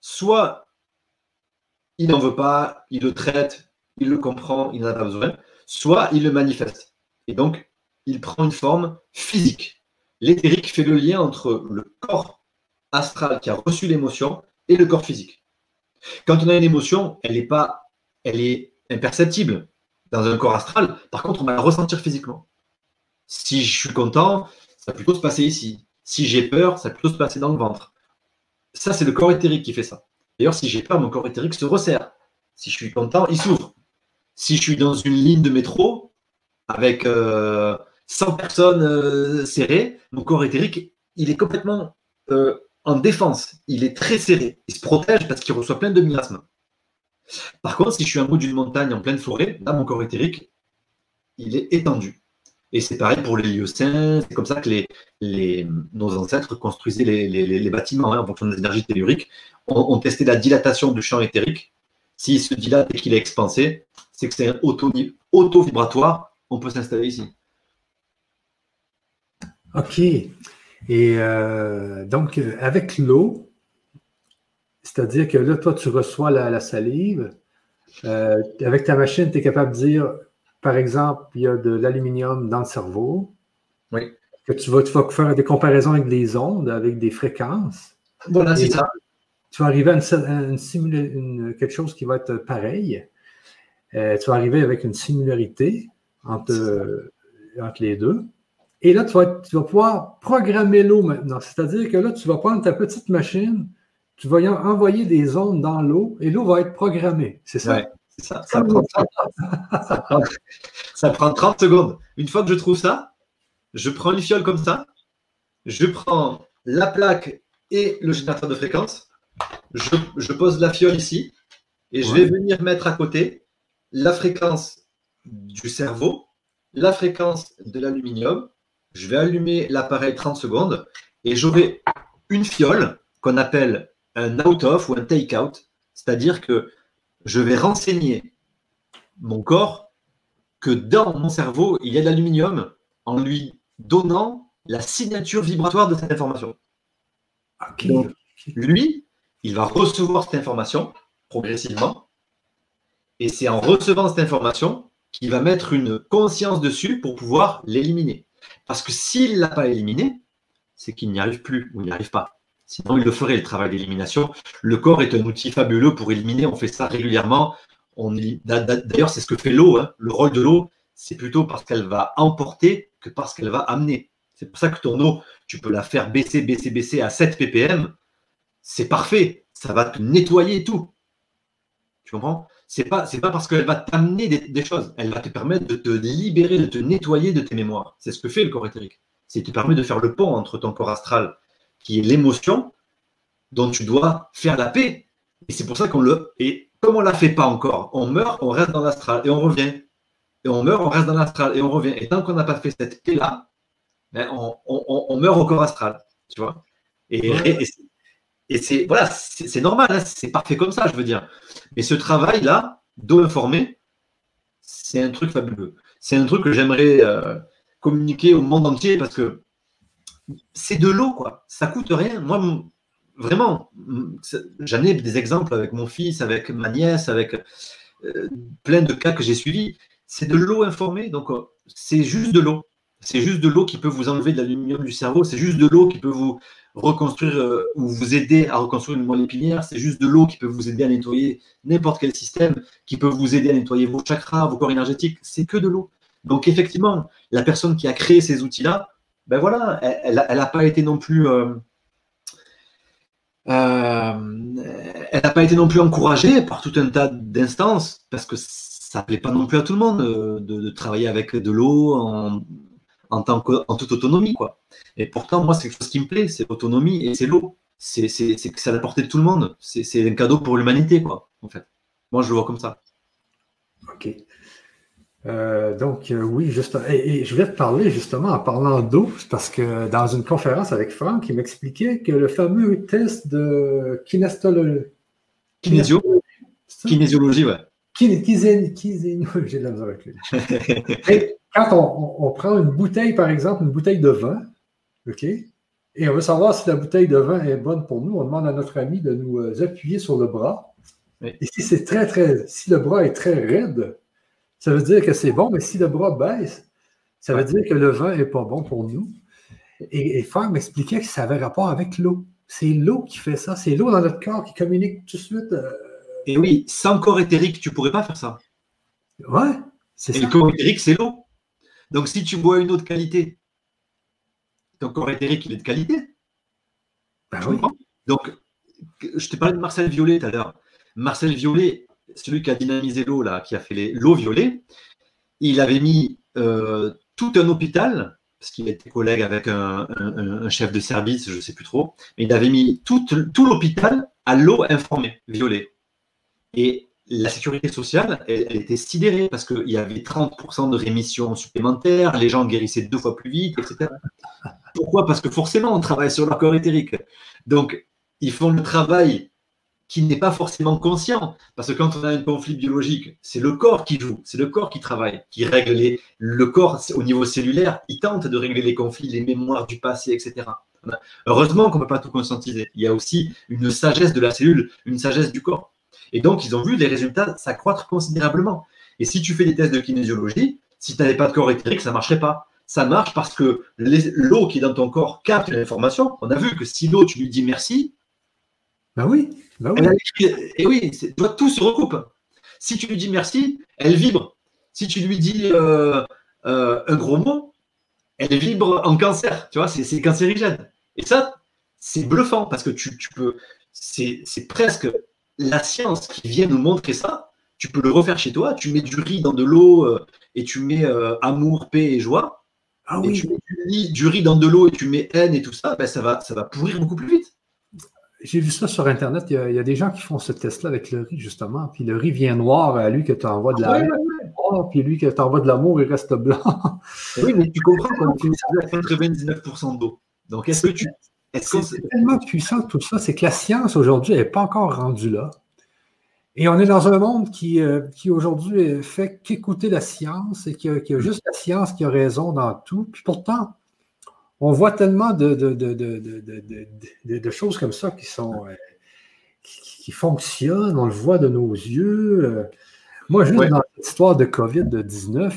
soit il n'en veut pas, il le traite, il le comprend, il n'en a pas besoin, soit il le manifeste. Et donc, il prend une forme physique. L'éthérique fait le lien entre le corps astral qui a reçu l'émotion et le corps physique. Quand on a une émotion, elle n'est pas, elle est imperceptible dans un corps astral. Par contre, on va ressentir physiquement. Si je suis content, ça va plutôt se passer ici. Si j'ai peur, ça va plutôt se passer dans le ventre. Ça, c'est le corps éthérique qui fait ça. D'ailleurs, si j'ai peur, mon corps éthérique se resserre. Si je suis content, il s'ouvre. Si je suis dans une ligne de métro avec 100 euh, personnes euh, serrées, mon corps éthérique, il est complètement euh, en défense. Il est très serré. Il se protège parce qu'il reçoit plein de miasmes. Par contre, si je suis en haut d'une montagne en pleine forêt, là, mon corps éthérique, il est étendu. Et c'est pareil pour les lieux saints, c'est comme ça que nos ancêtres construisaient les, bâtiments hein, en fonction des énergies telluriques, ont, testé la dilatation du champ éthérique. S'il se dilate et qu'il est expansé, c'est que c'est un auto-vibratoire, on peut s'installer ici. OK. Et euh, donc, avec l'eau, c'est-à-dire que là, toi, tu reçois la, salive. Euh, avec ta machine, tu es capable de dire, par exemple, il y a de l'aluminium dans le cerveau. Oui. Que tu vas, faire des comparaisons avec des ondes, avec des fréquences. Voilà, c'est ça. Tu vas arriver à une, quelque chose qui va être pareil. Euh, tu vas arriver avec une similarité entre, entre les deux. Et là, tu vas, tu vas pouvoir programmer l'eau maintenant. C'est-à-dire que là, tu vas prendre ta petite machine, tu vas envoyer des ondes dans l'eau et l'eau va être programmée. C'est ça? Ça? Ça prend, 30 (laughs) secondes. Une fois que je trouve ça, je prends une fiole comme ça, je prends la plaque et le générateur de fréquence, je, pose la fiole ici et je vais venir mettre à côté la fréquence du cerveau, la fréquence de l'aluminium. Je vais allumer l'appareil 30 secondes et j'aurai une fiole qu'on appelle un out-of ou un take-out, c'est-à-dire que je vais renseigner mon corps que dans mon cerveau, il y a de l'aluminium en lui donnant la signature vibratoire de cette information. Donc, lui, il va recevoir cette information progressivement, et c'est en recevant cette information qu'il va mettre une conscience dessus pour pouvoir l'éliminer. Parce que s'il ne l'a pas éliminé, c'est qu'il n'y arrive plus ou il n'y arrive pas. Sinon, il le ferait, le travail d'élimination. Le corps est un outil fabuleux pour éliminer. On fait ça régulièrement. D'ailleurs, c'est ce que fait l'eau. Hein. Le rôle de l'eau, c'est plutôt parce qu'elle va emporter que parce qu'elle va amener. C'est pour ça que ton eau, tu peux la faire baisser, baisser, baisser à 7 ppm. C'est parfait. Ça va te nettoyer tout. Tu comprends? C'est pas, pas parce qu'elle va t'amener des, choses. Elle va te permettre de te libérer, de te nettoyer de tes mémoires. C'est ce que fait le corps éthérique. C'est te permet de faire le pont entre ton corps astral qui est l'émotion dont tu dois faire la paix. Et c'est pour ça qu'on le. Et comme on ne la fait pas encore, on meurt, on reste dans l'astral et on revient. Et on meurt, on reste dans l'astral et on revient. Et tant qu'on n'a pas fait cette paix-là, ben on, meurt au corps astral. Tu vois Et, et, c'est voilà, c'est normal, hein, c'est parfait comme ça, je veux dire. Mais ce travail-là, d'eau informée, c'est un truc fabuleux. C'est un truc que j'aimerais euh, communiquer au monde entier parce que c'est de l'eau, quoi. Ça coûte rien. Moi, vraiment, j'en ai des exemples avec mon fils, avec ma nièce, avec euh, plein de cas que j'ai suivis. C'est de l'eau informée, donc euh, c'est juste de l'eau. C'est juste de l'eau qui peut vous enlever de l'aluminium du cerveau. C'est juste de l'eau qui peut vous reconstruire euh, ou vous aider à reconstruire une moelle épinière. C'est juste de l'eau qui peut vous aider à nettoyer n'importe quel système, qui peut vous aider à nettoyer vos chakras, vos corps énergétiques. C'est que de l'eau. Donc effectivement, la personne qui a créé ces outils-là, ben voilà, elle n'a pas été non plus, euh, euh, elle pas été non plus encouragée par tout un tas d'instances parce que ça ne plaît pas non plus à tout le monde de, de travailler avec de l'eau en, en, toute autonomie. Quoi. Et pourtant, moi, c'est quelque chose qui me plaît, c'est l'autonomie et c'est l'eau. C'est à la portée de tout le monde. C'est un cadeau pour l'humanité, quoi, en fait. Moi, je le vois comme ça. OK. Euh, donc, euh, oui, juste, et, je vais te parler justement en parlant d'eau, parce que dans une conférence avec Franck, il m'expliquait que le fameux test de kinestologie. Kinésio. Kinésiologie, ouais. Kinésiologie, (laughs) j'ai de la misère avec lui. quand on, prend une bouteille, par exemple, une bouteille de vin, OK, et on veut savoir si la bouteille de vin est bonne pour nous, on demande à notre ami de nous euh, appuyer sur le bras. Et si c'est très, très, si le bras est très raide, ça veut dire que c'est bon, mais si le bras baisse, ça veut dire que le vin n'est pas bon pour nous. Et, et m'expliquait que ça avait rapport avec l'eau. C'est l'eau qui fait ça. C'est l'eau dans notre corps qui communique tout de suite. Euh, et oui, sans corps éthérique, tu ne pourrais pas faire ça. Ouais, c'est ça. le corps éthérique, c'est l'eau. Donc, si tu bois une eau de qualité, ton corps éthérique, il est de qualité. Ben oui. Donc, je te parlais de Marcel Violet tout à l'heure. Marcel Violet, celui qui a dynamisé l'eau, là, qui a fait l'eau violet, il avait mis euh, tout un hôpital, parce qu'il était collègue avec un, chef de service, je ne sais plus trop, mais il avait mis tout, l'hôpital à l'eau informée, violet. Et la sécurité sociale, elle, était sidérée parce qu'il y avait 30% de rémission supplémentaire, les gens guérissaient deux fois plus vite, etc. Pourquoi? Parce que forcément, on travaille sur leur corps éthérique. Donc, ils font le travail qui n'est pas forcément conscient. Parce que quand on a un conflit biologique, c'est le corps qui joue, c'est le corps qui travaille, qui règle les, le corps au niveau cellulaire, il tente de régler les conflits, les mémoires du passé, etc. Heureusement qu'on ne peut pas tout conscientiser. Il y a aussi une sagesse de la cellule, une sagesse du corps. Et donc, ils ont vu les résultats s'accroître considérablement. Et si tu fais des tests de kinésiologie, si tu n'avais pas de corps éthérique, ça ne marcherait pas. Ça marche parce que l'eau qui est dans ton corps capte l'information. On a vu que si l'eau, tu lui dis merci. Ben oui. Ben oui. et oui, tout se recoupe. Si tu lui dis merci, elle vibre. Si tu lui dis euh, euh, un gros mot, elle vibre en cancer. Tu vois, c'est cancérigène. Et ça, c'est bluffant parce que tu, tu peux. C'est presque la science qui vient nous montrer ça, tu peux le refaire chez toi. Tu mets du riz dans de l'eau euh, et tu mets amour, paix et joie. Ah et tu mets du riz, dans de l'eau et tu mets haine et tout ça, ben ça, va, ça va pourrir beaucoup plus vite. J'ai vu ça sur Internet. Il y, a, des gens qui font ce test-là avec le riz, justement. Puis le riz vient noir à lui que tu envoies de la haine. puis lui que tu envoies de l'amour, il reste blanc. oui, mais tu comprends tu à 99% d'eau. Donc, est-ce que tu c'est tellement puissant tout ça, c'est que la science aujourd'hui n'est pas encore rendue là. Et on est dans un monde qui, euh, qui aujourd'hui fait qu'écouter la science et qu'il y, a juste la science qui a raison dans tout. Puis pourtant, on voit tellement de, de, choses comme ça qui sont euh, qui, fonctionnent, on le voit de nos yeux. Euh. moi, juste dans l'histoire de COVID-19,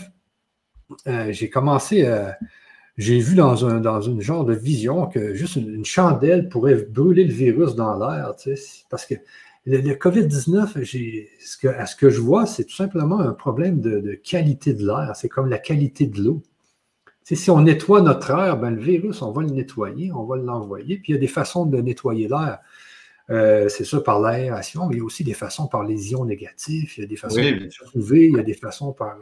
j'ai commencé à j'ai vu dans un dans une genre de vision que juste une, chandelle pourrait brûler le virus dans l'air, tu sais, parce que le, COVID-19, ce que, à ce que je vois, c'est tout simplement un problème de, qualité de l'air. C'est comme la qualité de l'eau. Si on nettoie notre air, ben, le virus, on va le nettoyer, on va l'envoyer. Puis il y a des façons de nettoyer l'air. Euh, c'est ça par l'aération, mais il y a aussi des façons par les ions négatifs, il y a des façons de trouver, il y a des façons par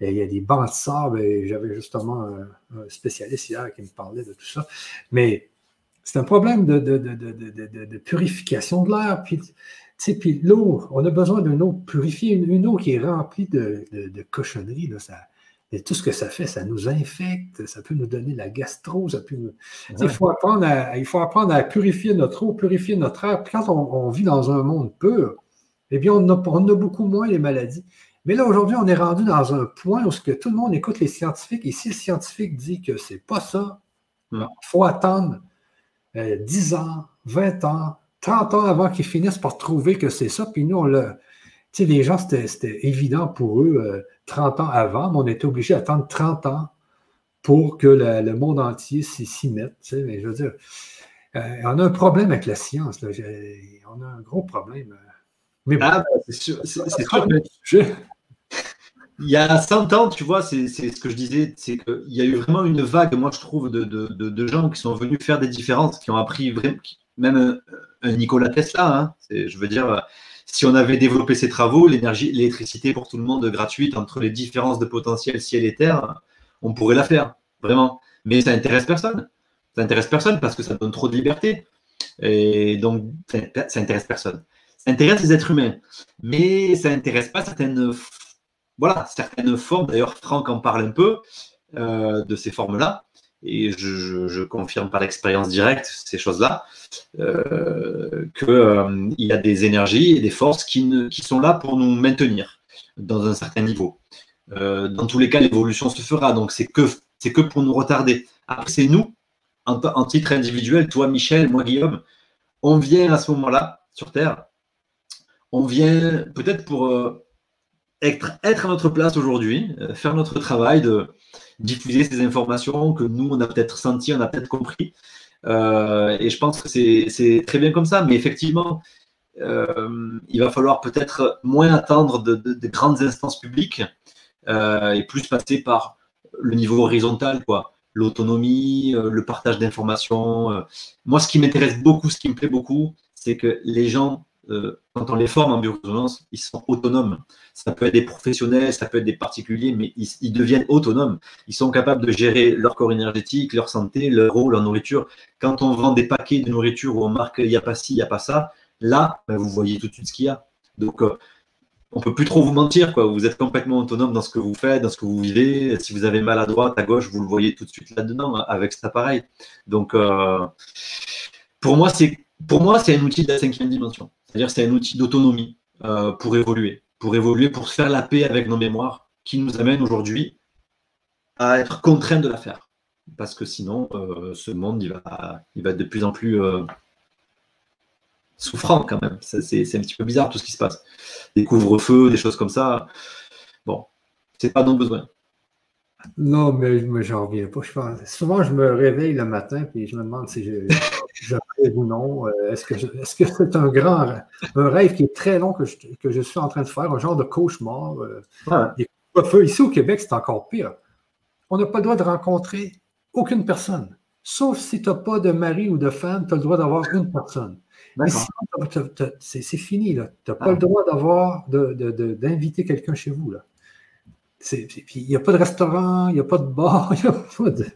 il y a des bancs de sable, et j'avais justement un, spécialiste hier qui me parlait de tout ça. Mais c'est un problème de, purification de l'air. Puis, puis l'eau, on a besoin d'une eau purifiée, une, eau qui est remplie de, cochonneries. Là, ça, et tout ce que ça fait, ça nous infecte, ça peut nous donner la gastro, ça peut il, faut apprendre à, il faut apprendre à purifier notre eau, purifier notre air. Puis quand on, vit dans un monde pur, eh bien, on a, on a beaucoup moins les maladies. Mais là, aujourd'hui, on est rendu dans un point où que tout le monde écoute les scientifiques. Et si le scientifique dit que c'est pas ça, il faut attendre 10 euh, ans, 20 ans, 30 ans avant qu'ils finissent par trouver que c'est ça. Puis nous, on le. Tu sais, les gens, c'était évident pour eux 30 euh, ans avant, mais on était obligé d'attendre 30 ans pour que le monde entier s'y mette. mais je veux dire, euh, on a un problème avec la science. On a un gros problème. Mais ah, ben, c'est sûr. Il y a 100 ans, tu vois, c'est ce que je disais, c'est qu'il y a eu vraiment une vague, moi je trouve, de, gens qui sont venus faire des différences, qui ont appris vraiment, même un, Nicolas Tesla. Hein, je veux dire, si on avait développé ces travaux, l'énergie, l'électricité pour tout le monde gratuite entre les différences de potentiel ciel et terre, on pourrait la faire, vraiment. Mais ça intéresse personne. Ça intéresse personne parce que ça donne trop de liberté. Et donc, ça intéresse personne. Ça intéresse les êtres humains. Mais ça n'intéresse pas certaines, voilà, certaines formes. D'ailleurs, Franck en parle un peu euh, de ces formes-là. Et je, confirme par l'expérience directe ces choses-là, euh, qu'il euh, y a des énergies et des forces qui, sont là pour nous maintenir dans un certain niveau. dans tous les cas, l'évolution se fera, donc c'est que, que pour nous retarder. Après, c'est nous en, titre individuel, toi Michel, moi Guillaume, on vient à ce moment-là sur Terre, on vient peut-être pour euh, être, à notre place aujourd'hui, euh, faire notre travail de diffuser ces informations que nous, on a peut-être senti, on a peut-être compris. Euh, et je pense que c'est très bien comme ça, mais effectivement, il va falloir peut-être moins attendre de, de, grandes instances publiques et plus passer par le niveau horizontal, quoi l'autonomie, euh, le partage d'informations. Euh. Moi, ce qui m'intéresse beaucoup, ce qui me plaît beaucoup, c'est que les gens, euh, quand on les forme en biorésonance, ils sont autonomes. Ça peut être des professionnels, ça peut être des particuliers, mais ils, deviennent autonomes. Ils sont capables de gérer leur corps énergétique, leur santé, leur eau, leur nourriture. Quand on vend des paquets de nourriture où on marque il n'y a pas ci, il n'y a pas ça, là, ben, vous voyez tout de suite ce qu'il y a. Donc, on peut plus trop vous mentir, quoi. Vous êtes complètement autonome dans ce que vous faites, dans ce que vous vivez. Si vous avez mal à droite, à gauche, vous le voyez tout de suite là-dedans hein, avec cet appareil. Donc, euh, pour moi, c'est pour moi, c'est un outil de la cinquième dimension. C'est-à-dire, c'est un outil d'autonomie euh, pour évoluer, pour évoluer, pour faire la paix avec nos mémoires, qui nous amène aujourd'hui à être contraints de la faire. Parce que sinon, euh, ce monde, il va, il va être de plus en plus souffrant quand même. C'est un petit peu bizarre tout ce qui se passe. Des couvre-feux, des choses comme ça. Bon, c'est pas nos besoins. Non, mais, mais j'en reviens pas. souvent, je me réveille le matin et je me demande si rêve ou non. Euh, est-ce que c'est un grand un rêve qui est très long que je, que je, suis en train de faire, un genre de cauchemar? Euh, Ici au Québec, c'est encore pire. On n'a pas le droit de rencontrer aucune personne. Sauf si tu n'as pas de mari ou de femme, tu as le droit d'avoir une personne. C'est fini, là. Tu n'as pas le ah. droit d'avoir, d'inviter quelqu'un chez vous, là. Il n'y a pas de restaurant, il n'y a pas de bar, (laughs) il n'y a pas de.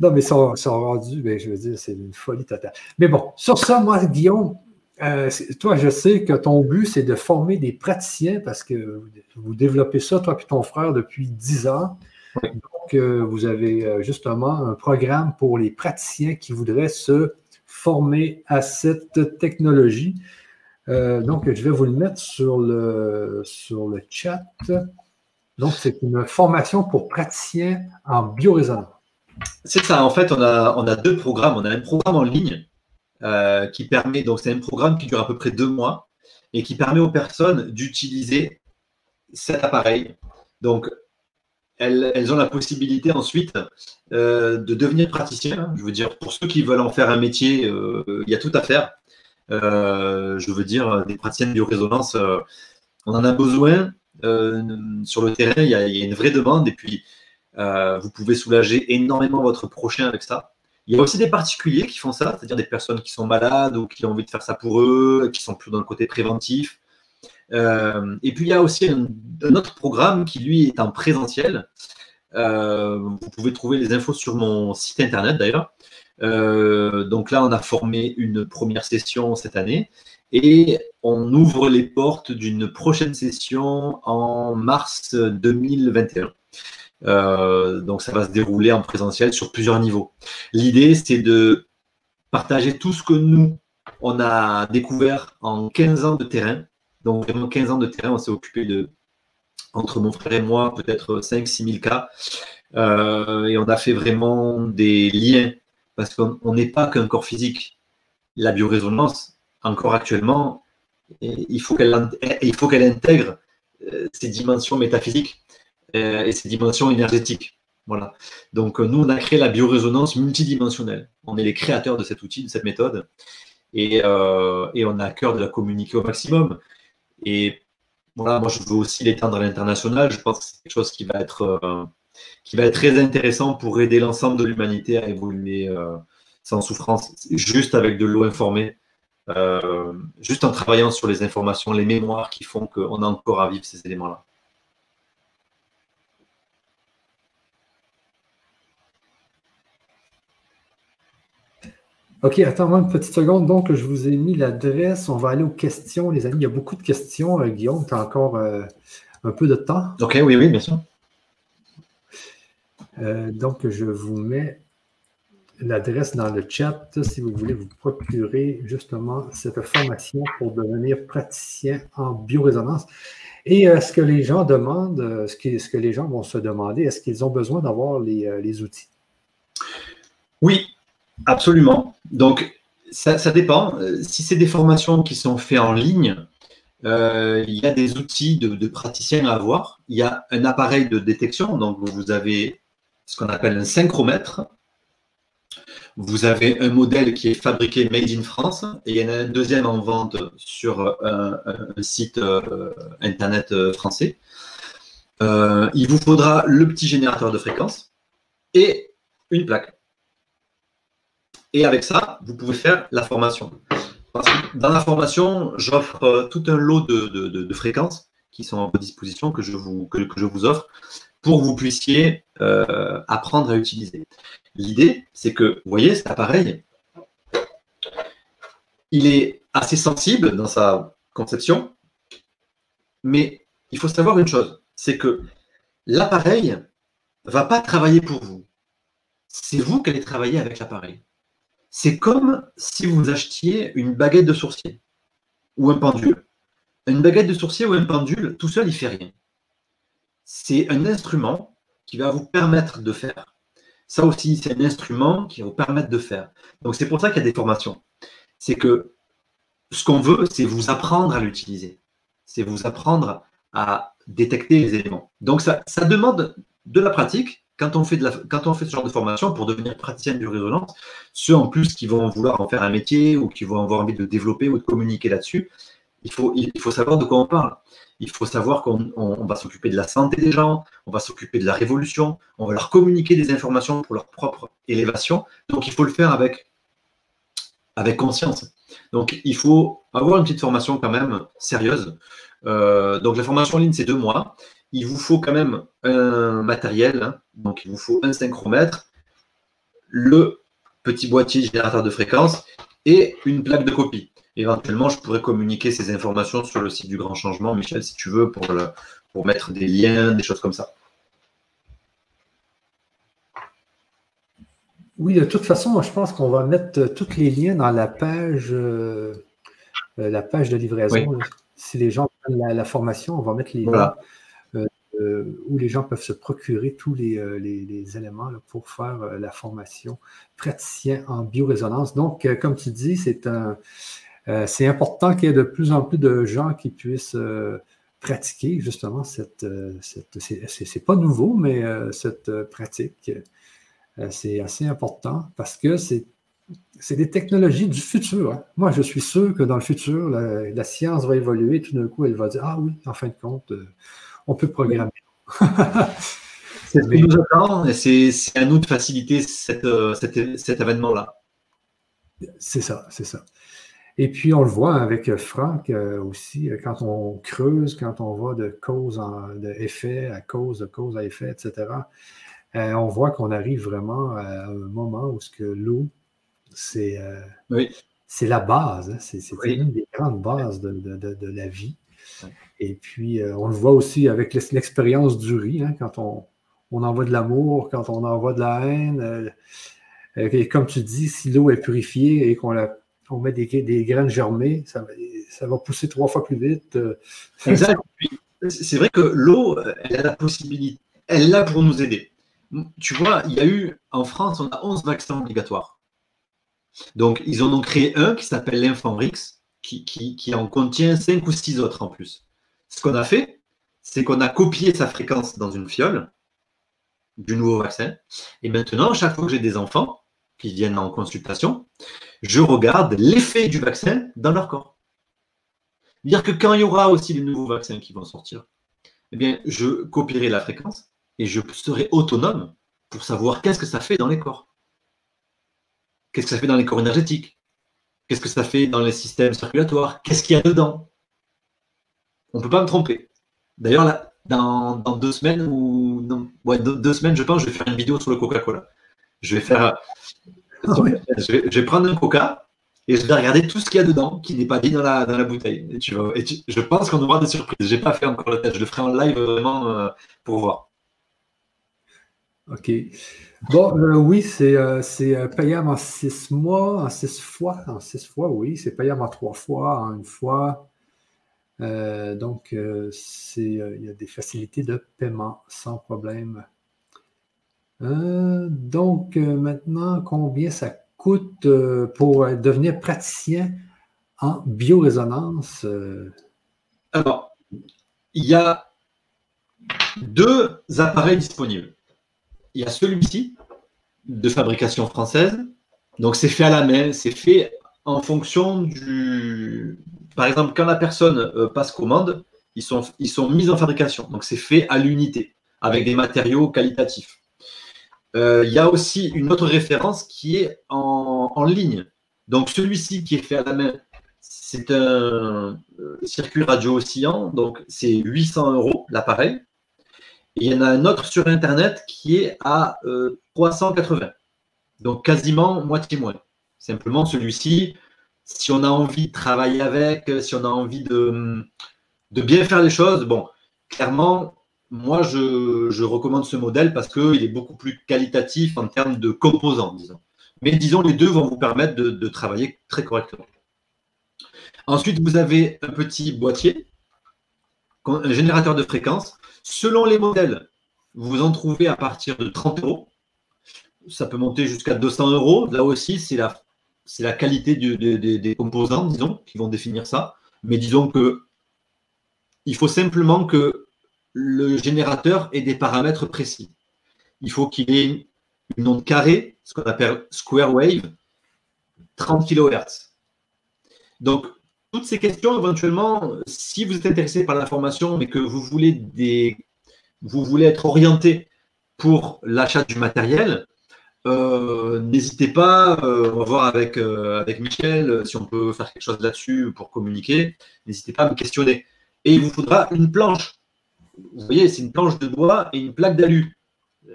Non, mais ils sont, rendus, mais ben, je veux dire, c'est une folie totale. Mais bon, sur ça, moi, Guillaume, euh, toi, je sais que ton but, c'est de former des praticiens parce que vous développez ça, toi et ton frère, depuis 10 ans. Donc, euh, vous avez euh, justement un programme pour les praticiens qui voudraient se formés à cette technologie. Euh, donc, je vais vous le mettre sur le, sur le chat. Donc, c'est une formation pour praticiens en biorésonance. C'est ça. En fait, on a, a deux programmes. On a un programme en ligne euh, qui permet, donc c'est un programme qui dure à peu près deux mois et qui permet aux personnes d'utiliser cet appareil. Donc, elles, ont la possibilité ensuite euh, de devenir praticiens. Je veux dire, pour ceux qui veulent en faire un métier, euh, il y a tout à faire. Je veux dire, des praticiennes de résonance, on en a besoin. sur le terrain, il y, a, une vraie demande et puis vous pouvez soulager énormément votre prochain avec ça. Il y a aussi des particuliers qui font ça, c'est-à-dire des personnes qui sont malades ou qui ont envie de faire ça pour eux, qui sont plus dans le côté préventif. Euh, et puis il y a aussi un, autre programme qui lui est en présentiel. Euh, vous pouvez trouver les infos sur mon site internet d'ailleurs. Euh, donc là, on a formé une première session cette année et on ouvre les portes d'une prochaine session en mars 2021. Donc ça va se dérouler en présentiel sur plusieurs niveaux. L'idée, c'est de partager tout ce que nous, on a découvert en 15 ans de terrain donc vraiment 15 ans de terrain, on s'est occupé de, entre mon frère et moi, peut-être 5-6 000 cas. Euh, et on a fait vraiment des liens, parce qu'on n'est pas qu'un corps physique. La biorésonance, encore actuellement, il faut qu'elle intègre euh, ces dimensions métaphysiques euh, et ces dimensions énergétiques. Voilà. Donc, nous, on a créé la biorésonance multidimensionnelle. On est les créateurs de cet outil, de cette méthode. Et, on a à cœur de la communiquer au maximum. Et voilà, moi, je veux aussi l'étendre à l'international. Je pense que c'est quelque chose qui va être, très intéressant pour aider l'ensemble de l'humanité à évoluer sans souffrance, juste avec de l'eau informée, euh, juste en travaillant sur les informations, les mémoires qui font qu'on a encore à vivre ces éléments-là. OK, attends-moi une petite seconde. Donc, je vous ai mis l'adresse. On va aller aux questions, les amis. Il y a beaucoup de questions. Euh, Guillaume, tu as encore euh, un peu de temps? OK, oui, oui, bien sûr. donc, je vous mets l'adresse dans le chat si vous voulez vous procurer justement cette formation pour devenir praticien en biorésonance. Et euh, ce que les gens demandent, euh, ce que, ce que les gens vont se demander, est-ce qu'ils ont besoin d'avoir les, euh, outils? Oui, absolument. Donc, ça, dépend. Si c'est des formations qui sont faites en ligne, il y a des outils de, praticiens à avoir. Il y a un appareil de détection. Donc, vous avez ce qu'on appelle un synchromètre vous avez un modèle qui est fabriqué made in France et il y en a un deuxième en vente sur un, site euh, internet euh, français. Euh, il vous faudra le petit générateur de fréquence et une plaque. Et avec ça, vous pouvez faire la formation. dans la formation, j'offre tout un lot de, fréquences qui sont à votre disposition, que je vous, que je vous offre, pour que vous puissiez apprendre à utiliser. L'idée, c'est que, vous voyez, cet appareil, il est assez sensible dans sa conception, mais il faut savoir une chose, c'est que l'appareil ne va pas travailler pour vous. C'est vous qui allez travailler avec l'appareil. C'est comme si vous achetiez une baguette de sourcier ou un pendule. Une baguette de sourcier ou un pendule, tout seul, il ne fait rien. C'est un instrument qui va vous permettre de faire ça aussi, c'est un instrument qui va vous permettre de faire. Donc, c'est pour ça qu'il y a des formations. C'est que ce qu'on veut, c'est vous apprendre à l'utiliser. C'est vous apprendre à détecter les éléments. Donc, ça, demande de la pratique. Quand on, fait de ce genre de formation pour devenir praticien du résonance, ceux en plus qui vont vouloir en faire un métier ou qui vont avoir envie de développer ou de communiquer là-dessus, il faut, savoir de quoi on parle. Il faut savoir qu'on va s'occuper de la santé des gens, on va s'occuper de la révolution, on va leur communiquer des informations pour leur propre élévation. Donc il faut le faire avec, avec conscience. Donc il faut avoir une petite formation quand même sérieuse. Euh, donc la formation en ligne, c'est deux mois. Il vous faut quand même un matériel. Hein. donc il vous faut un synchromètre, le petit boîtier générateur de fréquence et une plaque de copie. Éventuellement, je pourrais communiquer ces informations sur le site du Grand Changement, Michel, si tu veux, pour, pour mettre des liens, des choses comme ça. Oui, de toute façon, je pense qu'on va mettre tous les liens dans la page, euh, la page de livraison. Si les gens prennent la, formation, on va mettre les liens euh, où les gens peuvent se procurer tous les, euh, éléments pour faire la formation praticien en biorésonance. Donc, comme tu dis, c'est euh, important qu'il y ait de plus en plus de gens qui puissent euh, pratiquer justement cette, euh, cette c'est pas nouveau, mais cette pratique. c'est assez important parce que c'est c'est des technologies du futur. Hein. Moi, je suis sûr que dans le futur, la, science va évoluer. Tout d'un coup, elle va dire Ah oui, en fin de compte, on peut programmer. (laughs) c'est ce qui nous attend et c'est à nous de faciliter cet, cet événement-là. C'est ça, c'est ça. Et puis, on le voit avec Franck euh, aussi, euh, quand on creuse, quand on va de cause en de effet à cause, de cause à effet, etc., euh, on voit qu'on arrive vraiment à un moment où ce que l'eau, c'est c'est la base, hein. c'est une des grandes bases de, la vie. Et puis, on le voit aussi avec l'expérience du riz, hein, quand on, envoie de l'amour, quand on envoie de la haine. et comme tu dis, si l'eau est purifiée et qu'on la on met des, graines germées, ça, va pousser trois fois plus vite. Euh. C'est vrai que l'eau, elle a la possibilité, elle là pour nous aider. Tu vois, il y a eu, en France, on a 11 vaccins obligatoires. Donc, ils en ont créé un qui s'appelle l'Infanrix, qui, qui, en contient 5 ou 6 autres en plus. Ce qu'on a fait, c'est qu'on a copié sa fréquence dans une fiole du nouveau vaccin. Et maintenant, chaque fois que j'ai des enfants qui viennent en consultation, je regarde l'effet du vaccin dans leur corps. Dire que quand il y aura aussi les nouveaux vaccins qui vont sortir, eh bien, je copierai la fréquence et je serai autonome pour savoir qu'est-ce que ça fait dans les corps. Qu'est-ce que ça fait dans les corps énergétiques? Qu'est-ce que ça fait dans les systèmes circulatoires? Qu'est-ce qu'il y a dedans? On ne peut pas me tromper. D'ailleurs, là, dans, deux semaines ou deux, semaines, je pense, je vais faire une vidéo sur le Coca-Cola. Je vais faire, ah je, vais, prendre un Coca et je vais regarder tout ce qu'il y a dedans qui n'est pas dit dans la, dans la bouteille. Et, tu je pense qu'on aura des surprises. Je n'ai pas fait encore le test. Je le ferai en live vraiment euh, pour voir. OK. Bon, euh, oui, c'est euh, payable en six mois, en six fois. En six fois, oui. C'est payable en trois fois, en une fois. donc, il y a des facilités de paiement sans problème. donc, maintenant, combien ça coûte pour devenir praticien en biorésonance? Alors, il y a deux appareils disponibles il y a celui-ci de fabrication française. Donc c'est fait à la main, c'est fait en fonction du. Par exemple, quand la personne euh, passe commande, ils sont, ils sont mis en fabrication. Donc c'est fait à l'unité, avec des matériaux qualitatifs. Euh, il y a aussi une autre référence qui est en, en ligne. Donc celui-ci qui est fait à la main, c'est un euh, circuit radio oscillant, donc c'est 800 euros l'appareil il y en a un autre sur Internet qui est à 380. Euh, Donc quasiment moitié moins. Simplement celui-ci, si on a envie de travailler avec, si on a envie de, bien faire les choses, bon, clairement, moi je, recommande ce modèle parce qu'il est beaucoup plus qualitatif en termes de composants, disons. Mais disons, les deux vont vous permettre de, de travailler très correctement. Ensuite, vous avez un petit boîtier, un générateur de fréquence. Selon les modèles, vous en trouvez à partir de 30 euros. Ça peut monter jusqu'à 200 euros. Là aussi, c'est la, qualité des composants, disons, qui vont définir ça. Mais disons que il faut simplement que le générateur ait des paramètres précis. Il faut qu'il ait une onde carrée, ce qu'on appelle square wave, 30 kHz. Donc, toutes ces questions, éventuellement, si vous êtes intéressé par l'information, mais que vous voulez, être orienté pour l'achat du matériel, euh, n'hésitez pas, euh, on va voir avec, euh, Michel si on peut faire quelque chose là-dessus pour communiquer. N'hésitez pas à me questionner. Et il vous faudra une planche. Vous voyez, c'est une planche de bois et une plaque d'alu.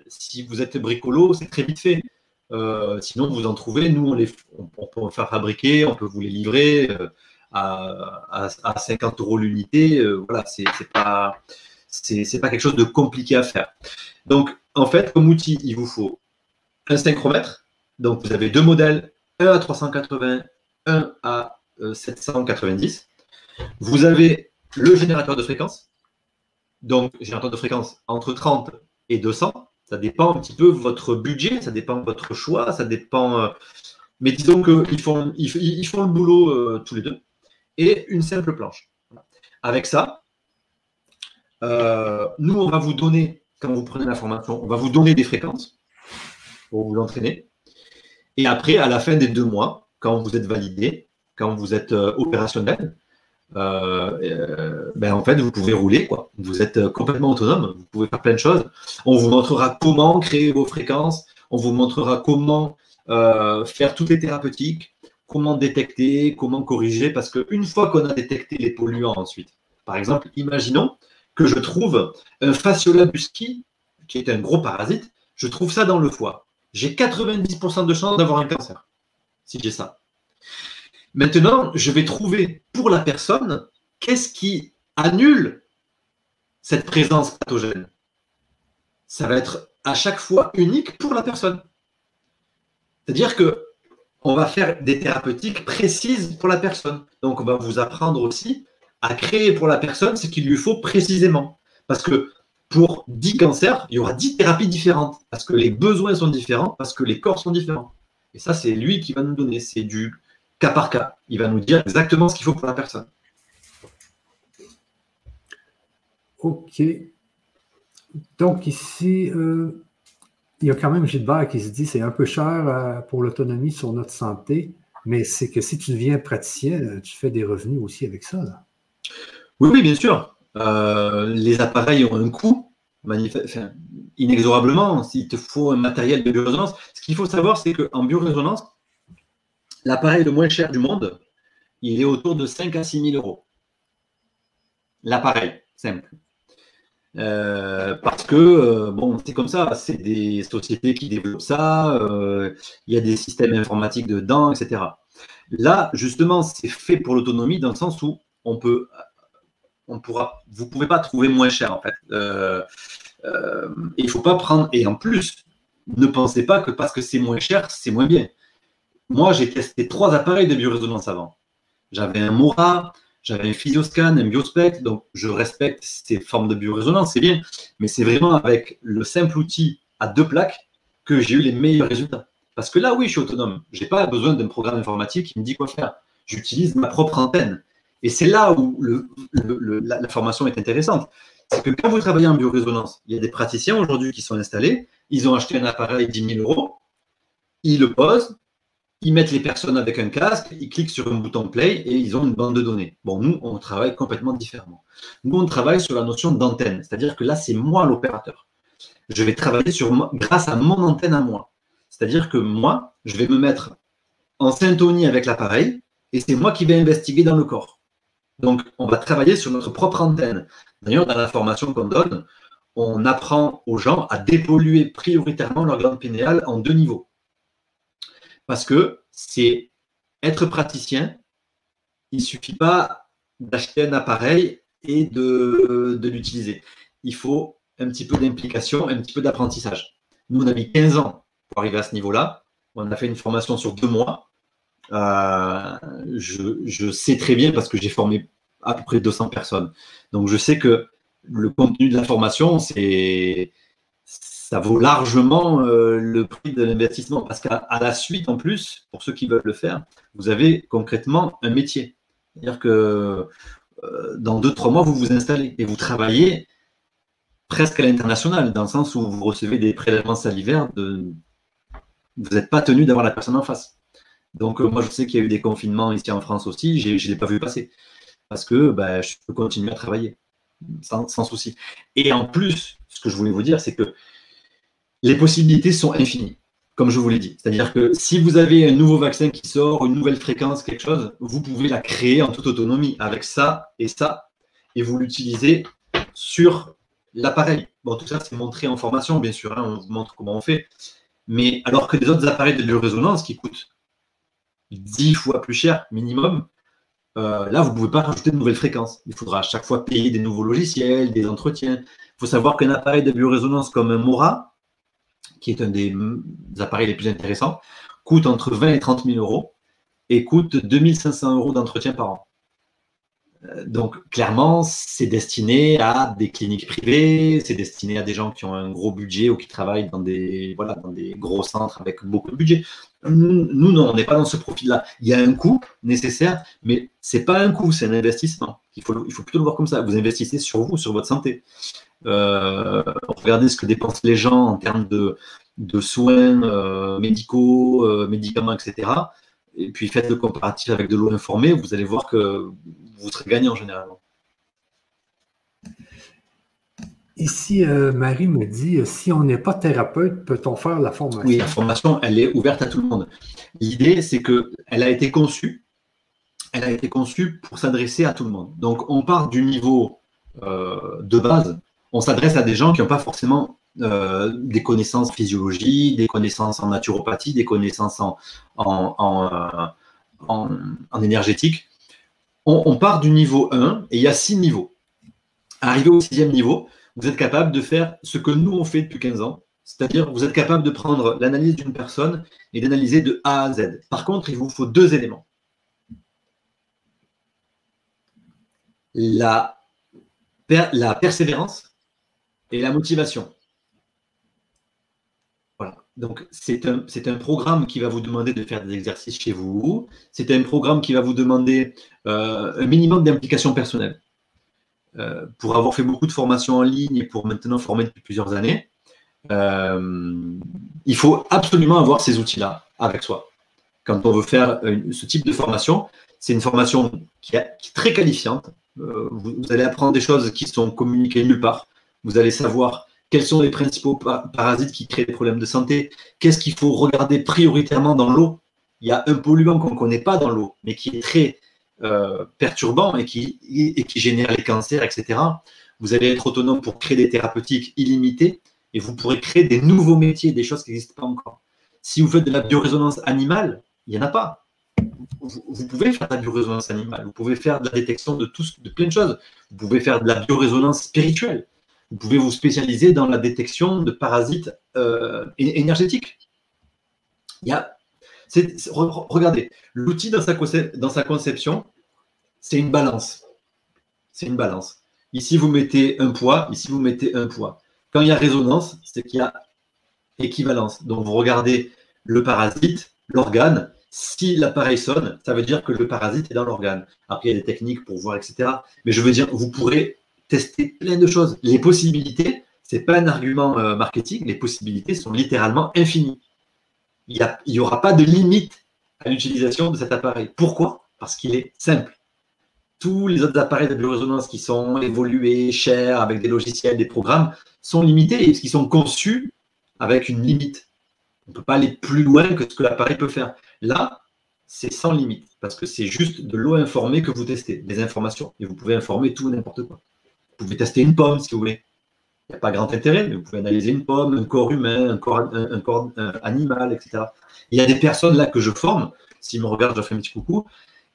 Si vous êtes bricolo, c'est très vite fait. sinon, vous en trouvez. Nous, on, on, peut en faire fabriquer, on peut vous les livrer à, 50 euros l'unité, euh, voilà, c'est pas c'est pas quelque chose de compliqué à faire. Donc, en fait, comme outil, il vous faut un synchromètre. Donc, vous avez deux modèles, un à 380, un à 790. Euh, vous avez le générateur de fréquence. Donc, générateur de fréquence entre 30 et 200. Ça dépend un petit peu votre budget, ça dépend de votre choix, ça dépend. Euh, mais disons qu'ils font, ils, font le boulot tous les deux et une simple planche. Avec ça, euh, nous, on va vous donner, quand vous prenez l'information, on va vous donner des fréquences pour vous entraîner. Et après, à la fin des deux mois, quand vous êtes validé, quand vous êtes euh, opérationnel, euh, ben en fait, vous pouvez rouler. Quoi. Vous êtes complètement autonome. Vous pouvez faire plein de choses. On vous montrera comment créer vos fréquences. On vous montrera comment faire toutes les thérapeutiques comment détecter, comment corriger, parce qu'une fois qu'on a détecté les polluants ensuite, par exemple, imaginons que je trouve un fasciola busci, qui est un gros parasite, je trouve ça dans le foie. J'ai 90% de chance d'avoir un cancer, si j'ai ça. Maintenant, je vais trouver pour la personne qu'est-ce qui annule cette présence pathogène. Ça va être à chaque fois unique pour la personne. C'est-à-dire que on va faire des thérapeutiques précises pour la personne. Donc, on va vous apprendre aussi à créer pour la personne ce qu'il lui faut précisément. Parce que pour 10 cancers, il y aura 10 thérapies différentes. Parce que les besoins sont différents, parce que les corps sont différents. Et ça, c'est lui qui va nous donner. C'est du cas par cas. Il va nous dire exactement ce qu'il faut pour la personne. Ok. Donc ici, euh, il y a quand même Gilbert qui se dit c'est un peu cher euh, pour l'autonomie sur notre santé, mais c'est que si tu deviens praticien, tu fais des revenus aussi avec ça. Oui, oui, bien sûr. Euh, les appareils ont un coût, inexorablement. S'il te faut un matériel de biorésonance, ce qu'il faut savoir, c'est qu'en biorésonance, l'appareil le moins cher du monde, il est autour de 5 à 6 000 euros. L'appareil, simple. Euh, parce que, euh, bon, c'est comme ça, c'est des sociétés qui développent ça, euh, il y a des systèmes informatiques dedans, etc. Là, justement, c'est fait pour l'autonomie dans le sens où on peut, on pourra, vous ne pouvez pas trouver moins cher, en fait. il faut pas prendre, et en plus, ne pensez pas que parce que c'est moins cher, c'est moins bien. Moi, j'ai testé trois appareils de biorésonance avant. J'avais un Mora, j'avais un Physioscan, un Biospect, donc je respecte ces formes de biorésonance, c'est bien, mais c'est vraiment avec le simple outil à deux plaques que j'ai eu les meilleurs résultats. Parce que là, oui, je suis autonome. Je n'ai pas besoin d'un programme informatique qui me dit quoi faire. J'utilise ma propre antenne. Et c'est là où la, formation est intéressante. C'est que quand vous travaillez en biorésonance, il y a des praticiens aujourd'hui qui sont installés, ils ont acheté un appareil 10 000 euros, ils le posent, ils mettent les personnes avec un casque, ils cliquent sur un bouton play et ils ont une bande de données. Bon, nous, on travaille complètement différemment. Nous, on travaille sur la notion d'antenne, c'est-à-dire que là, c'est moi l'opérateur. Je vais travailler sur grâce à mon antenne à moi. C'est-à-dire que moi, je vais me mettre en syntonie avec l'appareil et c'est moi qui vais investiguer dans le corps. Donc, on va travailler sur notre propre antenne. D'ailleurs, dans la formation qu'on donne, on apprend aux gens à dépolluer prioritairement leur glande pinéale en deux niveaux parce que c'est être praticien. Il ne suffit pas d'acheter un appareil et de, l'utiliser. Il faut un petit peu d'implication, un petit peu d'apprentissage. Nous, on a mis 15 ans pour arriver à ce niveau-là. On a fait une formation sur deux mois. Euh, je, je, sais très bien parce que j'ai formé à peu près 200 personnes. Donc, je sais que le contenu de la formation, c'est ça vaut largement euh, le prix de l'investissement. Parce qu'à la suite, en plus, pour ceux qui veulent le faire, vous avez concrètement un métier. C'est-à-dire que euh, dans deux, trois mois, vous vous installez et vous travaillez presque à l'international, dans le sens où vous recevez des prélèvements salivaires. Vous n'êtes pas tenu d'avoir la personne en face. Donc, euh, moi, je sais qu'il y a eu des confinements ici en France aussi, je ne l'ai pas vu passer. Parce que bah, je peux continuer à travailler sans souci. Et en plus, ce que je voulais vous dire, c'est que les possibilités sont infinies, comme je vous l'ai dit. C'est-à-dire que si vous avez un nouveau vaccin qui sort, une nouvelle fréquence, quelque chose, vous pouvez la créer en toute autonomie avec ça et ça, et vous l'utilisez sur l'appareil. Bon, tout ça, c'est montré en formation, bien sûr, hein, on vous montre comment on fait. Mais alors que des autres appareils de biorésonance qui coûtent 10 fois plus cher minimum, euh, là, vous ne pouvez pas rajouter de nouvelles fréquences. Il faudra à chaque fois payer des nouveaux logiciels, des entretiens. Il faut savoir qu'un appareil de biorésonance comme un Mora, qui est un des appareils les plus intéressants, coûte entre 20 et 30 000 euros et coûte 2500 euros d'entretien par an. Euh, donc, clairement, c'est destiné à des cliniques privées, c'est destiné à des gens qui ont un gros budget ou qui travaillent dans des, voilà, dans des gros centres avec beaucoup de budget. Nous, non, on n'est pas dans ce profil-là. Il y a un coût nécessaire, mais ce n'est pas un coût, c'est un investissement. Il faut, il faut plutôt le voir comme ça. Vous investissez sur vous, sur votre santé. Euh, regardez ce que dépensent les gens en termes de, soins euh, médicaux, euh, médicaments, etc. Et puis faites le comparatif avec de l'eau informée, vous allez voir que vous serez gagnant généralement. Ici, Marie me dit, si on n'est pas thérapeute, peut-on faire la formation? Oui, la formation, elle est ouverte à tout le monde. L'idée, c'est qu'elle a été conçue, elle a été conçue pour s'adresser à tout le monde. Donc, on part du niveau de base, on s'adresse à des gens qui n'ont pas forcément euh, des connaissances physiologie, des connaissances en naturopathie, des connaissances en, en, euh, énergétique. On, part du niveau 1 et il y a six niveaux. Arrivé au sixième niveau, vous êtes capable de faire ce que nous on fait depuis 15 ans, c'est-à-dire vous êtes capable de prendre l'analyse d'une personne et d'analyser de A à Z. Par contre, il vous faut deux éléments. La persévérance et la motivation. Voilà. Donc, c'est un, un, programme qui va vous demander de faire des exercices chez vous. C'est un programme qui va vous demander euh, un minimum d'implication personnelle. Euh, pour avoir fait beaucoup de formations en ligne et pour maintenant former depuis plusieurs années, il faut absolument avoir ces outils-là avec soi. Quand on veut faire ce type de formation, c'est une formation qui, est très qualifiante. vous, allez apprendre des choses qui sont communiquées nulle part. Vous allez savoir quels sont les principaux parasites qui créent des problèmes de santé, qu'est-ce qu'il faut regarder prioritairement dans l'eau? Il y a un polluant qu'on ne connaît pas dans l'eau, mais qui est très euh, perturbant et qui, génère les cancers, etc. Vous allez être autonome pour créer des thérapeutiques illimitées et vous pourrez créer des nouveaux métiers, des choses qui n'existent pas encore. Si vous faites de la biorésonance animale, il n'y en a pas. Vous, vous, pouvez faire de la biorésonance animale, vous pouvez faire de la détection de, tout, de plein de choses. Vous pouvez faire de la biorésonance spirituelle. Vous pouvez vous spécialiser dans la détection de parasites euh, énergétiques. Il y regardez, l'outil dans sa, dans sa conception, c'est une balance. C'est une balance. Ici, vous mettez un poids, ici, vous mettez un poids. Quand il y a résonance, c'est qu'il y a équivalence. Donc, vous regardez le parasite, l'organe. Si l'appareil sonne, ça veut dire que le parasite est dans l'organe. Après, il y a des techniques pour voir, etc. Mais je veux dire, vous pourrez tester plein de choses. Les possibilités, ce n'est pas un argument euh, marketing, les possibilités sont littéralement infinies. Il n'y aura pas de limite à l'utilisation de cet appareil. Pourquoi? Parce qu'il est simple. Tous les autres appareils de biorésonance qui sont évolués, chers, avec des logiciels, des programmes, sont limités et qui sont conçus avec une limite. On ne peut pas aller plus loin que ce que l'appareil peut faire. Là, c'est sans limite, parce que c'est juste de l'eau informée que vous testez, des informations, et vous pouvez informer tout n'importe quoi. Vous pouvez tester une pomme si vous voulez. Il n'y a pas grand intérêt, mais vous pouvez analyser une pomme, un corps humain, un corps, animal, etc. il y a des personnes là que je forme, s'ils me regardent, je leur fais un petit coucou,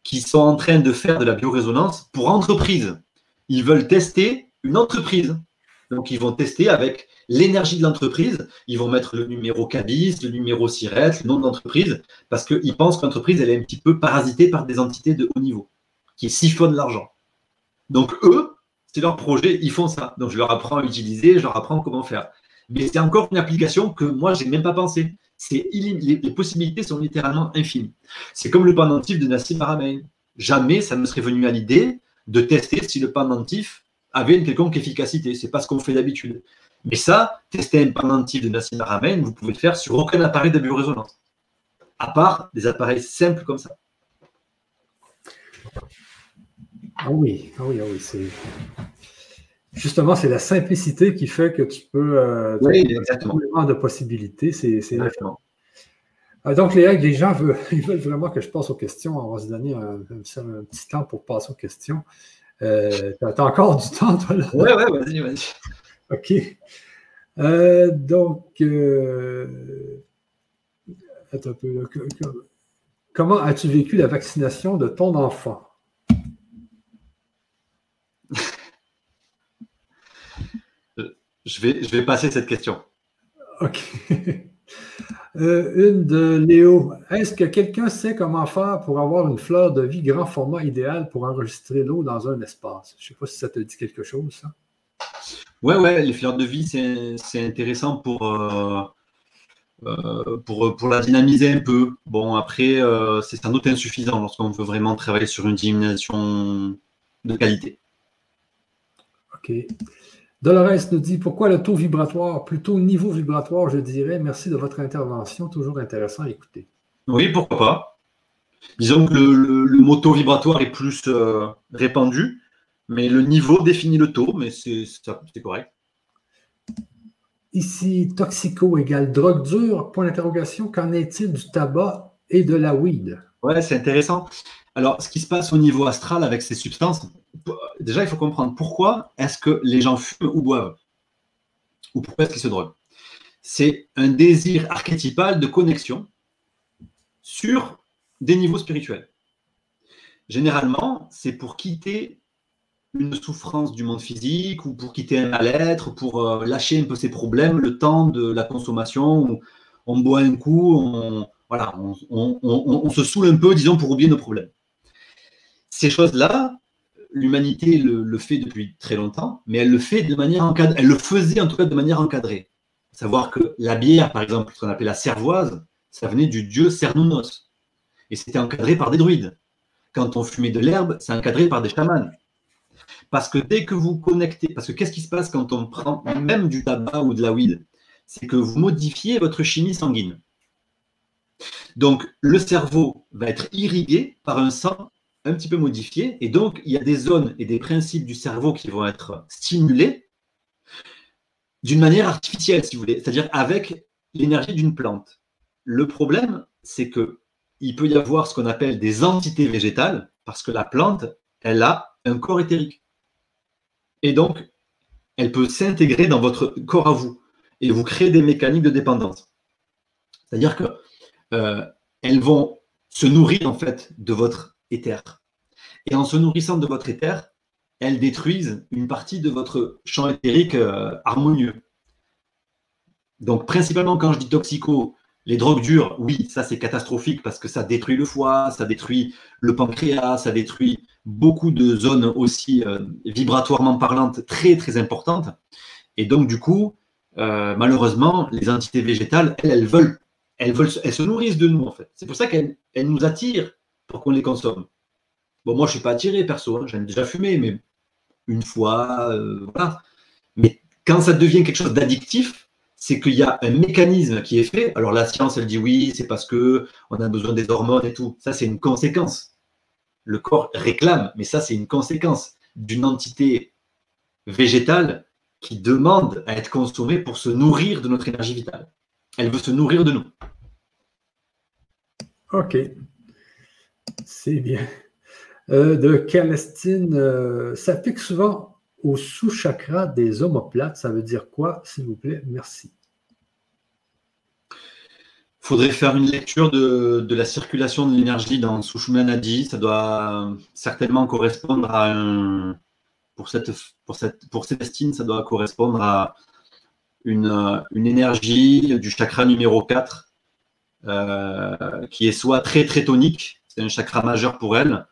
qui sont en train de faire de la biorésonance pour entreprise. Ils veulent tester une entreprise. Donc, ils vont tester avec l'énergie de l'entreprise. Ils vont mettre le numéro CABIS, le numéro SIRET, le nom d'entreprise, parce qu'ils pensent que l'entreprise, elle est un petit peu parasitée par des entités de haut niveau, qui siphonnent l'argent. Donc, eux, c'est leur projet, ils font ça. Donc je leur apprends à utiliser, je leur apprends comment faire. Mais c'est encore une application que moi, je n'ai même pas pensé. Les, possibilités sont littéralement infinies. C'est comme le pendentif de Nassim Haramein. Jamais ça me serait venu à l'idée de tester si le pendentif avait une quelconque efficacité. Ce n'est pas ce qu'on fait d'habitude. Mais ça, tester un pendentif de Nassim Haramein, vous pouvez le faire sur aucun appareil de biorésonance. À part des appareils simples comme ça. Ah oui, ah oui, ah oui, c'est. Justement, c'est la simplicité qui fait que tu peux. Euh, oui, exactement. de possibilités. C'est, exactement. Ah, donc, les, les gens veulent, (laughs) ils veulent vraiment que je passe aux questions. On va se donner un, petit temps pour passer aux questions. Euh, tu as, encore du (laughs) temps, toi, là? Oui, oui, vas-y, vas-y. OK. Euh, donc, euh, attends un peu. Comment as-tu vécu la vaccination de ton enfant? Je vais, je vais passer cette question. OK. (laughs) Euh, une de Léo. Est-ce que quelqu'un sait comment faire pour avoir une fleur de vie grand format idéal pour enregistrer l'eau dans un espace? Je ne sais pas si ça te dit quelque chose, ça. Oui, ouais, les fleurs de vie, c'est intéressant pour, euh, euh, pour, pour, la dynamiser un peu. Bon, après, c'est sans doute insuffisant lorsqu'on veut vraiment travailler sur une dynamisation de qualité. OK. Dolores nous dit pourquoi le taux vibratoire, plutôt niveau vibratoire, je dirais. Merci de votre intervention, toujours intéressant à écouter. Oui, pourquoi pas. Disons que le, mot taux vibratoire est plus euh, répandu, mais le niveau définit le taux, mais c'est correct. Ici, toxico égale drogue dure, point d'interrogation. Qu'en est-il du tabac et de la weed? Ouais, c'est intéressant. Alors, ce qui se passe au niveau astral avec ces substances, déjà, il faut comprendre pourquoi est-ce que les gens fument ou boivent Ou pourquoi est-ce qu'ils se droguent C'est un désir archétypal de connexion sur des niveaux spirituels. Généralement, c'est pour quitter une souffrance du monde physique ou pour quitter un mal-être, pour euh, lâcher un peu ses problèmes, le temps de la consommation, on boit un coup, on, voilà, on se saoule un peu, disons, pour oublier nos problèmes. Ces choses-là, l'humanité le, fait depuis très longtemps, mais elle le fait de manière encadrée. Elle le faisait en tout cas de manière encadrée. Savoir que la bière, par exemple, ce qu'on appelait la cervoise, ça venait du dieu Cernunnos. Et c'était encadré par des druides. Quand on fumait de l'herbe, c'est encadré par des chamans. Parce que dès que vous connectez, parce que qu'est-ce qui se passe quand on prend même du tabac ou de la weed? C'est que vous modifiez votre chimie sanguine. Donc, le cerveau va être irrigué par un sang un petit peu modifié, et donc il y a des zones et des principes du cerveau qui vont être stimulés d'une manière artificielle, si vous voulez, c'est-à-dire avec l'énergie d'une plante. Le problème, c'est que il peut y avoir ce qu'on appelle des entités végétales, parce que la plante, elle a un corps éthérique. Et donc, elle peut s'intégrer dans votre corps à vous et vous créer des mécaniques de dépendance. C'est-à-dire que euh, elles vont se nourrir en fait de votre éther. Et en se nourrissant de votre éther, elles détruisent une partie de votre champ éthérique euh, harmonieux. Donc principalement quand je dis toxico, les drogues dures, oui, ça c'est catastrophique parce que ça détruit le foie, ça détruit le pancréas, ça détruit beaucoup de zones aussi euh, vibratoirement parlantes très très importantes. Et donc du coup, malheureusement, les entités végétales, elles, elles veulent elles, se nourrissent de nous, en fait. C'est pour ça qu'elles nous attirent pour qu'on les consomme. Bon, moi, je ne suis pas attiré, perso. Hein. J'en ai déjà fumé, mais une fois, euh, voilà. Mais quand ça devient quelque chose d'addictif, c'est qu'il y a un mécanisme qui est fait. Alors, la science, elle dit oui, c'est parce que on a besoin des hormones et tout. Ça, c'est une conséquence. Le corps réclame, mais ça, c'est une conséquence d'une entité végétale qui demande à être consommée pour se nourrir de notre énergie vitale. Elle veut se nourrir de nous. OK. C'est bien. Euh, de Calestine, euh, ça pique souvent au sous-chakra des omoplates. Ça veut dire quoi, s'il vous plaît? Merci. Il faudrait faire une lecture de, la circulation de l'énergie dans Sushumna Nadi. Ça doit certainement correspondre à un. Pour cette, pour cette, pour Célestine, ça doit correspondre à une, une énergie du chakra numéro 4 euh, qui est soit très très tonique, c'est un chakra majeur pour elle,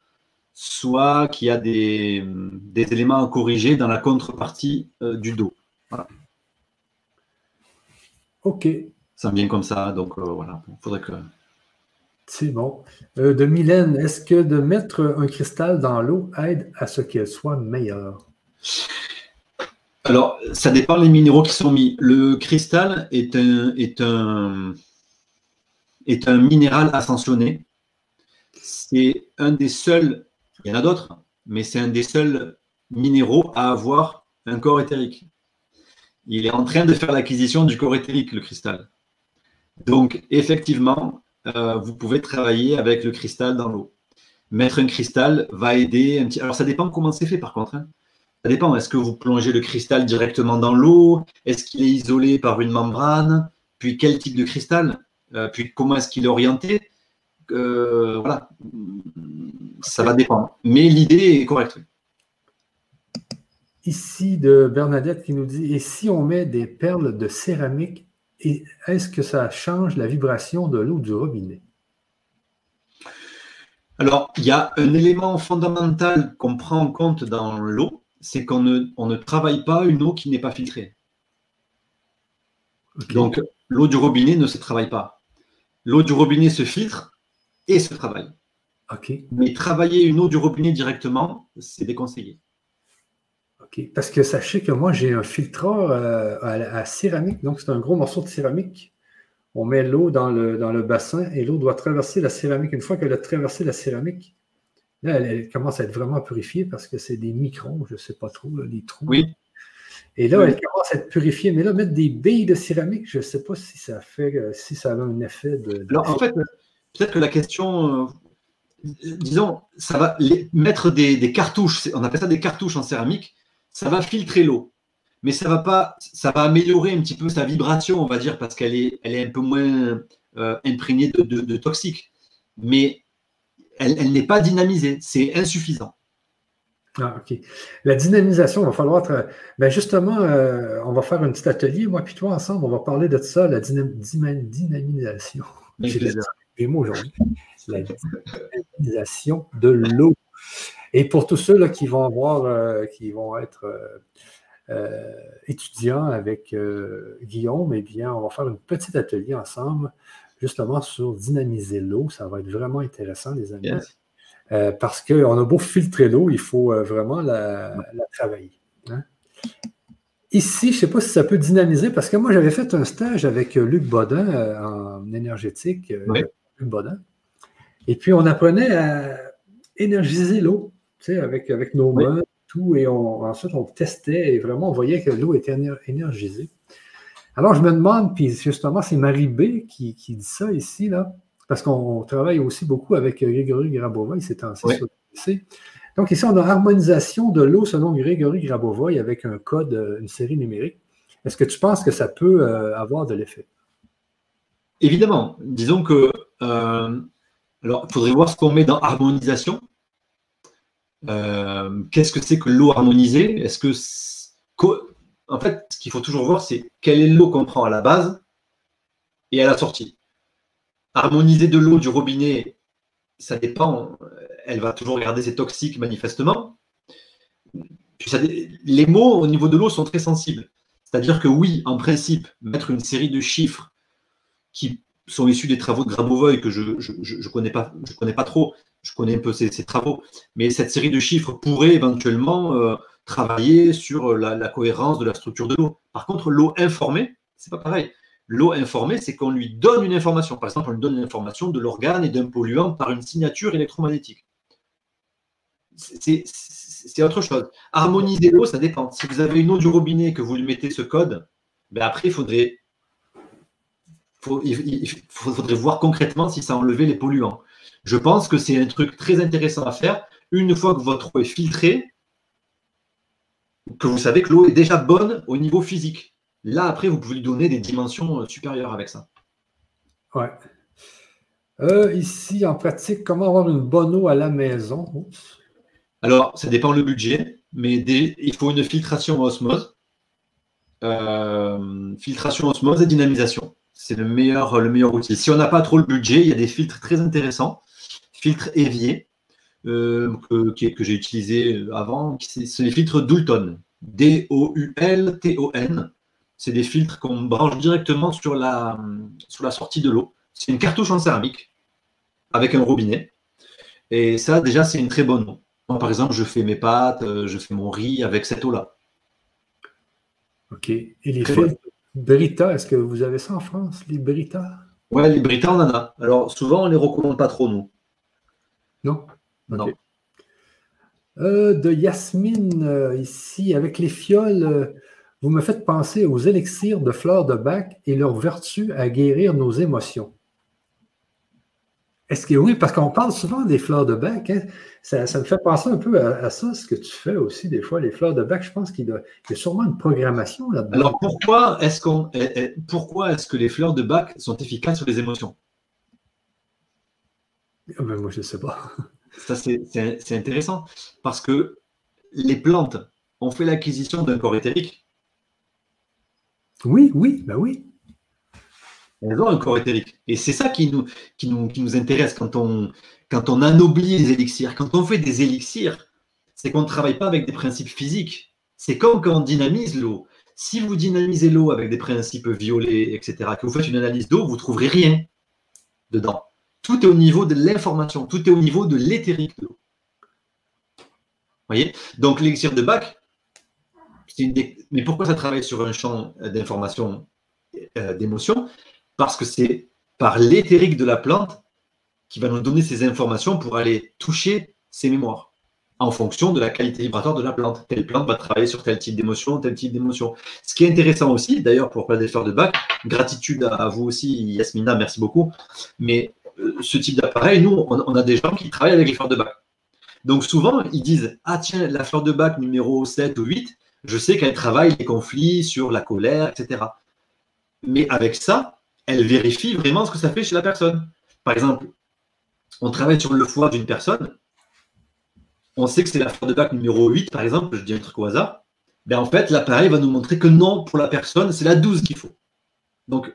soit qui a des, des, éléments à corriger dans la contrepartie euh, du dos. Voilà. Ok. Ça vient comme ça, donc euh, voilà, il faudrait que. C'est bon. de Mylène, est-ce que de mettre un cristal dans l'eau aide à ce qu'elle soit meilleure? Alors, ça dépend des minéraux qui sont mis. Le cristal est un, est un, est un minéral ascensionné. C'est un des seuls, il y en a d'autres, mais c'est un des seuls minéraux à avoir un corps éthérique. Il est en train de faire l'acquisition du corps éthérique, le cristal. Donc, effectivement, euh, vous pouvez travailler avec le cristal dans l'eau. Mettre un cristal va aider un petit. Alors, ça dépend comment c'est fait, par contre. Hein. Ça dépend. Est-ce que vous plongez le cristal directement dans l'eau? Est-ce qu'il est isolé par une membrane? Puis quel type de cristal? Puis comment est-ce qu'il est orienté euh, Voilà. Ça va dépendre. Mais l'idée est correcte. Ici de Bernadette qui nous dit Et si on met des perles de céramique, est-ce que ça change la vibration de l'eau du robinet? Alors, il y a un élément fondamental qu'on prend en compte dans l'eau, c'est qu'on ne, travaille pas une eau qui n'est pas filtrée. Donc, l'eau du robinet ne se travaille pas. L'eau du robinet se filtre et se travaille. Mais travailler une eau du robinet directement, c'est déconseillé. OK. Parce que sachez que moi, j'ai un filtreur euh, à, céramique. Donc, c'est un gros morceau de céramique. On met l'eau dans le, dans le bassin et l'eau doit traverser la céramique. Une fois qu'elle a traversé la céramique, Là, elle, commence à être vraiment purifiée parce que c'est des microns, je ne sais pas trop, les trous. Oui. Et là, elle commence à être purifiée. Mais là, mettre des billes de céramique, je ne sais pas si ça fait, euh, si ça a un effet de. Alors, en fait, peut-être que la question, euh, disons, ça va mettre des, cartouches, on appelle ça des cartouches en céramique, ça va filtrer l'eau. Mais ça va pas, ça va améliorer un petit peu sa vibration, on va dire, parce qu'elle est, elle est un peu moins euh, imprégnée de, de toxiques. Mais elle, n'est pas dynamisée. C'est insuffisant. Ah, OK. La dynamisation, il va falloir. Ben justement, euh, on va faire un petit atelier, moi et toi, ensemble. On va parler de ça, la dynamisation. J'ai mots aujourd'hui. La dynamisation de l'eau. Et pour tous ceux là, qui vont avoir, euh, qui vont être euh, étudiants avec Guillaume, eh bien, on va faire un petit atelier ensemble justement sur dynamiser l'eau. Ça va être vraiment intéressant, les amis. Euh, parce qu'on a beau filtrer l'eau, il faut euh, vraiment la, travailler. Hein. ici, je ne sais pas si ça peut dynamiser, parce que moi, j'avais fait un stage avec Luc Bodin en énergétique. Luc Bodin. Et puis, on apprenait à énergiser l'eau, tu sais, avec, avec nos mains, tout, et ensuite, on testait et vraiment, on voyait que l'eau était énergisée. Alors, je me demande, puis justement, c'est Marie B qui, dit ça ici, là, parce qu'on travaille aussi beaucoup avec Grégory Grabovoy, c'est en oui. Donc, ici, on a harmonisation de l'eau selon Grégory Grabovoy avec un code, une série numérique. Est-ce que tu penses que ça peut euh, avoir de l'effet? Évidemment. Disons que euh, alors, il faudrait voir ce qu'on met dans harmonisation. Euh, qu'est-ce que c'est que l'eau harmonisée? Est-ce que. En fait, ce qu'il faut toujours voir, c'est quelle est l'eau qu'on prend à la base et à la sortie. Harmoniser de l'eau du robinet, ça dépend. Elle va toujours garder ses toxiques, manifestement. les mots au niveau de l'eau sont très sensibles. C'est-à-dire que oui, en principe, mettre une série de chiffres qui sont issus des travaux de que je ne connais, pas, je connais pas trop, je connais un peu ses, travaux, mais cette série de chiffres pourrait éventuellement euh, travailler sur la, cohérence de la structure de l'eau. Par contre, l'eau informée, c'est pas pareil. L'eau informée, c'est qu'on lui donne une information. Par exemple, on lui donne l'information de l'organe et d'un polluant par une signature électromagnétique. C'est autre chose. Harmoniser l'eau, ça dépend. Si vous avez une eau du robinet que vous lui mettez ce code, ben après, il faudrait il, faudrait voir concrètement si ça enlevait les polluants. Je pense que c'est un truc très intéressant à faire. Une fois que votre eau est filtrée, que vous savez que l'eau est déjà bonne au niveau physique. Là, après, vous pouvez lui donner des dimensions euh, supérieures avec ça. Ouais. Euh, ici, en pratique, comment avoir une bonne eau à la maison? Alors, ça dépend le budget, mais il faut une filtration osmose. Euh, filtration osmose et dynamisation c'est le meilleur, le meilleur outil. Si on n'a pas trop le budget, il y a des filtres très intéressants. Filtres évier euh, que, j'ai utilisé avant, c'est les filtres Doulton. D-O-U-L-T-O-N. C'est des filtres qu'on branche directement sur la, sur la sortie de l'eau. C'est une cartouche en céramique avec un robinet. Et ça, déjà, c'est une très bonne eau. Moi, par exemple, je fais mes pâtes, euh, je fais mon riz avec cette eau-là. OK. Et les filtres, Brita, est-ce que vous avez ça en France, les Brita? Ouais, les Brita, on en a. Alors, souvent, on ne les recommande pas trop, nous. Non? Non. Euh, de Yasmine, euh, ici, avec les fioles, vous me faites penser aux élixirs de fleurs de bac et leur vertu à guérir nos émotions. Est-ce que oui, parce qu'on parle souvent des fleurs de bac, hein? ça, me fait penser un peu à, ça, ce que tu fais aussi des fois, les fleurs de bac. Je pense qu'il y a sûrement une programmation là-dedans. Alors pourquoi est-ce qu'on, eh, eh, pourquoi est-ce que les fleurs de bac sont efficaces sur les émotions? Ah ben, Moi, je ne sais pas. (laughs) Ça, c'est intéressant parce que les plantes ont fait l'acquisition d'un corps éthérique. Oui, oui, ben oui. Elles ont un corps éthérique. Et c'est ça qui nous, qui nous, qui nous intéresse quand on, quand on anoblit les élixirs. Quand on fait des élixirs, c'est qu'on ne travaille pas avec des principes physiques. C'est comme quand on dynamise l'eau. Si vous dynamisez l'eau avec des principes violets, etc., que vous faites une analyse d'eau, vous ne trouverez rien dedans. Tout est au niveau de l'information, tout est au niveau de l'éthérique de l'eau. voyez? Donc l'élixir de Bach, mais pourquoi ça travaille sur un champ d'information, euh, d'émotion? Parce que c'est par l'éthérique de la plante qui va nous donner ces informations pour aller toucher ses mémoires en fonction de la qualité vibratoire de la plante. Telle plante va travailler sur tel type d'émotion, tel type d'émotion. Ce qui est intéressant aussi, d'ailleurs, pour des fleurs de bac, gratitude à vous aussi, Yasmina, merci beaucoup. Mais euh, ce type d'appareil, nous, on, a des gens qui travaillent avec les fleurs de bac. Donc souvent, ils disent Ah, tiens, la fleur de bac numéro 7 ou 8, je sais qu'elle travaille les conflits sur la colère, etc. Mais avec ça, elle vérifie vraiment ce que ça fait chez la personne. Par exemple, on travaille sur le foie d'une personne, on sait que c'est la fleur de bac numéro 8, par exemple, je dis un truc au hasard, ben en fait, l'appareil va nous montrer que non, pour la personne, c'est la 12 qu'il faut. Donc,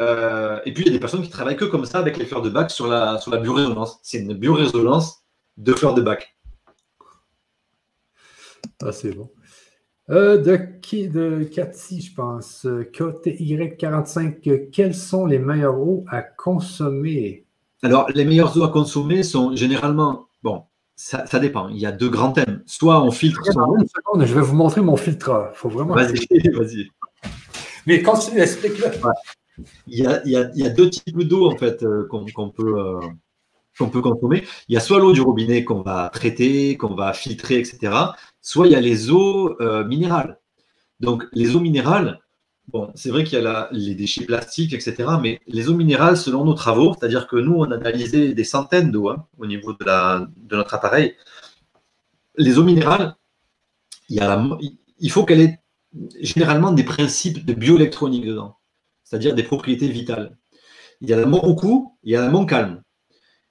euh, et puis, il y a des personnes qui travaillent que comme ça avec les fleurs de bac sur la, sur. C'est une biorésonance de fleurs de bac. Ah, c'est bon. Euh, de, de Cathy, je pense. KTY45, quelles sont les meilleures eaux à consommer? Alors, les meilleures eaux à consommer sont généralement, bon, ça, dépend. Il y a deux grands thèmes. Soit on filtre. je vais vous montrer mon filtre. faut vraiment. Vas-y, vas-y. Mais continue, explique-le. Il, y a, deux types d'eau en fait euh, qu'on peut, euh, qu'on peut consommer. Il y a soit l'eau du robinet qu'on va traiter, qu'on va filtrer, etc. Soit il y a les eaux euh, minérales. Donc les eaux minérales, bon, c'est vrai qu'il y a les déchets plastiques, etc. Mais les eaux minérales, selon nos travaux, c'est-à-dire que nous, on a analysé des centaines d'eau hein, au niveau de, notre appareil. Les eaux minérales, il, faut qu'elle ait généralement des principes de bioélectronique dedans, c'est-à-dire des propriétés vitales. Il y a la Moroku, il y a la Montcalm.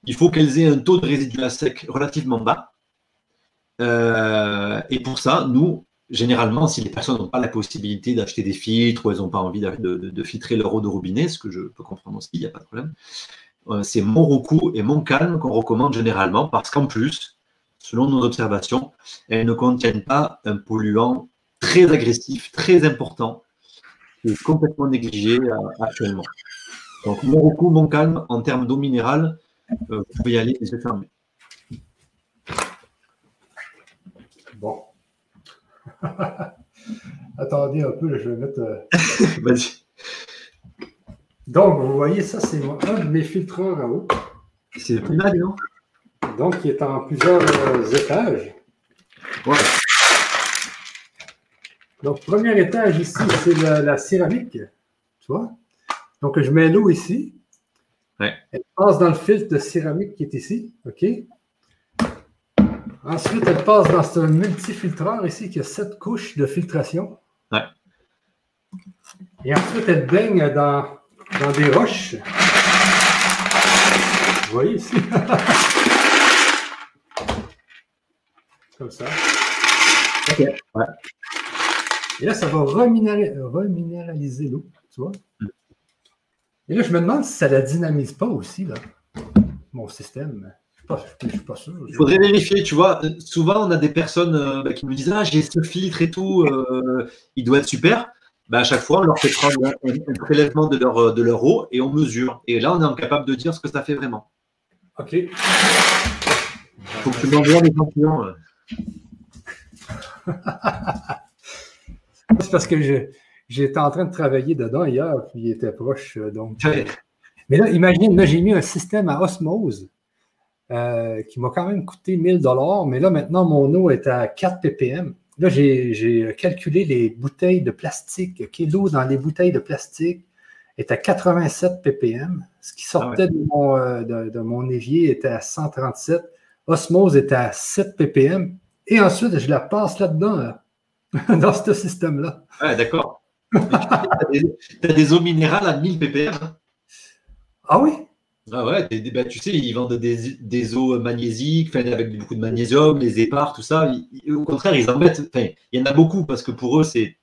Il faut qu'elles aient un taux de résidu à sec relativement bas. Euh, et pour ça, nous, généralement, si les personnes n'ont pas la possibilité d'acheter des filtres ou elles n'ont pas envie de, filtrer leur eau de robinet, ce que je peux comprendre aussi, il n'y a pas de problème, euh, c'est Moroku et Montcalm qu'on recommande généralement parce qu'en plus, selon nos observations, elles ne contiennent pas un polluant très agressif, très important, qui est complètement négligé euh, actuellement. Donc, mon recours, mon calme, en termes d'eau minérale, vous pouvez y aller les yeux fermés. Bon. (laughs) Attendez un peu, je vais mettre. Euh, (laughs) Vas-y. Donc, vous voyez, ça, c'est un de mes filtreurs à eau. C'est le mal, non? Donc, il est en plusieurs étages. Ouais. Donc, premier étage ici, c'est la, céramique. Tu vois? Donc, je mets l'eau ici. Elle passe dans le filtre de céramique qui est ici. OK? Ensuite, elle passe dans ce multifiltreur ici qui a sept couches de filtration. Ouais. Et ensuite, elle baigne dans, dans des roches. Vous voyez ici? (laughs) Comme ça. OK. Ouais. Et là, ça va reminéraliser l'eau, tu vois? Et là, je me demande si ça ne la dynamise pas aussi, là, mon système. Je ne suis, pas sûr. Il faudrait vérifier, tu vois. Souvent, on a des personnes euh, bah, qui nous disent Ah, j'ai ce filtre et tout, euh, il doit être super. Bah, à chaque fois, on leur fait prendre un, prélèvement de leur, euh, de leur eau et on mesure. Et là, on est incapable de dire ce que ça fait vraiment. OK. Il faut que tu m'envoies les champignons. (laughs) C'est parce que j'étais en train de travailler dedans hier, puis il était proche. Donc, mais là, imagine, là, j'ai mis un système à osmose euh, qui m'a quand même coûté 1000 dollars, mais là, maintenant, mon eau est à 4 ppm. Là, j'ai calculé les bouteilles de plastique. L'eau dans les bouteilles de plastique est à 87 ppm. Ce qui sortait ah de, mon, euh, de, mon, évier était à 137. Osmose était à 7 ppm. Et ensuite, je la passe là-dedans. (laughs) dans ce système-là. Ouais, d'accord. tu as, des eaux minérales à 1000 ppm. Ah oui? Ah ouais, bah, tu sais, ils vendent des, eaux magnésiques, avec beaucoup de magnésium, les épars, tout ça. au contraire, ils en mettent. il y en a beaucoup parce que pour eux, c'est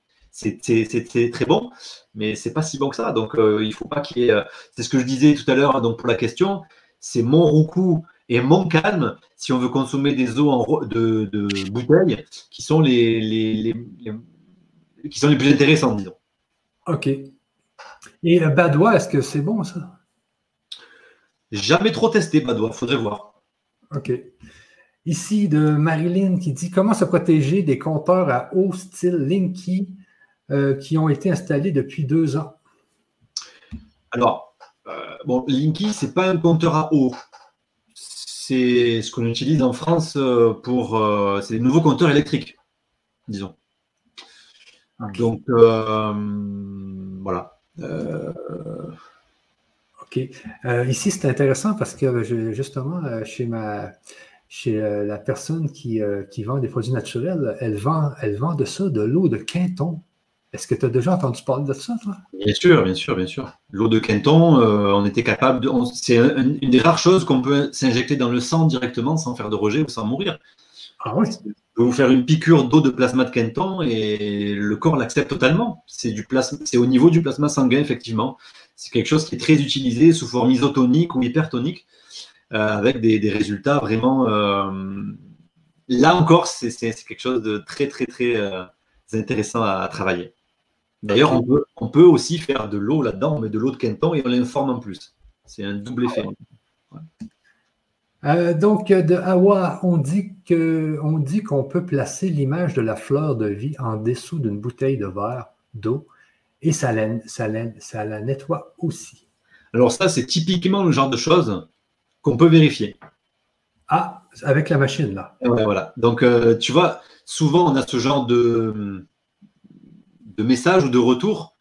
très bon, mais c'est pas si bon que ça. Donc, euh, il faut pas qu'il y ait. Euh, c'est ce que je disais tout à l'heure. Donc, pour la question, c'est mon roucou et mon calme si on veut consommer des eaux en, de, bouteilles qui sont les, qui sont les plus intéressantes, disons. OK. Et Badois, est-ce que c'est bon ça? Jamais trop testé, Badois, faudrait voir. OK. Ici, de Marilyn qui dit comment se protéger des compteurs à eau style Linky euh, qui ont été installés depuis deux ans? Alors, euh, bon, Linky, ce n'est pas un compteur à eau c'est ce qu'on utilise en France euh, pour. Euh, c'est des nouveaux compteurs électriques, disons. Donc, voilà. OK. ici, c'est intéressant parce que justement, chez ma chez la personne qui, qui, vend des produits naturels, elle vend, elle vend de ça, de l'eau de Quinton. Est-ce que tu as déjà entendu parler de ça, toi? Bien sûr, bien sûr, bien sûr. L'eau de Quinton, euh, on était capable de. C'est une des rares choses qu'on peut s'injecter dans le sang directement sans faire de rejet ou sans mourir. Ah oui. Vous vous faire une piqûre d'eau de plasma de Quinton et le corps l'accepte totalement. C'est du plasma, c'est au niveau du plasma sanguin, effectivement. C'est quelque chose qui est très utilisé sous forme isotonique ou hypertonique, euh, avec des, résultats vraiment. Euh, là encore, c'est quelque chose de très, très, très intéressant à travailler. D'ailleurs, on peut, aussi faire de l'eau là-dedans, met de l'eau de Quinton et on l'informe en plus. C'est un double effet. Euh, donc, de Hawa, on dit qu'on peut placer l'image de la fleur de vie en dessous d'une bouteille de verre d'eau et ça la, ça, ça la nettoie aussi. Alors ça, c'est typiquement le genre de choses qu'on peut vérifier. Ah, avec la machine, là. voilà. Donc, euh, tu vois, souvent, on a ce genre de, de message ou de retour.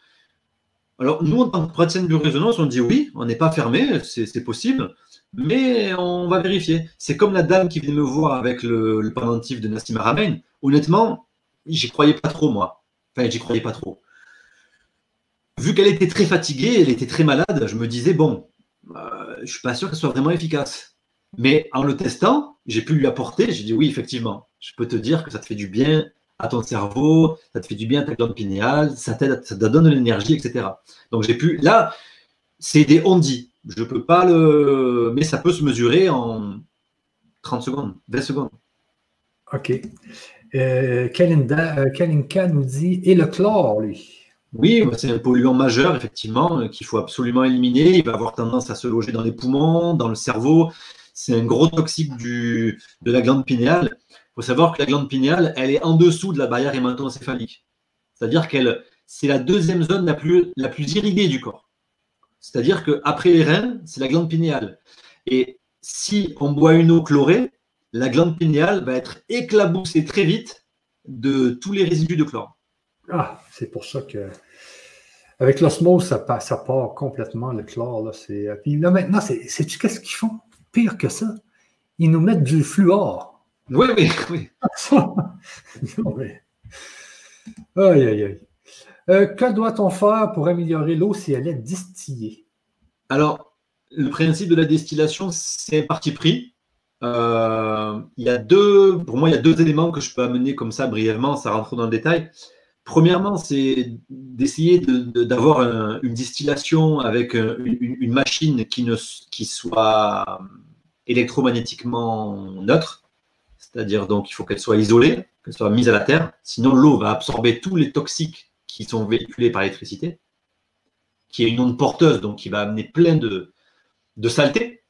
Alors, nous, en tant que praticien de résonance, on dit oui, on n'est pas fermé, c'est possible mais on va vérifier. C'est comme la dame qui vient me voir avec le, le pendentif de Nassim Haramein. Honnêtement, j'y croyais pas trop, moi. Enfin, j'y croyais pas trop. Vu qu'elle était très fatiguée, elle était très malade, je me disais, bon, euh, je suis pas sûr qu'elle soit vraiment efficace. Mais en le testant, j'ai pu lui apporter, j'ai dit oui, effectivement, je peux te dire que ça te fait du bien à ton cerveau, ça te fait du bien à ta glande pinéale, ça t'aide, ça te donne de l'énergie, etc. Donc j'ai pu, là, c'est des on dit. Je ne peux pas le. Mais ça peut se mesurer en 30 secondes, 20 secondes. OK. Euh, euh, Kalinka nous dit Et le chlore, lui? Oui, bah, c'est un polluant majeur, effectivement, qu'il faut absolument éliminer. Il va avoir tendance à se loger dans les poumons, dans le cerveau. C'est un gros toxique de la glande pinéale. Il faut savoir que la glande pinéale, elle est en dessous de la barrière hémato-encéphalique. C'est-à-dire qu'elle, c'est la deuxième zone la plus, la plus irriguée du corps. C'est-à-dire qu'après les reins, c'est la glande pinéale. Et si on boit une eau chlorée, la glande pinéale va être éclaboussée très vite de tous les résidus de chlore. Ah, c'est pour ça que. Avec l'osmose, ça, ça, part complètement le chlore. Là, puis là, maintenant, sais-tu qu'est-ce qu'ils font? Pire que ça. Ils nous mettent du fluor. Oui, oui, oui. (laughs) non, mais... Aïe, aïe, aïe. Euh, que doit-on faire pour améliorer l'eau si elle est distillée? Alors, le principe de la distillation, c'est un parti pris. Euh, il y a deux, pour moi, il y a deux éléments que je peux amener comme ça brièvement, ça rentre dans le détail. Premièrement, c'est d'essayer d'avoir une distillation avec une, machine qui, ne, soit électromagnétiquement neutre, c'est-à-dire donc il faut qu'elle soit isolée, qu'elle soit mise à la terre, sinon l'eau va absorber tous les toxiques qui sont véhiculés par l'électricité, qui est une onde porteuse, donc qui va amener plein de, de saleté.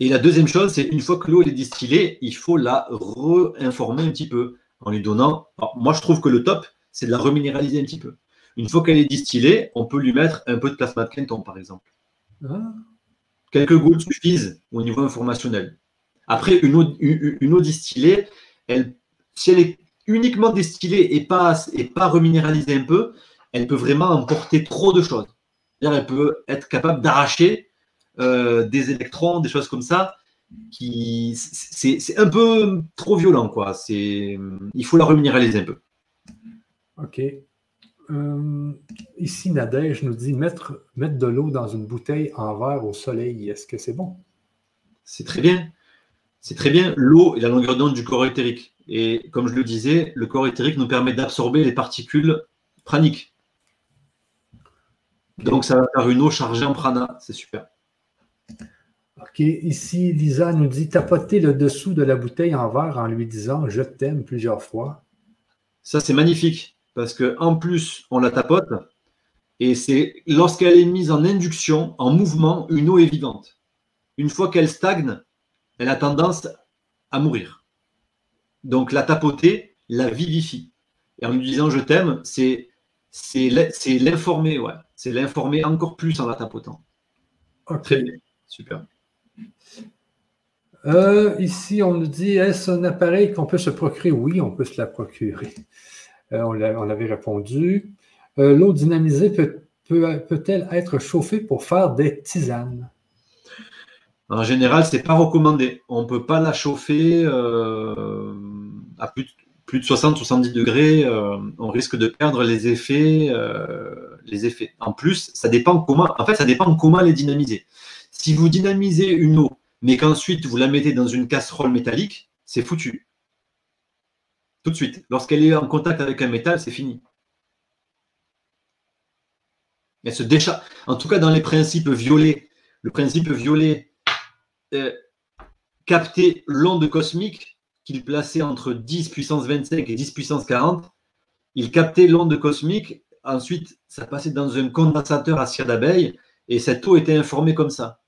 Et la deuxième chose, c'est une fois que l'eau est distillée, il faut la réinformer un petit peu en lui donnant. moi, je trouve que le top, c'est de la reminéraliser un petit peu. Une fois qu'elle est distillée, on peut lui mettre un peu de plasma de Kenton, par exemple. Ah. Quelques gouttes suffisent au niveau informationnel. Après, une eau, une eau distillée, elle, si elle est uniquement distillée et pas, et pas reminéralisée un peu, elle peut vraiment emporter trop de choses. Elle peut être capable d'arracher euh, des électrons, des choses comme ça. Qui, c'est, un peu trop violent, quoi. C'est, il faut la reminéraliser un peu. OK. Euh, ici, Nadège nous dit mettre, mettre de l'eau dans une bouteille en verre au soleil. Est-ce que c'est bon? C'est très bien. C'est très bien. L'eau est la longueur d'onde du corps éthérique. Et comme je le disais, le corps éthérique nous permet d'absorber les particules praniques. Donc ça va faire une eau chargée en prana, c'est super. Ok, ici Lisa nous dit tapoter le dessous de la bouteille en verre en lui disant je t'aime plusieurs fois. Ça c'est magnifique parce que en plus on la tapote et c'est lorsqu'elle est mise en induction, en mouvement, une eau évidente. Une fois qu'elle stagne, elle a tendance à mourir. Donc la tapoter, la vivifie. Et en lui disant je t'aime, c'est l'informer, ouais. C'est l'informer encore plus en la tapotant. Très bien, super. Euh, ici, on nous dit est-ce un appareil qu'on peut se procurer? Oui, on peut se la procurer. Euh, on l'avait répondu. Euh, l'eau dynamisée peut, peut-elle être chauffée pour faire des tisanes? En général, ce n'est pas recommandé. On ne peut pas la chauffer à plus de, 60-70 degrés, euh, on risque de perdre les effets, euh, les effets. En plus, ça dépend comment, en fait, ça dépend comment les dynamiser. Si vous dynamisez une eau, mais qu'ensuite vous la mettez dans une casserole métallique, c'est foutu. Tout de suite. Lorsqu'elle est en contact avec un métal, c'est fini. Elle se décharge. En tout cas, dans les principes violets, le principe violet, euh, capter l'onde cosmique, qu'il plaçait entre 10 puissance 25 et 10 puissance 40, il captait l'onde cosmique. Ensuite, ça passait dans un condensateur à cire d'abeille et cette eau était informée comme ça.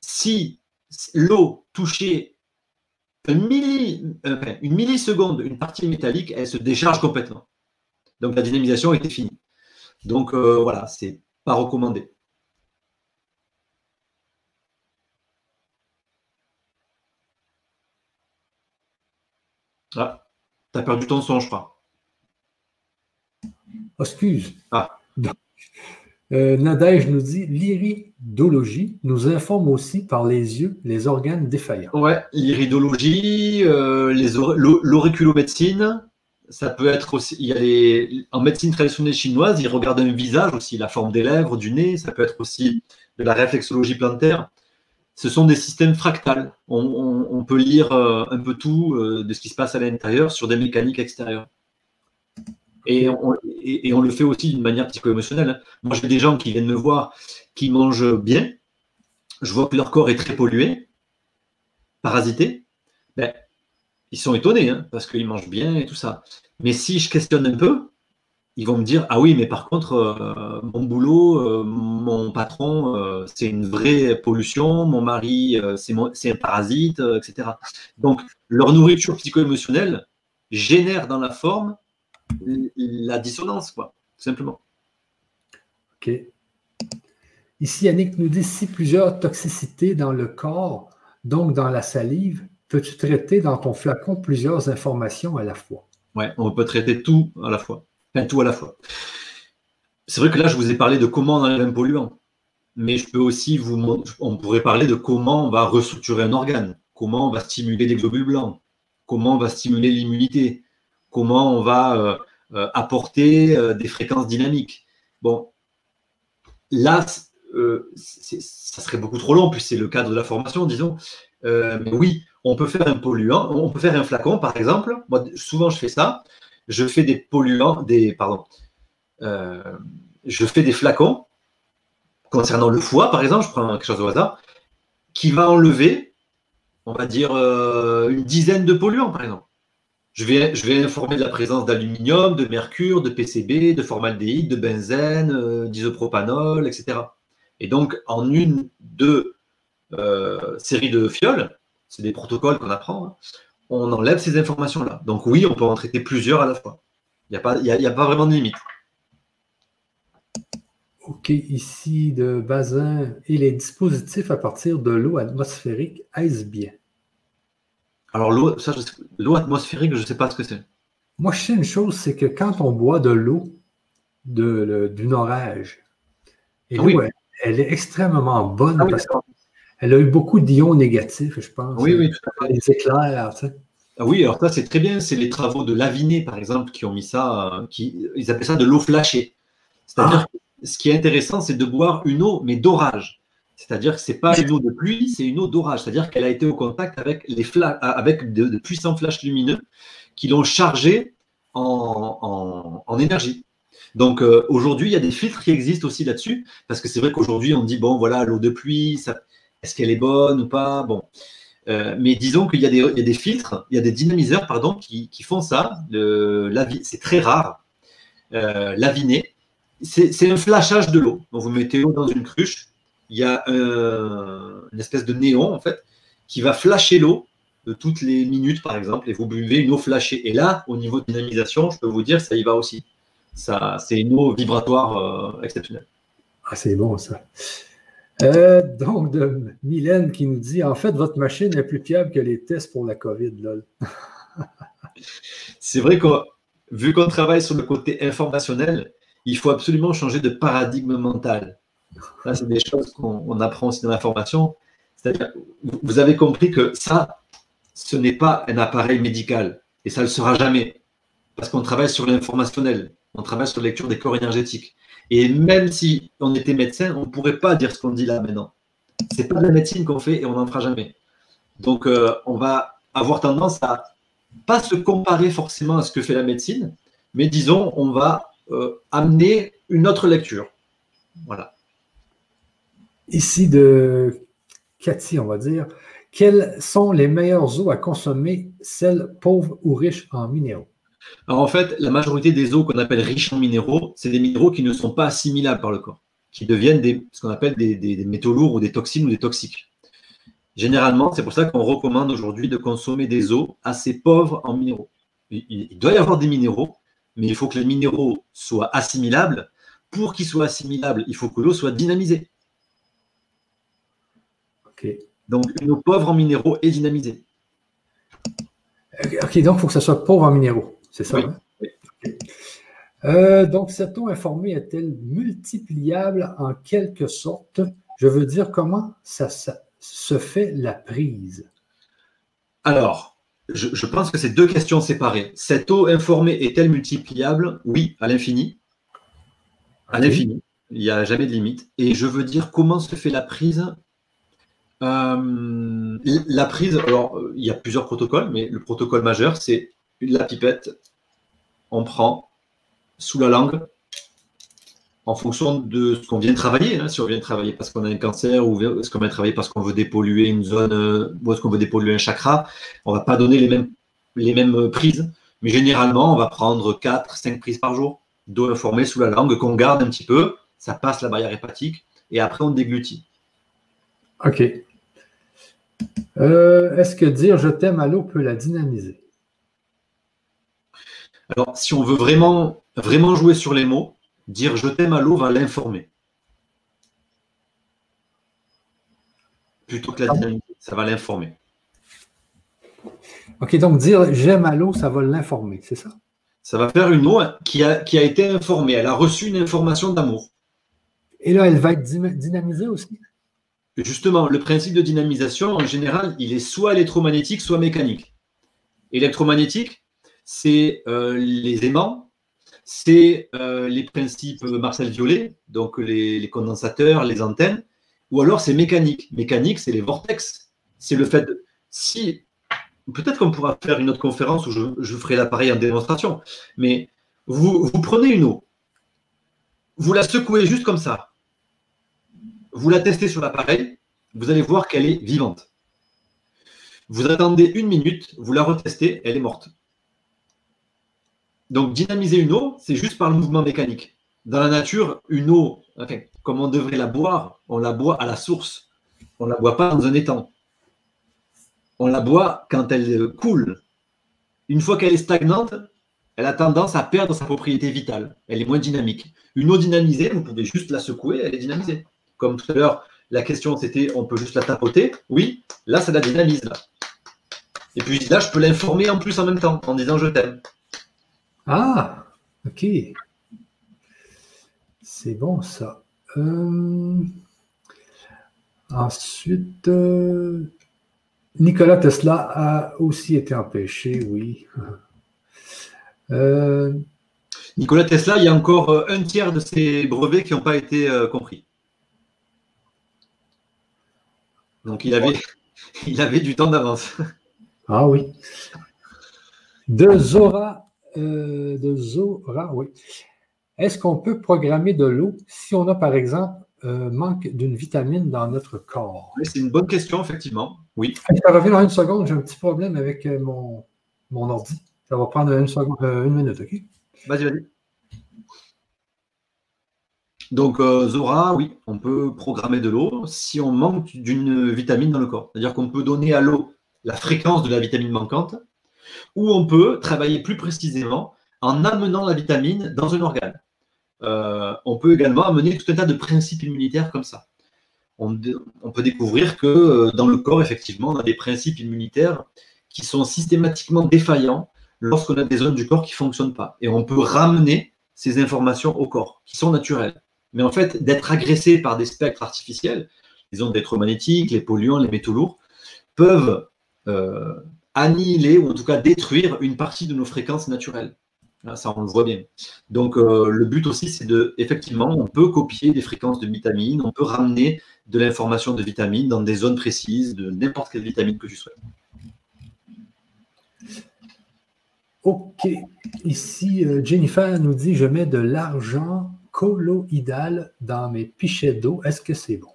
Si l'eau toucher une milliseconde, une partie métallique, elle se décharge complètement. Donc la dynamisation était finie. Donc euh, voilà, c'est pas recommandé. Ah, tu as perdu ton son, je crois. Excuse. Ah. (laughs) Euh, Nadège nous dit l'iridologie nous informe aussi par les yeux les organes défaillants. Ouais, l'iridologie, euh, l'auriculomédecine, ça peut être aussi. Il y a les, en médecine traditionnelle chinoise, ils regardent un visage aussi, la forme des lèvres, du nez, ça peut être aussi de la réflexologie plantaire. Ce sont des systèmes fractales. On, peut lire euh, un peu tout euh, de ce qui se passe à l'intérieur sur des mécaniques extérieures. Et on, et, on le fait aussi d'une manière psycho-émotionnelle. Hein. Moi, j'ai des gens qui viennent me voir, qui mangent bien. Je vois que leur corps est très pollué, parasité. Ben, ils sont étonnés hein, parce qu'ils mangent bien et tout ça. Mais si je questionne un peu, ils vont me dire Ah oui, mais par contre, euh, mon boulot, euh, mon patron, euh, c'est une vraie pollution, mon mari, c'est un parasite, etc. Donc, leur nourriture psycho-émotionnelle génère dans la forme la dissonance, quoi, tout simplement. OK. Ici, Yannick nous dit si plusieurs toxicités dans le corps, donc dans la salive, peux-tu traiter dans ton flacon plusieurs informations à la fois? Oui, on peut traiter tout à la fois. Enfin, tout à la fois. C'est vrai que là, je vous ai parlé de comment on enlève un polluant. Mais je peux aussi vous on pourrait parler de comment on va restructurer un organe, comment on va stimuler des globules blancs, comment on va stimuler l'immunité, comment on va euh, euh, apporter euh, des fréquences dynamiques. Bon, là, ça serait beaucoup trop long, puis c'est le cadre de la formation, disons. mais oui, on peut faire un polluant, on peut faire un flacon, par exemple. Moi, souvent, je fais ça. Je fais des polluants, pardon, je fais des flacons concernant le foie, par exemple, je prends quelque chose au hasard, qui va enlever, on va dire, une dizaine de polluants, par exemple. Je vais, informer de la présence d'aluminium, de mercure, de PCB, de formaldéhyde, de benzène, euh, d'isopropanol, etc. Et donc, en une, deux euh, séries de fioles, c'est des protocoles qu'on apprend, hein, on enlève ces informations-là. Donc oui, on peut en traiter plusieurs à la fois. Il n'y a, pas, a pas vraiment de limite. OK, ici de Bazin et les dispositifs à partir de l'eau atmosphérique, est-ce bien? Alors, l'eau, atmosphérique, je ne sais pas ce que c'est. Moi, je sais une chose, c'est que quand on boit de l'eau d'un orage, et ah elle, est extrêmement bonne ah parce qu'elle a eu beaucoup d'ions négatifs, je pense. Oui, oui, tout à fait. Les éclairs, tu sais. Ah oui, alors ça, c'est très bien. C'est les travaux de Laviné, par exemple, qui ont mis ça, qui, ils appellent ça de l'eau flashée. C'est-à-dire que ce qui est intéressant, c'est de boire une eau, mais d'orage. C'est-à-dire que ce n'est pas une eau de pluie, c'est une eau d'orage. C'est-à-dire qu'elle a été au contact avec, les avec de, puissants flashs lumineux qui l'ont chargée en, énergie. Donc euh, aujourd'hui, il y a des filtres qui existent aussi là-dessus, parce que c'est vrai qu'aujourd'hui, on dit, bon, voilà, l'eau de pluie, est-ce qu'elle est bonne ou pas? Bon. Euh, mais disons qu'il y, a des filtres, il y a des dynamiseurs, pardon, qui, font ça. C'est très rare. Euh, Laviné, c'est un flashage de l'eau. Donc vous mettez l'eau dans une cruche, il y a une espèce de néon, en fait, qui va flasher l'eau de toutes les minutes, par exemple, et vous buvez une eau flashée. Et là, au niveau de dynamisation, je peux vous dire, ça y va aussi. Ça, c'est une eau vibratoire euh, exceptionnelle. Ah, c'est bon, ça. Euh, donc, de Mylène qui nous dit En fait, votre machine est plus fiable que les tests pour la COVID. Lol. c'est vrai que, vu qu'on travaille sur le côté informationnel, il faut absolument changer de paradigme mental. Ça, c'est des choses qu'on apprend aussi dans la formation. C'est-à-dire, vous avez compris que ça, ce n'est pas un appareil médical et ça ne le sera jamais parce qu'on travaille sur l'informationnel, on travaille sur la lecture des corps énergétiques. Et même si on était médecin, on ne pourrait pas dire ce qu'on dit là maintenant. Ce n'est pas de la médecine qu'on fait et on n'en fera jamais. Donc, euh, on va avoir tendance à pas se comparer forcément à ce que fait la médecine, mais disons, on va euh, amener une autre lecture. Voilà ici de Cathy, on va dire, quelles sont les meilleures eaux à consommer, celles pauvres ou riches en minéraux? Alors en fait, la majorité des eaux qu'on appelle riches en minéraux, c'est des minéraux qui ne sont pas assimilables par le corps, qui deviennent ce qu'on appelle des, métaux lourds ou des toxines ou des toxiques. Généralement, c'est pour ça qu'on recommande aujourd'hui de consommer des eaux assez pauvres en minéraux. Il, doit y avoir des minéraux, mais il faut que les minéraux soient assimilables. Pour qu'ils soient assimilables, il faut que l'eau soit dynamisée. Donc, une eau pauvre en minéraux est dynamisée. Ok, donc il faut que ça soit pauvre en minéraux, c'est ça? Hein? Euh, donc, cette eau informée est-elle multipliable en quelque sorte? Je veux dire, comment ça, se fait la prise? Alors, je, pense que c'est deux questions séparées. Cette eau informée est-elle multipliable? Oui, à l'infini. À l'infini. Il n'y a jamais de limite. Et je veux dire, comment se fait la prise? Euh, la prise, alors, il y a plusieurs protocoles, mais le protocole majeur, c'est la pipette, on prend sous la langue en fonction de ce qu'on vient de travailler. Hein. si on vient de travailler parce qu'on a un cancer ou est-ce qu'on vient de travailler parce qu'on veut dépolluer une zone euh, ou est-ce qu'on veut dépolluer un chakra, on ne va pas donner les mêmes, les mêmes prises. Mais généralement, on va prendre 4, 5 prises par jour d'eau informée sous la langue qu'on garde un petit peu, ça passe la barrière hépatique et après on déglutit. OK. Euh, est-ce que dire je t'aime à l'eau peut la dynamiser? Alors, si on veut vraiment, vraiment jouer sur les mots, dire je t'aime à l'eau va l'informer. Plutôt que la dynamiser, ça va l'informer. OK, donc dire j'aime à l'eau, ça va l'informer, c'est ça? Ça va faire une eau qui a, qui a été informée. Elle a reçu une information d'amour. Et là, elle va être dynamisée aussi? Justement, le principe de dynamisation, en général, il est soit électromagnétique, soit mécanique. Électromagnétique, c'est euh, les aimants, c'est euh, les principes Marcel Violet, donc les, condensateurs, les antennes, ou alors c'est mécanique. Mécanique, c'est les vortex. C'est le fait de. Si. Peut-être qu'on pourra faire une autre conférence où je, ferai l'appareil en démonstration, mais vous, vous prenez une eau, vous la secouez juste comme ça, vous la testez sur l'appareil, vous allez voir qu'elle est vivante. Vous attendez une minute, vous la retestez, elle est morte. Donc, dynamiser une eau, c'est juste par le mouvement mécanique. Dans la nature, une eau, comme on devrait la boire, on la boit à la source. On ne la boit pas dans un étang. On la boit quand elle coule. Une fois qu'elle est stagnante, elle a tendance à perdre sa propriété vitale. Elle est moins dynamique. Une eau dynamisée, vous pouvez juste la secouer, elle est dynamisée. Comme tout à l'heure, la question c'était on peut juste la tapoter. Oui, là, ça la dynamise. Là. Et puis là, je peux l'informer en plus en même temps, en disant je t'aime. Ah, ok. C'est bon ça. Euh, ensuite, euh, Nicolas Tesla a aussi été empêché, oui. Euh, Nicolas Tesla, il y a encore un tiers de ses brevets qui n'ont pas été compris. Donc il avait, (laughs) il avait du temps d'avance. (laughs) Ah oui. De Zora euh, de Zora, oui. Est-ce qu'on peut programmer de l'eau si on a, par exemple, euh, manque d'une vitamine dans notre corps? Oui, c'est une bonne question, effectivement. Oui. Ça revient dans une seconde. J'ai un petit problème avec euh, mon, mon ordi. Ça va prendre une, seconde, une minute, OK? Vas-y, vas-y. Donc, Zora, oui, on peut programmer de l'eau si on manque d'une vitamine dans le corps. C'est-à-dire qu'on peut donner à l'eau la fréquence de la vitamine manquante ou on peut travailler plus précisément en amenant la vitamine dans un organe. Euh, on peut également amener tout un tas de principes immunitaires comme ça. On, peut découvrir que euh, dans le corps, effectivement, on a des principes immunitaires qui sont systématiquement défaillants lorsqu'on a des zones du corps qui ne fonctionnent pas. Et on peut ramener ces informations au corps, qui sont naturelles. Mais en fait, d'être agressé par des spectres artificiels, les ondes électromagnétiques, les polluants, les métaux lourds, peuvent euh, annihiler ou en tout cas détruire une partie de nos fréquences naturelles. Ça, on le voit bien. Donc, euh, le but aussi, c'est de, effectivement, on peut copier des fréquences de vitamines, on peut ramener de l'information de vitamines dans des zones précises, de n'importe quelle vitamine que tu souhaites. OK. Ici, euh, Jennifer nous dit Je mets de l'argent colloïdal dans mes pichets d'eau. Est-ce que c'est bon?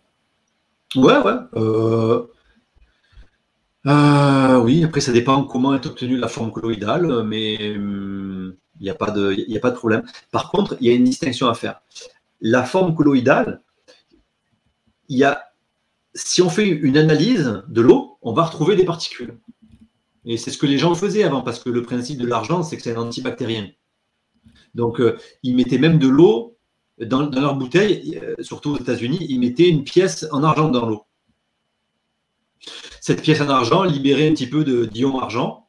Ouais, ouais. Euh, euh, oui, après, ça dépend comment est obtenue la forme colloïdale, mais hum, il n'y a, pas de, a pas de problème. Par contre, il y a une distinction à faire. La forme colloïdale, y a si on fait une analyse de l'eau, on va retrouver des particules. Et c'est ce que les gens faisaient avant, parce que le principe de l'argent, c'est que c'est un antibactérien. Donc, euh, ils mettaient même de l'eau dans, leur bouteille, euh, surtout aux États-Unis, ils mettaient une pièce en argent dans l'eau. Cette pièce en argent libérait un petit peu d'ion argent,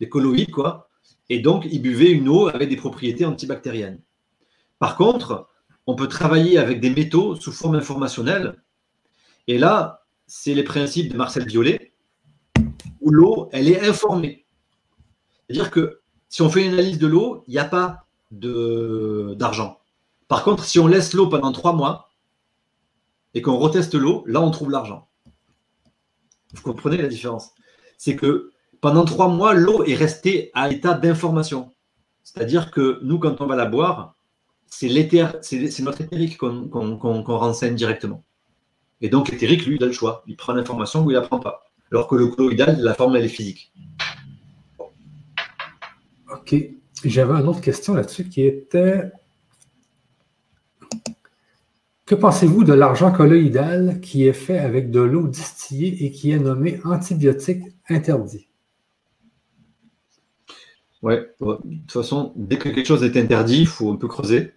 des colloïdes, quoi. Et donc, ils buvaient une eau avec des propriétés antibactériennes. Par contre, on peut travailler avec des métaux sous forme informationnelle. Et là, c'est les principes de Marcel Violet, où l'eau, elle est informée. C'est-à-dire que si on fait une analyse de l'eau, il n'y a pas d'argent. Par contre, si on laisse l'eau pendant trois mois et qu'on reteste l'eau, là, on trouve l'argent. Vous comprenez la différence? C'est que pendant trois mois, l'eau est restée à l'état d'information. C'est-à-dire que nous, quand on va la boire, c'est notre éthérique qu'on renseigne directement. Et donc l'éthérique, lui, il a le choix. Il prend l'information ou il ne la prend pas. Alors que le colloïdal, la forme, elle est physique. OK. J'avais une autre question là-dessus qui était Que pensez-vous de l'argent colloïdal qui est fait avec de l'eau distillée et qui est nommé antibiotique interdit? Oui, de toute façon, dès que quelque chose est interdit, il faut un peu creuser.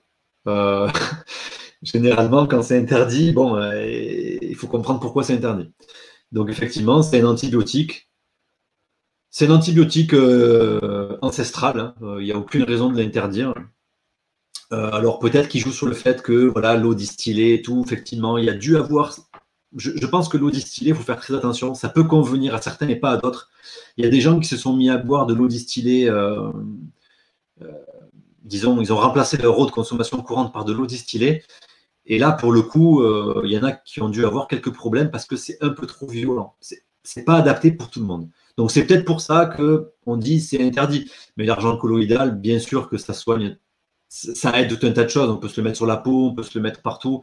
Euh, (laughs) généralement, quand c'est interdit, bon, euh, il faut comprendre pourquoi c'est interdit. Donc, effectivement, c'est un antibiotique. C'est un antibiotique euh, ancestral. Hein. Il n'y a aucune raison de l'interdire. Alors, peut-être qu'il joue sur le fait que voilà, l'eau distillée et tout, effectivement, il y a dû avoir. Je, pense que l'eau distillée, il faut faire très attention. Ça peut convenir à certains et pas à d'autres. Il y a des gens qui se sont mis à boire de l'eau distillée disons, ils ont remplacé leur eau de consommation courante par de l'eau distillée. Et là, pour le coup, euh, il y en a qui ont dû avoir quelques problèmes parce que c'est un peu trop violent. C'est, pas adapté pour tout le monde. Donc c'est peut-être pour ça que on dit c'est interdit. Mais l'argent colloïdal, bien sûr que ça soigne, ça aide tout un tas de choses. On peut se le mettre sur la peau, on peut se le mettre partout.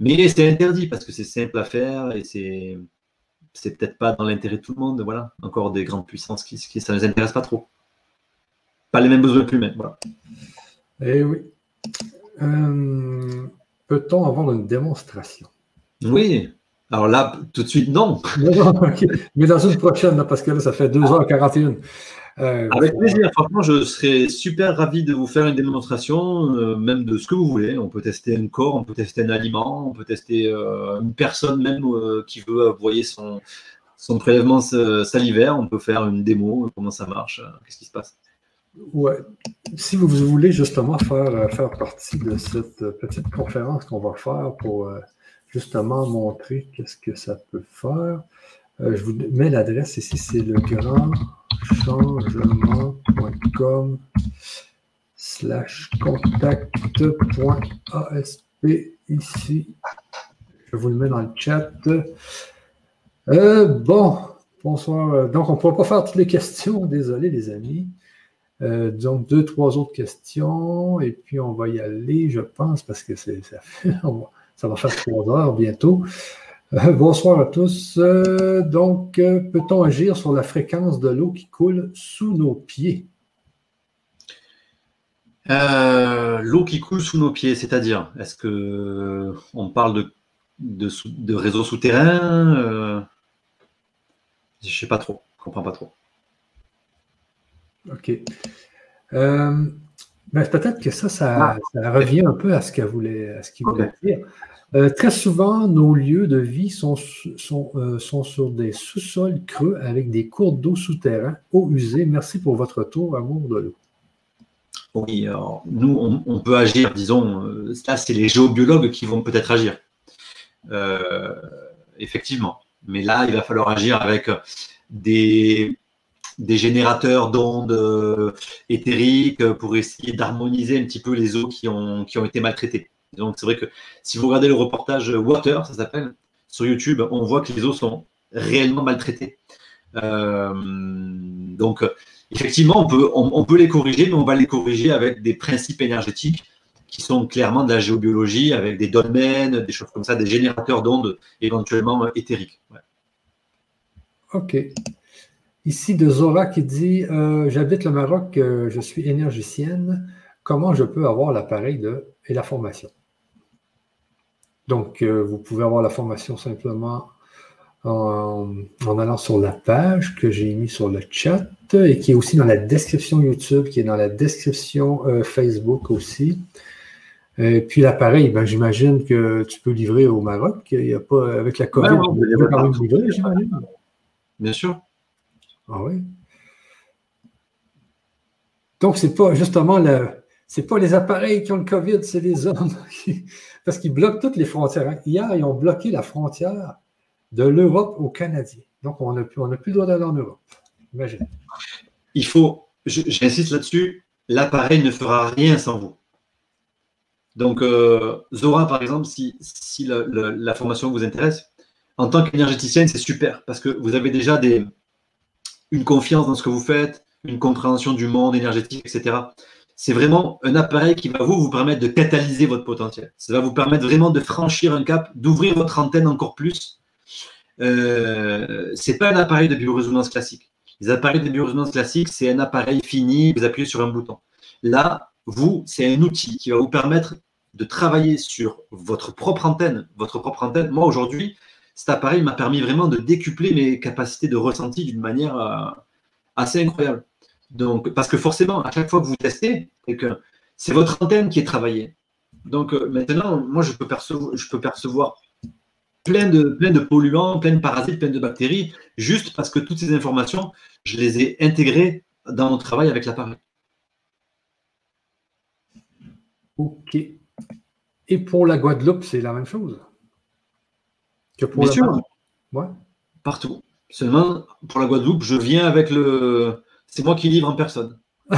Mais c'est interdit parce que c'est simple à faire et c'est c'est peut-être pas dans l'intérêt de tout le monde. Voilà, encore des grandes puissances qui, qui ça ne les intéresse pas trop. Pas les mêmes besoins que lui-même. Voilà. Eh oui. Euh, peut-on avoir une démonstration? Oui. Alors là, tout de suite, non. Mais dans une prochaine, parce que là, ça fait 2h41. Euh, Avec plaisir. Franchement, je serais super ravi de vous faire une démonstration, euh, même de ce que vous voulez. On peut tester un corps, on peut tester un aliment, on peut tester une personne même qui veut envoyer son, son prélèvement salivaire. On peut faire une démo, comment ça marche, qu'est-ce qui se passe. Ouais. Si vous voulez justement faire, euh, faire partie de cette euh, petite conférence qu'on va faire pour euh, justement montrer qu'est-ce que ça peut faire, je vous mets l'adresse ici, c'est le grand changement.com slash contact.asp ici. Je vous le mets dans le chat. bon, bonsoir. Donc, on ne pourra pas faire toutes les questions, désolé les amis. Euh, donc, deux, trois autres questions, et puis on va y aller, je pense, parce que ça, (laughs) ça va faire trois heures bientôt. Euh, bonsoir à tous. Euh, donc, peut-on agir sur la fréquence de l'eau qui coule sous nos pieds? l'eau qui coule sous nos pieds, c'est-à-dire, est-ce que on parle de, de, de réseaux souterrains Je ne sais pas trop, je ne comprends pas trop. OK. Euh, ben, peut-être que ça, ça, ah. revient un peu à ce qu'il voulait, voulait dire. Euh, très souvent, nos lieux de vie euh, sont sur des sous-sols creux avec des cours d'eau souterrains, eau usée. Merci pour votre tour, amour de l'eau. Oui, nous, on, peut agir, disons, là, c'est les géobiologues qui vont peut-être agir. effectivement. Mais là, il va falloir agir avec des, générateurs d'ondes euh, éthériques pour essayer d'harmoniser un petit peu les eaux qui ont été maltraitées. Donc c'est vrai que si vous regardez le reportage Water, ça s'appelle, sur YouTube, on voit que les eaux sont réellement maltraitées. Euh, donc effectivement, on peut, on, peut les corriger, mais on va les corriger avec des principes énergétiques qui sont clairement de la géobiologie, avec des dolmens, des choses comme ça, des générateurs d'ondes éventuellement éthériques. Ok. Ici de Zora qui dit euh, J'habite le Maroc, euh, je suis énergicienne. Comment je peux avoir l'appareil et la formation? Donc, euh, vous pouvez avoir la formation simplement en, allant sur la page que j'ai mis sur le chat et qui est aussi dans la description YouTube, qui est dans la description euh, Facebook aussi. Et puis l'appareil, ben, j'imagine que tu peux livrer au Maroc. Il y a pas, avec la COVID, Bien sûr. Ah oui. Donc, c'est pas justement le. C'est pas les appareils qui ont le COVID, c'est les hommes. (laughs) parce qu'ils bloquent toutes les frontières. Hier, ils ont bloqué la frontière de l'Europe au Canadien. Donc, on n'a plus, plus le droit d'aller en Europe. Imagine. Il faut, j'insiste là-dessus, l'appareil ne fera rien sans vous. Donc, euh, Zora, par exemple, si, la, formation vous intéresse, en tant qu'énergéticienne, c'est super parce que vous avez déjà une confiance dans ce que vous faites, une compréhension du monde énergétique, etc. C'est vraiment un appareil qui va vous, permettre de catalyser votre potentiel. Ça va vous permettre vraiment de franchir un cap, d'ouvrir votre antenne encore plus. Euh, Ce n'est pas un appareil de biorésonance classique. Les appareils de biorésonance classique, c'est un appareil fini, vous appuyez sur un bouton. Là, vous, c'est un outil qui va vous permettre de travailler sur votre propre antenne. Votre propre antenne. Moi, aujourd'hui, cet appareil m'a permis vraiment de décupler mes capacités de ressenti d'une manière euh, assez incroyable. Donc, parce que forcément, à chaque fois que vous testez, c'est votre antenne qui est travaillée. Donc euh, maintenant, moi, je peux percevoir, je peux percevoir plein, de, plein de polluants, plein de parasites, plein de bactéries, juste parce que toutes ces informations, je les ai intégrées dans mon travail avec l'appareil. Ok. Et pour la Guadeloupe, c'est la même chose que pour Bien sûr. Partout. Seulement, pour la Guadeloupe, je viens avec le. C'est moi qui livre en personne. (laughs)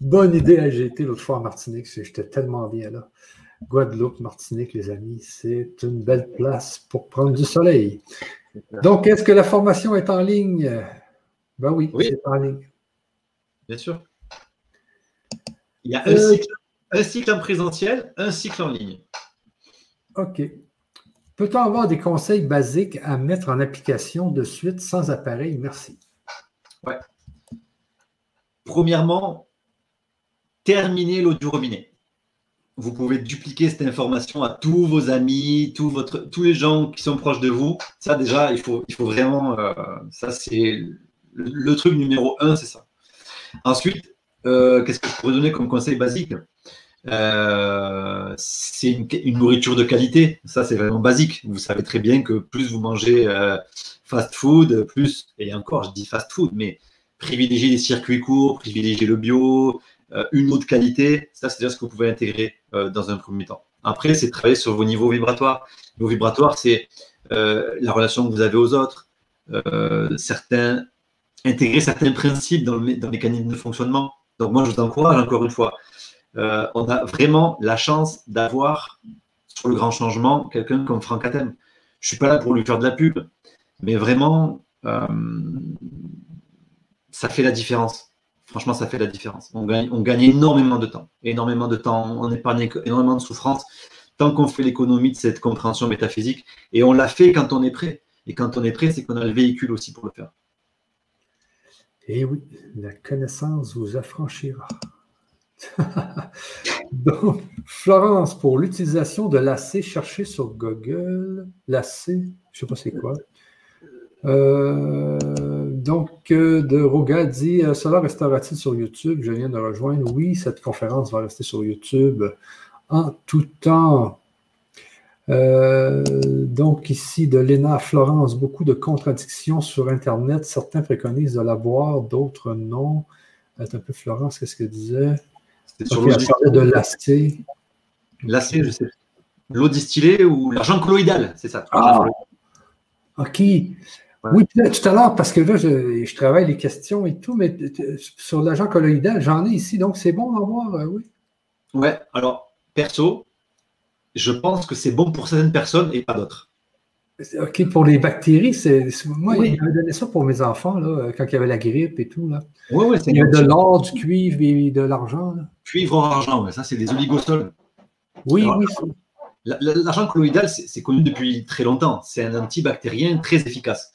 Bonne idée, j'ai été l'autre fois en Martinique, j'étais tellement bien là. Guadeloupe, Martinique, les amis, c'est une belle place pour prendre du soleil. Donc, est-ce que la formation est en ligne? Ben oui, oui. c'est en ligne. Bien sûr. Il y a euh, un, cycle, en présentiel, un cycle en ligne. OK. Peut-on avoir des conseils basiques à mettre en application de suite sans appareil? Merci. Ouais. Premièrement, terminer l'eau du robinet. Vous pouvez dupliquer cette information à tous vos amis, tous, les gens qui sont proches de vous. Ça, déjà, il faut, il faut vraiment. Euh, ça, c'est le, truc numéro un, c'est ça. Ensuite, euh, qu'est-ce que je pourrais donner comme conseil basique? Euh, c'est une, nourriture de qualité. Ça, c'est vraiment basique. Vous savez très bien que plus vous mangez euh, fast food, plus, et encore, je dis fast food, mais privilégier les circuits courts, privilégier le bio, une eau de qualité, ça, c'est déjà ce que vous pouvez intégrer dans un premier temps. Après, c'est travailler sur vos niveaux vibratoires. Vos vibratoires, c'est la relation que vous avez aux autres, intégrer certains principes dans le, dans le mécanisme de fonctionnement donc moi, je vous encourage encore une fois. Euh, on a vraiment la chance d'avoir sur le grand changement quelqu'un comme Franck Atem. Je ne suis pas là pour lui faire de la pub, mais vraiment, euh, ça fait la différence. Franchement, ça fait la différence. On gagne, on gagne énormément de temps, énormément de temps, on épargne énormément de souffrance tant qu'on fait l'économie de cette compréhension métaphysique. Et on l'a fait quand on est prêt. Et quand on est prêt, c'est qu'on a le véhicule aussi pour le faire. Eh oui, la connaissance vous affranchira. (laughs) Donc, Florence, pour l'utilisation de l'AC, cherchez sur Google. L'AC, je ne sais pas c'est quoi. Euh, donc, euh, de Roga dit euh, Cela restera-t-il sur YouTube? Je viens de rejoindre. Oui, cette conférence va rester sur YouTube en tout temps. Donc, ici, de Léna Florence, beaucoup de contradictions sur Internet. Certains préconisent de la boire, d'autres non. Attends un peu, Florence, qu'est-ce qu'elle disait? C'était sur l'eau de l'acé. L'acé, je sais. L'eau distillée ou l'argent colloïdal, c'est ça. Ah, OK. Oui, tout à l'heure, parce que là, je, travaille les questions et tout, mais sur l'argent colloïdal, j'en ai ici, donc c'est bon d'en voir, euh, oui. Ouais, alors, perso, je pense que c'est bon pour certaines personnes et pas d'autres. OK, pour les bactéries, c'est. Moi, il m'avait donné ça pour mes enfants, là, quand il y avait la grippe et tout. Là. Oui, oui, c'est Il y a de l'or, du cuivre et de l'argent. Cuivre, or, argent, ça, c'est des oligosols. Oui, oui. L'argent colloïdal, c'est connu depuis très longtemps. C'est un antibactérien très efficace.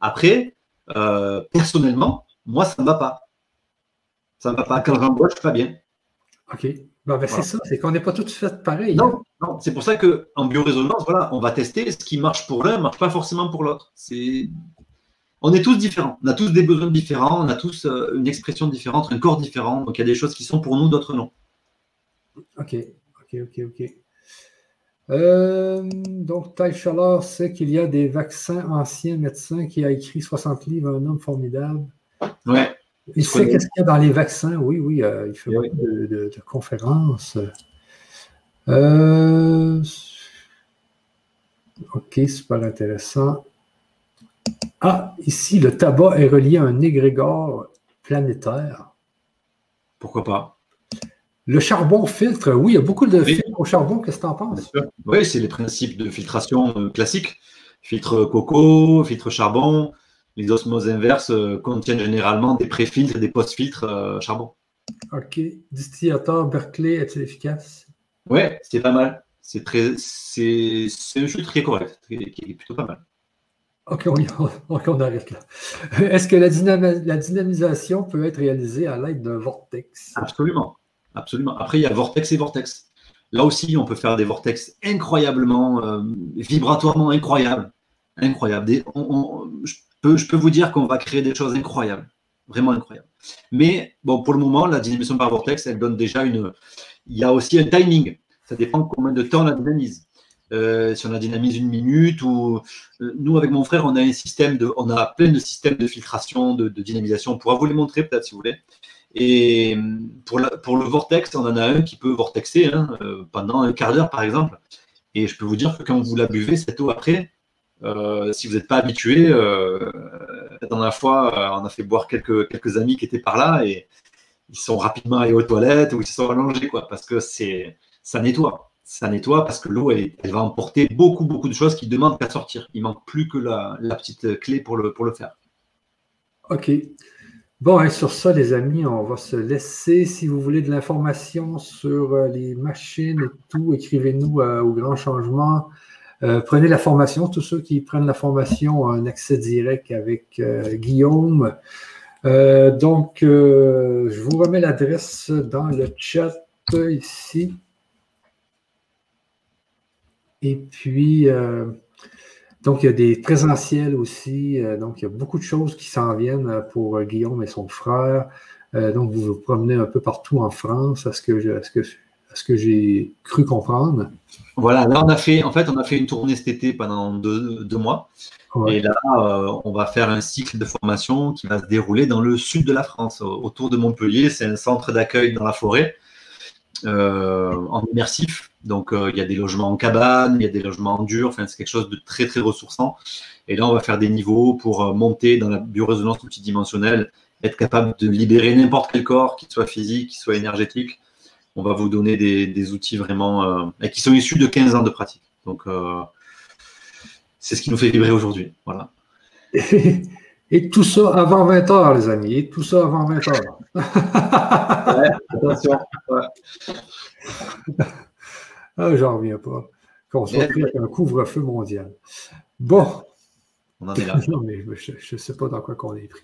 Après, euh, personnellement, moi, ça ne va pas. Ça ne va pas. Quand j'en bois, je ne suis pas bien. OK. Ben, c'est ça, c'est qu'on n'est pas tous fait pareil. Non, hein. non c'est pour ça qu'en biorésonance, voilà, on va tester ce qui marche pour l'un ne marche pas forcément pour l'autre. C'est... On est tous différents, on a tous des besoins différents, on a tous euh, une expression différente, un corps différent. Donc il y a des choses qui sont pour nous, d'autres non. Ok, ok, ok, ok. Euh, donc, Taille Chaleur sait qu'il y a des vaccins anciens médecins qui a écrit 60 livres, un homme formidable. Ouais. Il sait qu'est-ce qu'il y a dans les vaccins, oui, oui, euh, il fait beaucoup de, conférences. Euh, ok, super intéressant. Ah, ici, le tabac est relié à un égrégore planétaire. Pourquoi pas? Le charbon filtre, oui, il y a beaucoup de filtres au charbon. Qu'est-ce que tu en penses? Oui, c'est les principes de filtration euh, classiques. Filtre coco, filtre charbon. Les osmoses inverses euh, contiennent généralement des pré-filtres et des post-filtres euh, charbon. OK. Distillateur Berkeley, est-il efficace? Oui, c'est pas mal. C'est très, c'est, un qui est correct, qui est plutôt pas mal. OK, on, (laughs) arrête là. Est-ce que la, la, dynamisation peut être réalisée à l'aide d'un vortex? Absolument. Absolument. Après, il y a vortex et vortex. Là aussi, on peut faire des vortex incroyablement, euh, vibratoirement incroyables. Incroyables. je, je, peux, vous dire qu'on va créer des choses incroyables. Vraiment incroyables. Mais bon, pour le moment, la dynamisation par vortex, elle donne déjà une. Il y a aussi un timing. Ça dépend combien de temps on la dynamise. Euh, si on la dynamise une minute ou euh, nous avec mon frère on a un système de on a plein de systèmes de filtration de, dynamisation on pourra vous les montrer peut-être si vous voulez et pour, pour, le vortex, on en a un qui peut vortexer hein, euh, pendant un quart d'heure, par exemple. Et je peux vous dire que quand vous la buvez, cette eau après, euh, si vous n'êtes pas habitué, euh, la dernière fois, on a fait boire quelques, amis qui étaient par là et ils sont rapidement allés aux toilettes ou ils se sont allongés, quoi, parce que c'est, ça nettoie. Ça nettoie parce que l'eau, elle, va emporter beaucoup, beaucoup de choses qui demandent qu'à sortir. Il manque plus que la, petite clé pour le, pour le faire. OK. Bon, hein, sur ça, les amis, on va se laisser. Si vous voulez de l'information sur euh, les machines et tout, écrivez-nous euh, au grand changement. Euh, prenez la formation. Tous ceux qui prennent la formation ont un accès direct avec Guillaume. donc, je vous remets l'adresse dans le chat ici. Et puis, donc, il y a des présentiels aussi. Euh, donc, il y a beaucoup de choses qui s'en viennent euh, pour euh, Guillaume et son frère. donc, vous vous promenez un peu partout en France, à ce que, que, ce que j'ai cru comprendre. Voilà, là, on a fait, en fait, on a fait une tournée cet été pendant deux, mois. Et là, on va faire un cycle de formation qui va se dérouler dans le sud de la France, autour de Montpellier. C'est un centre d'accueil dans la forêt, en immersif. Donc, euh, il y a des logements en cabane, il y a des logements en dur, enfin, c'est quelque chose de très, très ressourçant. Et là, on va faire des niveaux pour euh, monter dans la biorésonance multidimensionnelle, être capable de libérer n'importe quel corps, qu'il soit physique, qu'il soit énergétique. On va vous donner des, outils vraiment, euh, et qui sont issus de 15 ans de pratique. Donc, c'est ce qui nous fait vibrer aujourd'hui. Voilà. Et tout ça avant 20 heures, les amis. Et tout ça avant 20 heures. (laughs) ouais, attention. (laughs) Ah, j'en reviens pas. Qu'on soit pris avec un couvre-feu mondial. Bon. On en est là. (laughs) non, mais je ne sais pas dans quoi qu'on est pris.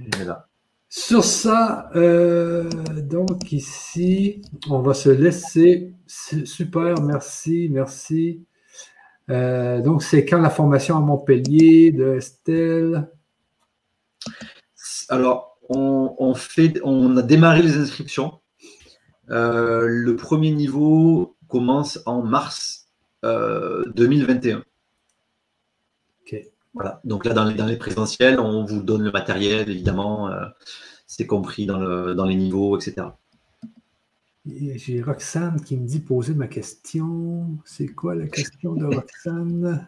On est là. Sur ça, euh, donc ici, on va se laisser. Super, merci, merci. Euh, donc, c'est quand la formation à Montpellier de Estelle? Alors, on, fait, on a démarré les inscriptions. Euh, le premier niveau commence en mars 2021. Voilà. Donc là, dans les, dans les, présentiels, on vous donne le matériel, évidemment. Euh, c'est compris dans, le, dans, les niveaux, etc. J'ai Roxane qui me dit poser ma question. C'est quoi la question de Roxane?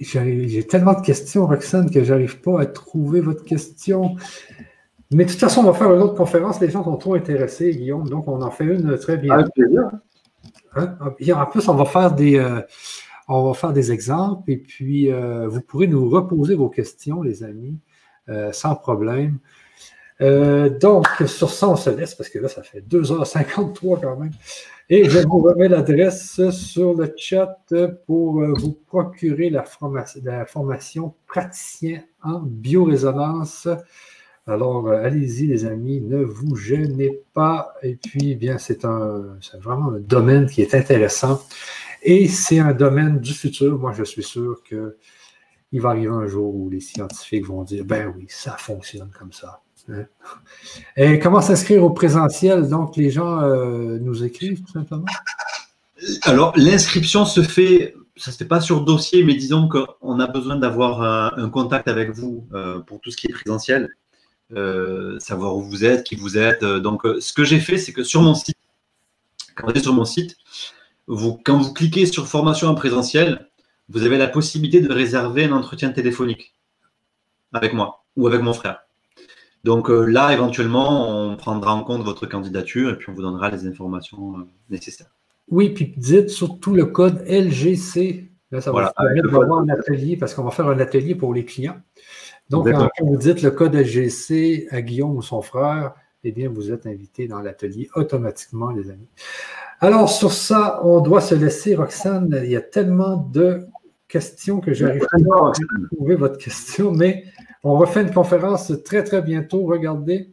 J'ai tellement de questions, Roxane, que j'arrive pas à trouver votre question. Mais de toute façon, on va faire une autre conférence. Les gens sont trop intéressés, Guillaume. Donc, on en fait une très bien. Avec plaisir. Hein? En plus, on va faire des, euh, on va faire des exemples et puis euh, vous pourrez nous reposer vos questions, les amis, euh, sans problème. donc, sur ça, on se laisse parce que là, ça fait 2h53 quand même. Et je vous remets l'adresse sur le chat pour vous procurer la, formation, praticien en biorésonance. Alors, euh, allez-y, les amis, ne vous gênez pas. Et puis, bien, c'est vraiment un domaine qui est intéressant. Et c'est un domaine du futur. Moi, je suis sûr qu'il va arriver un jour où les scientifiques vont dire, ben oui, ça fonctionne comme ça. Hein. Et comment s'inscrire au présentiel? Donc, les gens euh, nous écrivent tout simplement? Alors, l'inscription se fait, ça ne se fait pas sur dossier, mais disons qu'on a besoin d'avoir un, contact avec vous euh, pour tout ce qui est présentiel. Euh, savoir où vous êtes, qui vous êtes. Euh, donc, euh, ce que j'ai fait, c'est que sur mon site, quand vous êtes sur mon site, vous, quand vous cliquez sur formation en présentiel, vous avez la possibilité de réserver un entretien téléphonique avec moi ou avec mon frère. Donc là, éventuellement, on prendra en compte votre candidature et puis on vous donnera les informations nécessaires. Oui, puis dites surtout le code LGC. Là, ça va permettre d'avoir un atelier parce qu'on va faire un atelier pour les clients. Donc, quand vous dites le code LGC à Guillaume ou son frère, eh bien, vous êtes invité dans l'atelier automatiquement, les amis. Alors, sur ça, on doit se laisser. Roxane, il y a tellement de questions que j'arrive pas à trouver votre question, mais on refait une conférence très, très bientôt. Regardez.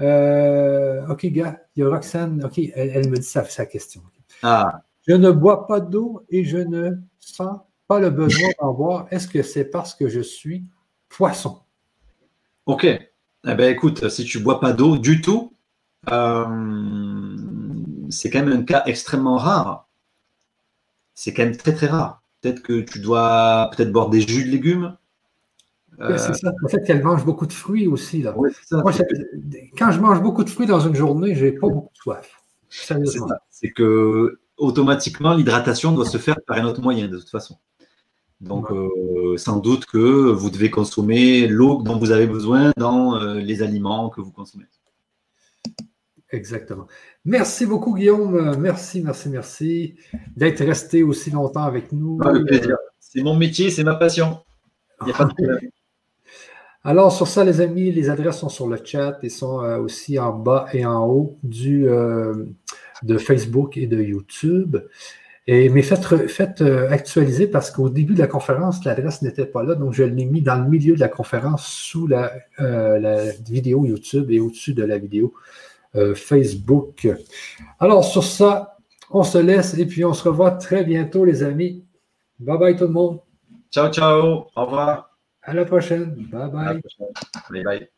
Euh, OK, gars, il y a Roxane. OK, elle, me dit sa, sa question. Ah. Je ne bois pas d'eau et je ne sens pas le besoin d'en boire. Est-ce que c'est parce que je suis poisson? Ok. Eh ben, écoute, si tu bois pas d'eau du tout, euh, c'est quand même un cas extrêmement rare. C'est quand même très très rare. Peut-être que tu dois peut-être boire des jus de légumes. c'est ça. En fait, elle mange beaucoup de fruits aussi. Là. quand je mange beaucoup de fruits dans une journée, je n'ai pas beaucoup de soif. C'est que automatiquement, l'hydratation doit se faire par un autre moyen de toute façon. Donc, euh, sans doute que vous devez consommer l'eau dont vous avez besoin dans euh, les aliments que vous consommez. Exactement. Merci beaucoup, Guillaume. Merci, merci, merci d'être resté aussi longtemps avec nous. Plaisir. C'est mon métier, c'est ma passion. Il n'y a pas de problème. (laughs) Alors, sur ça, les amis, les adresses sont sur le chat et sont euh, aussi en bas et en haut du, de Facebook et de YouTube. Et, mais faites, euh, actualiser parce qu'au début de la conférence, l'adresse n'était pas là. Donc, je l'ai mis dans le milieu de la conférence sous la, euh, vidéo YouTube et au-dessus de la vidéo euh, Facebook. Alors, sur ça, on se laisse et puis on se revoit très bientôt, les amis. Bye bye tout le monde. Ciao, ciao. Au revoir. À la prochaine. Bye bye. Bye bye.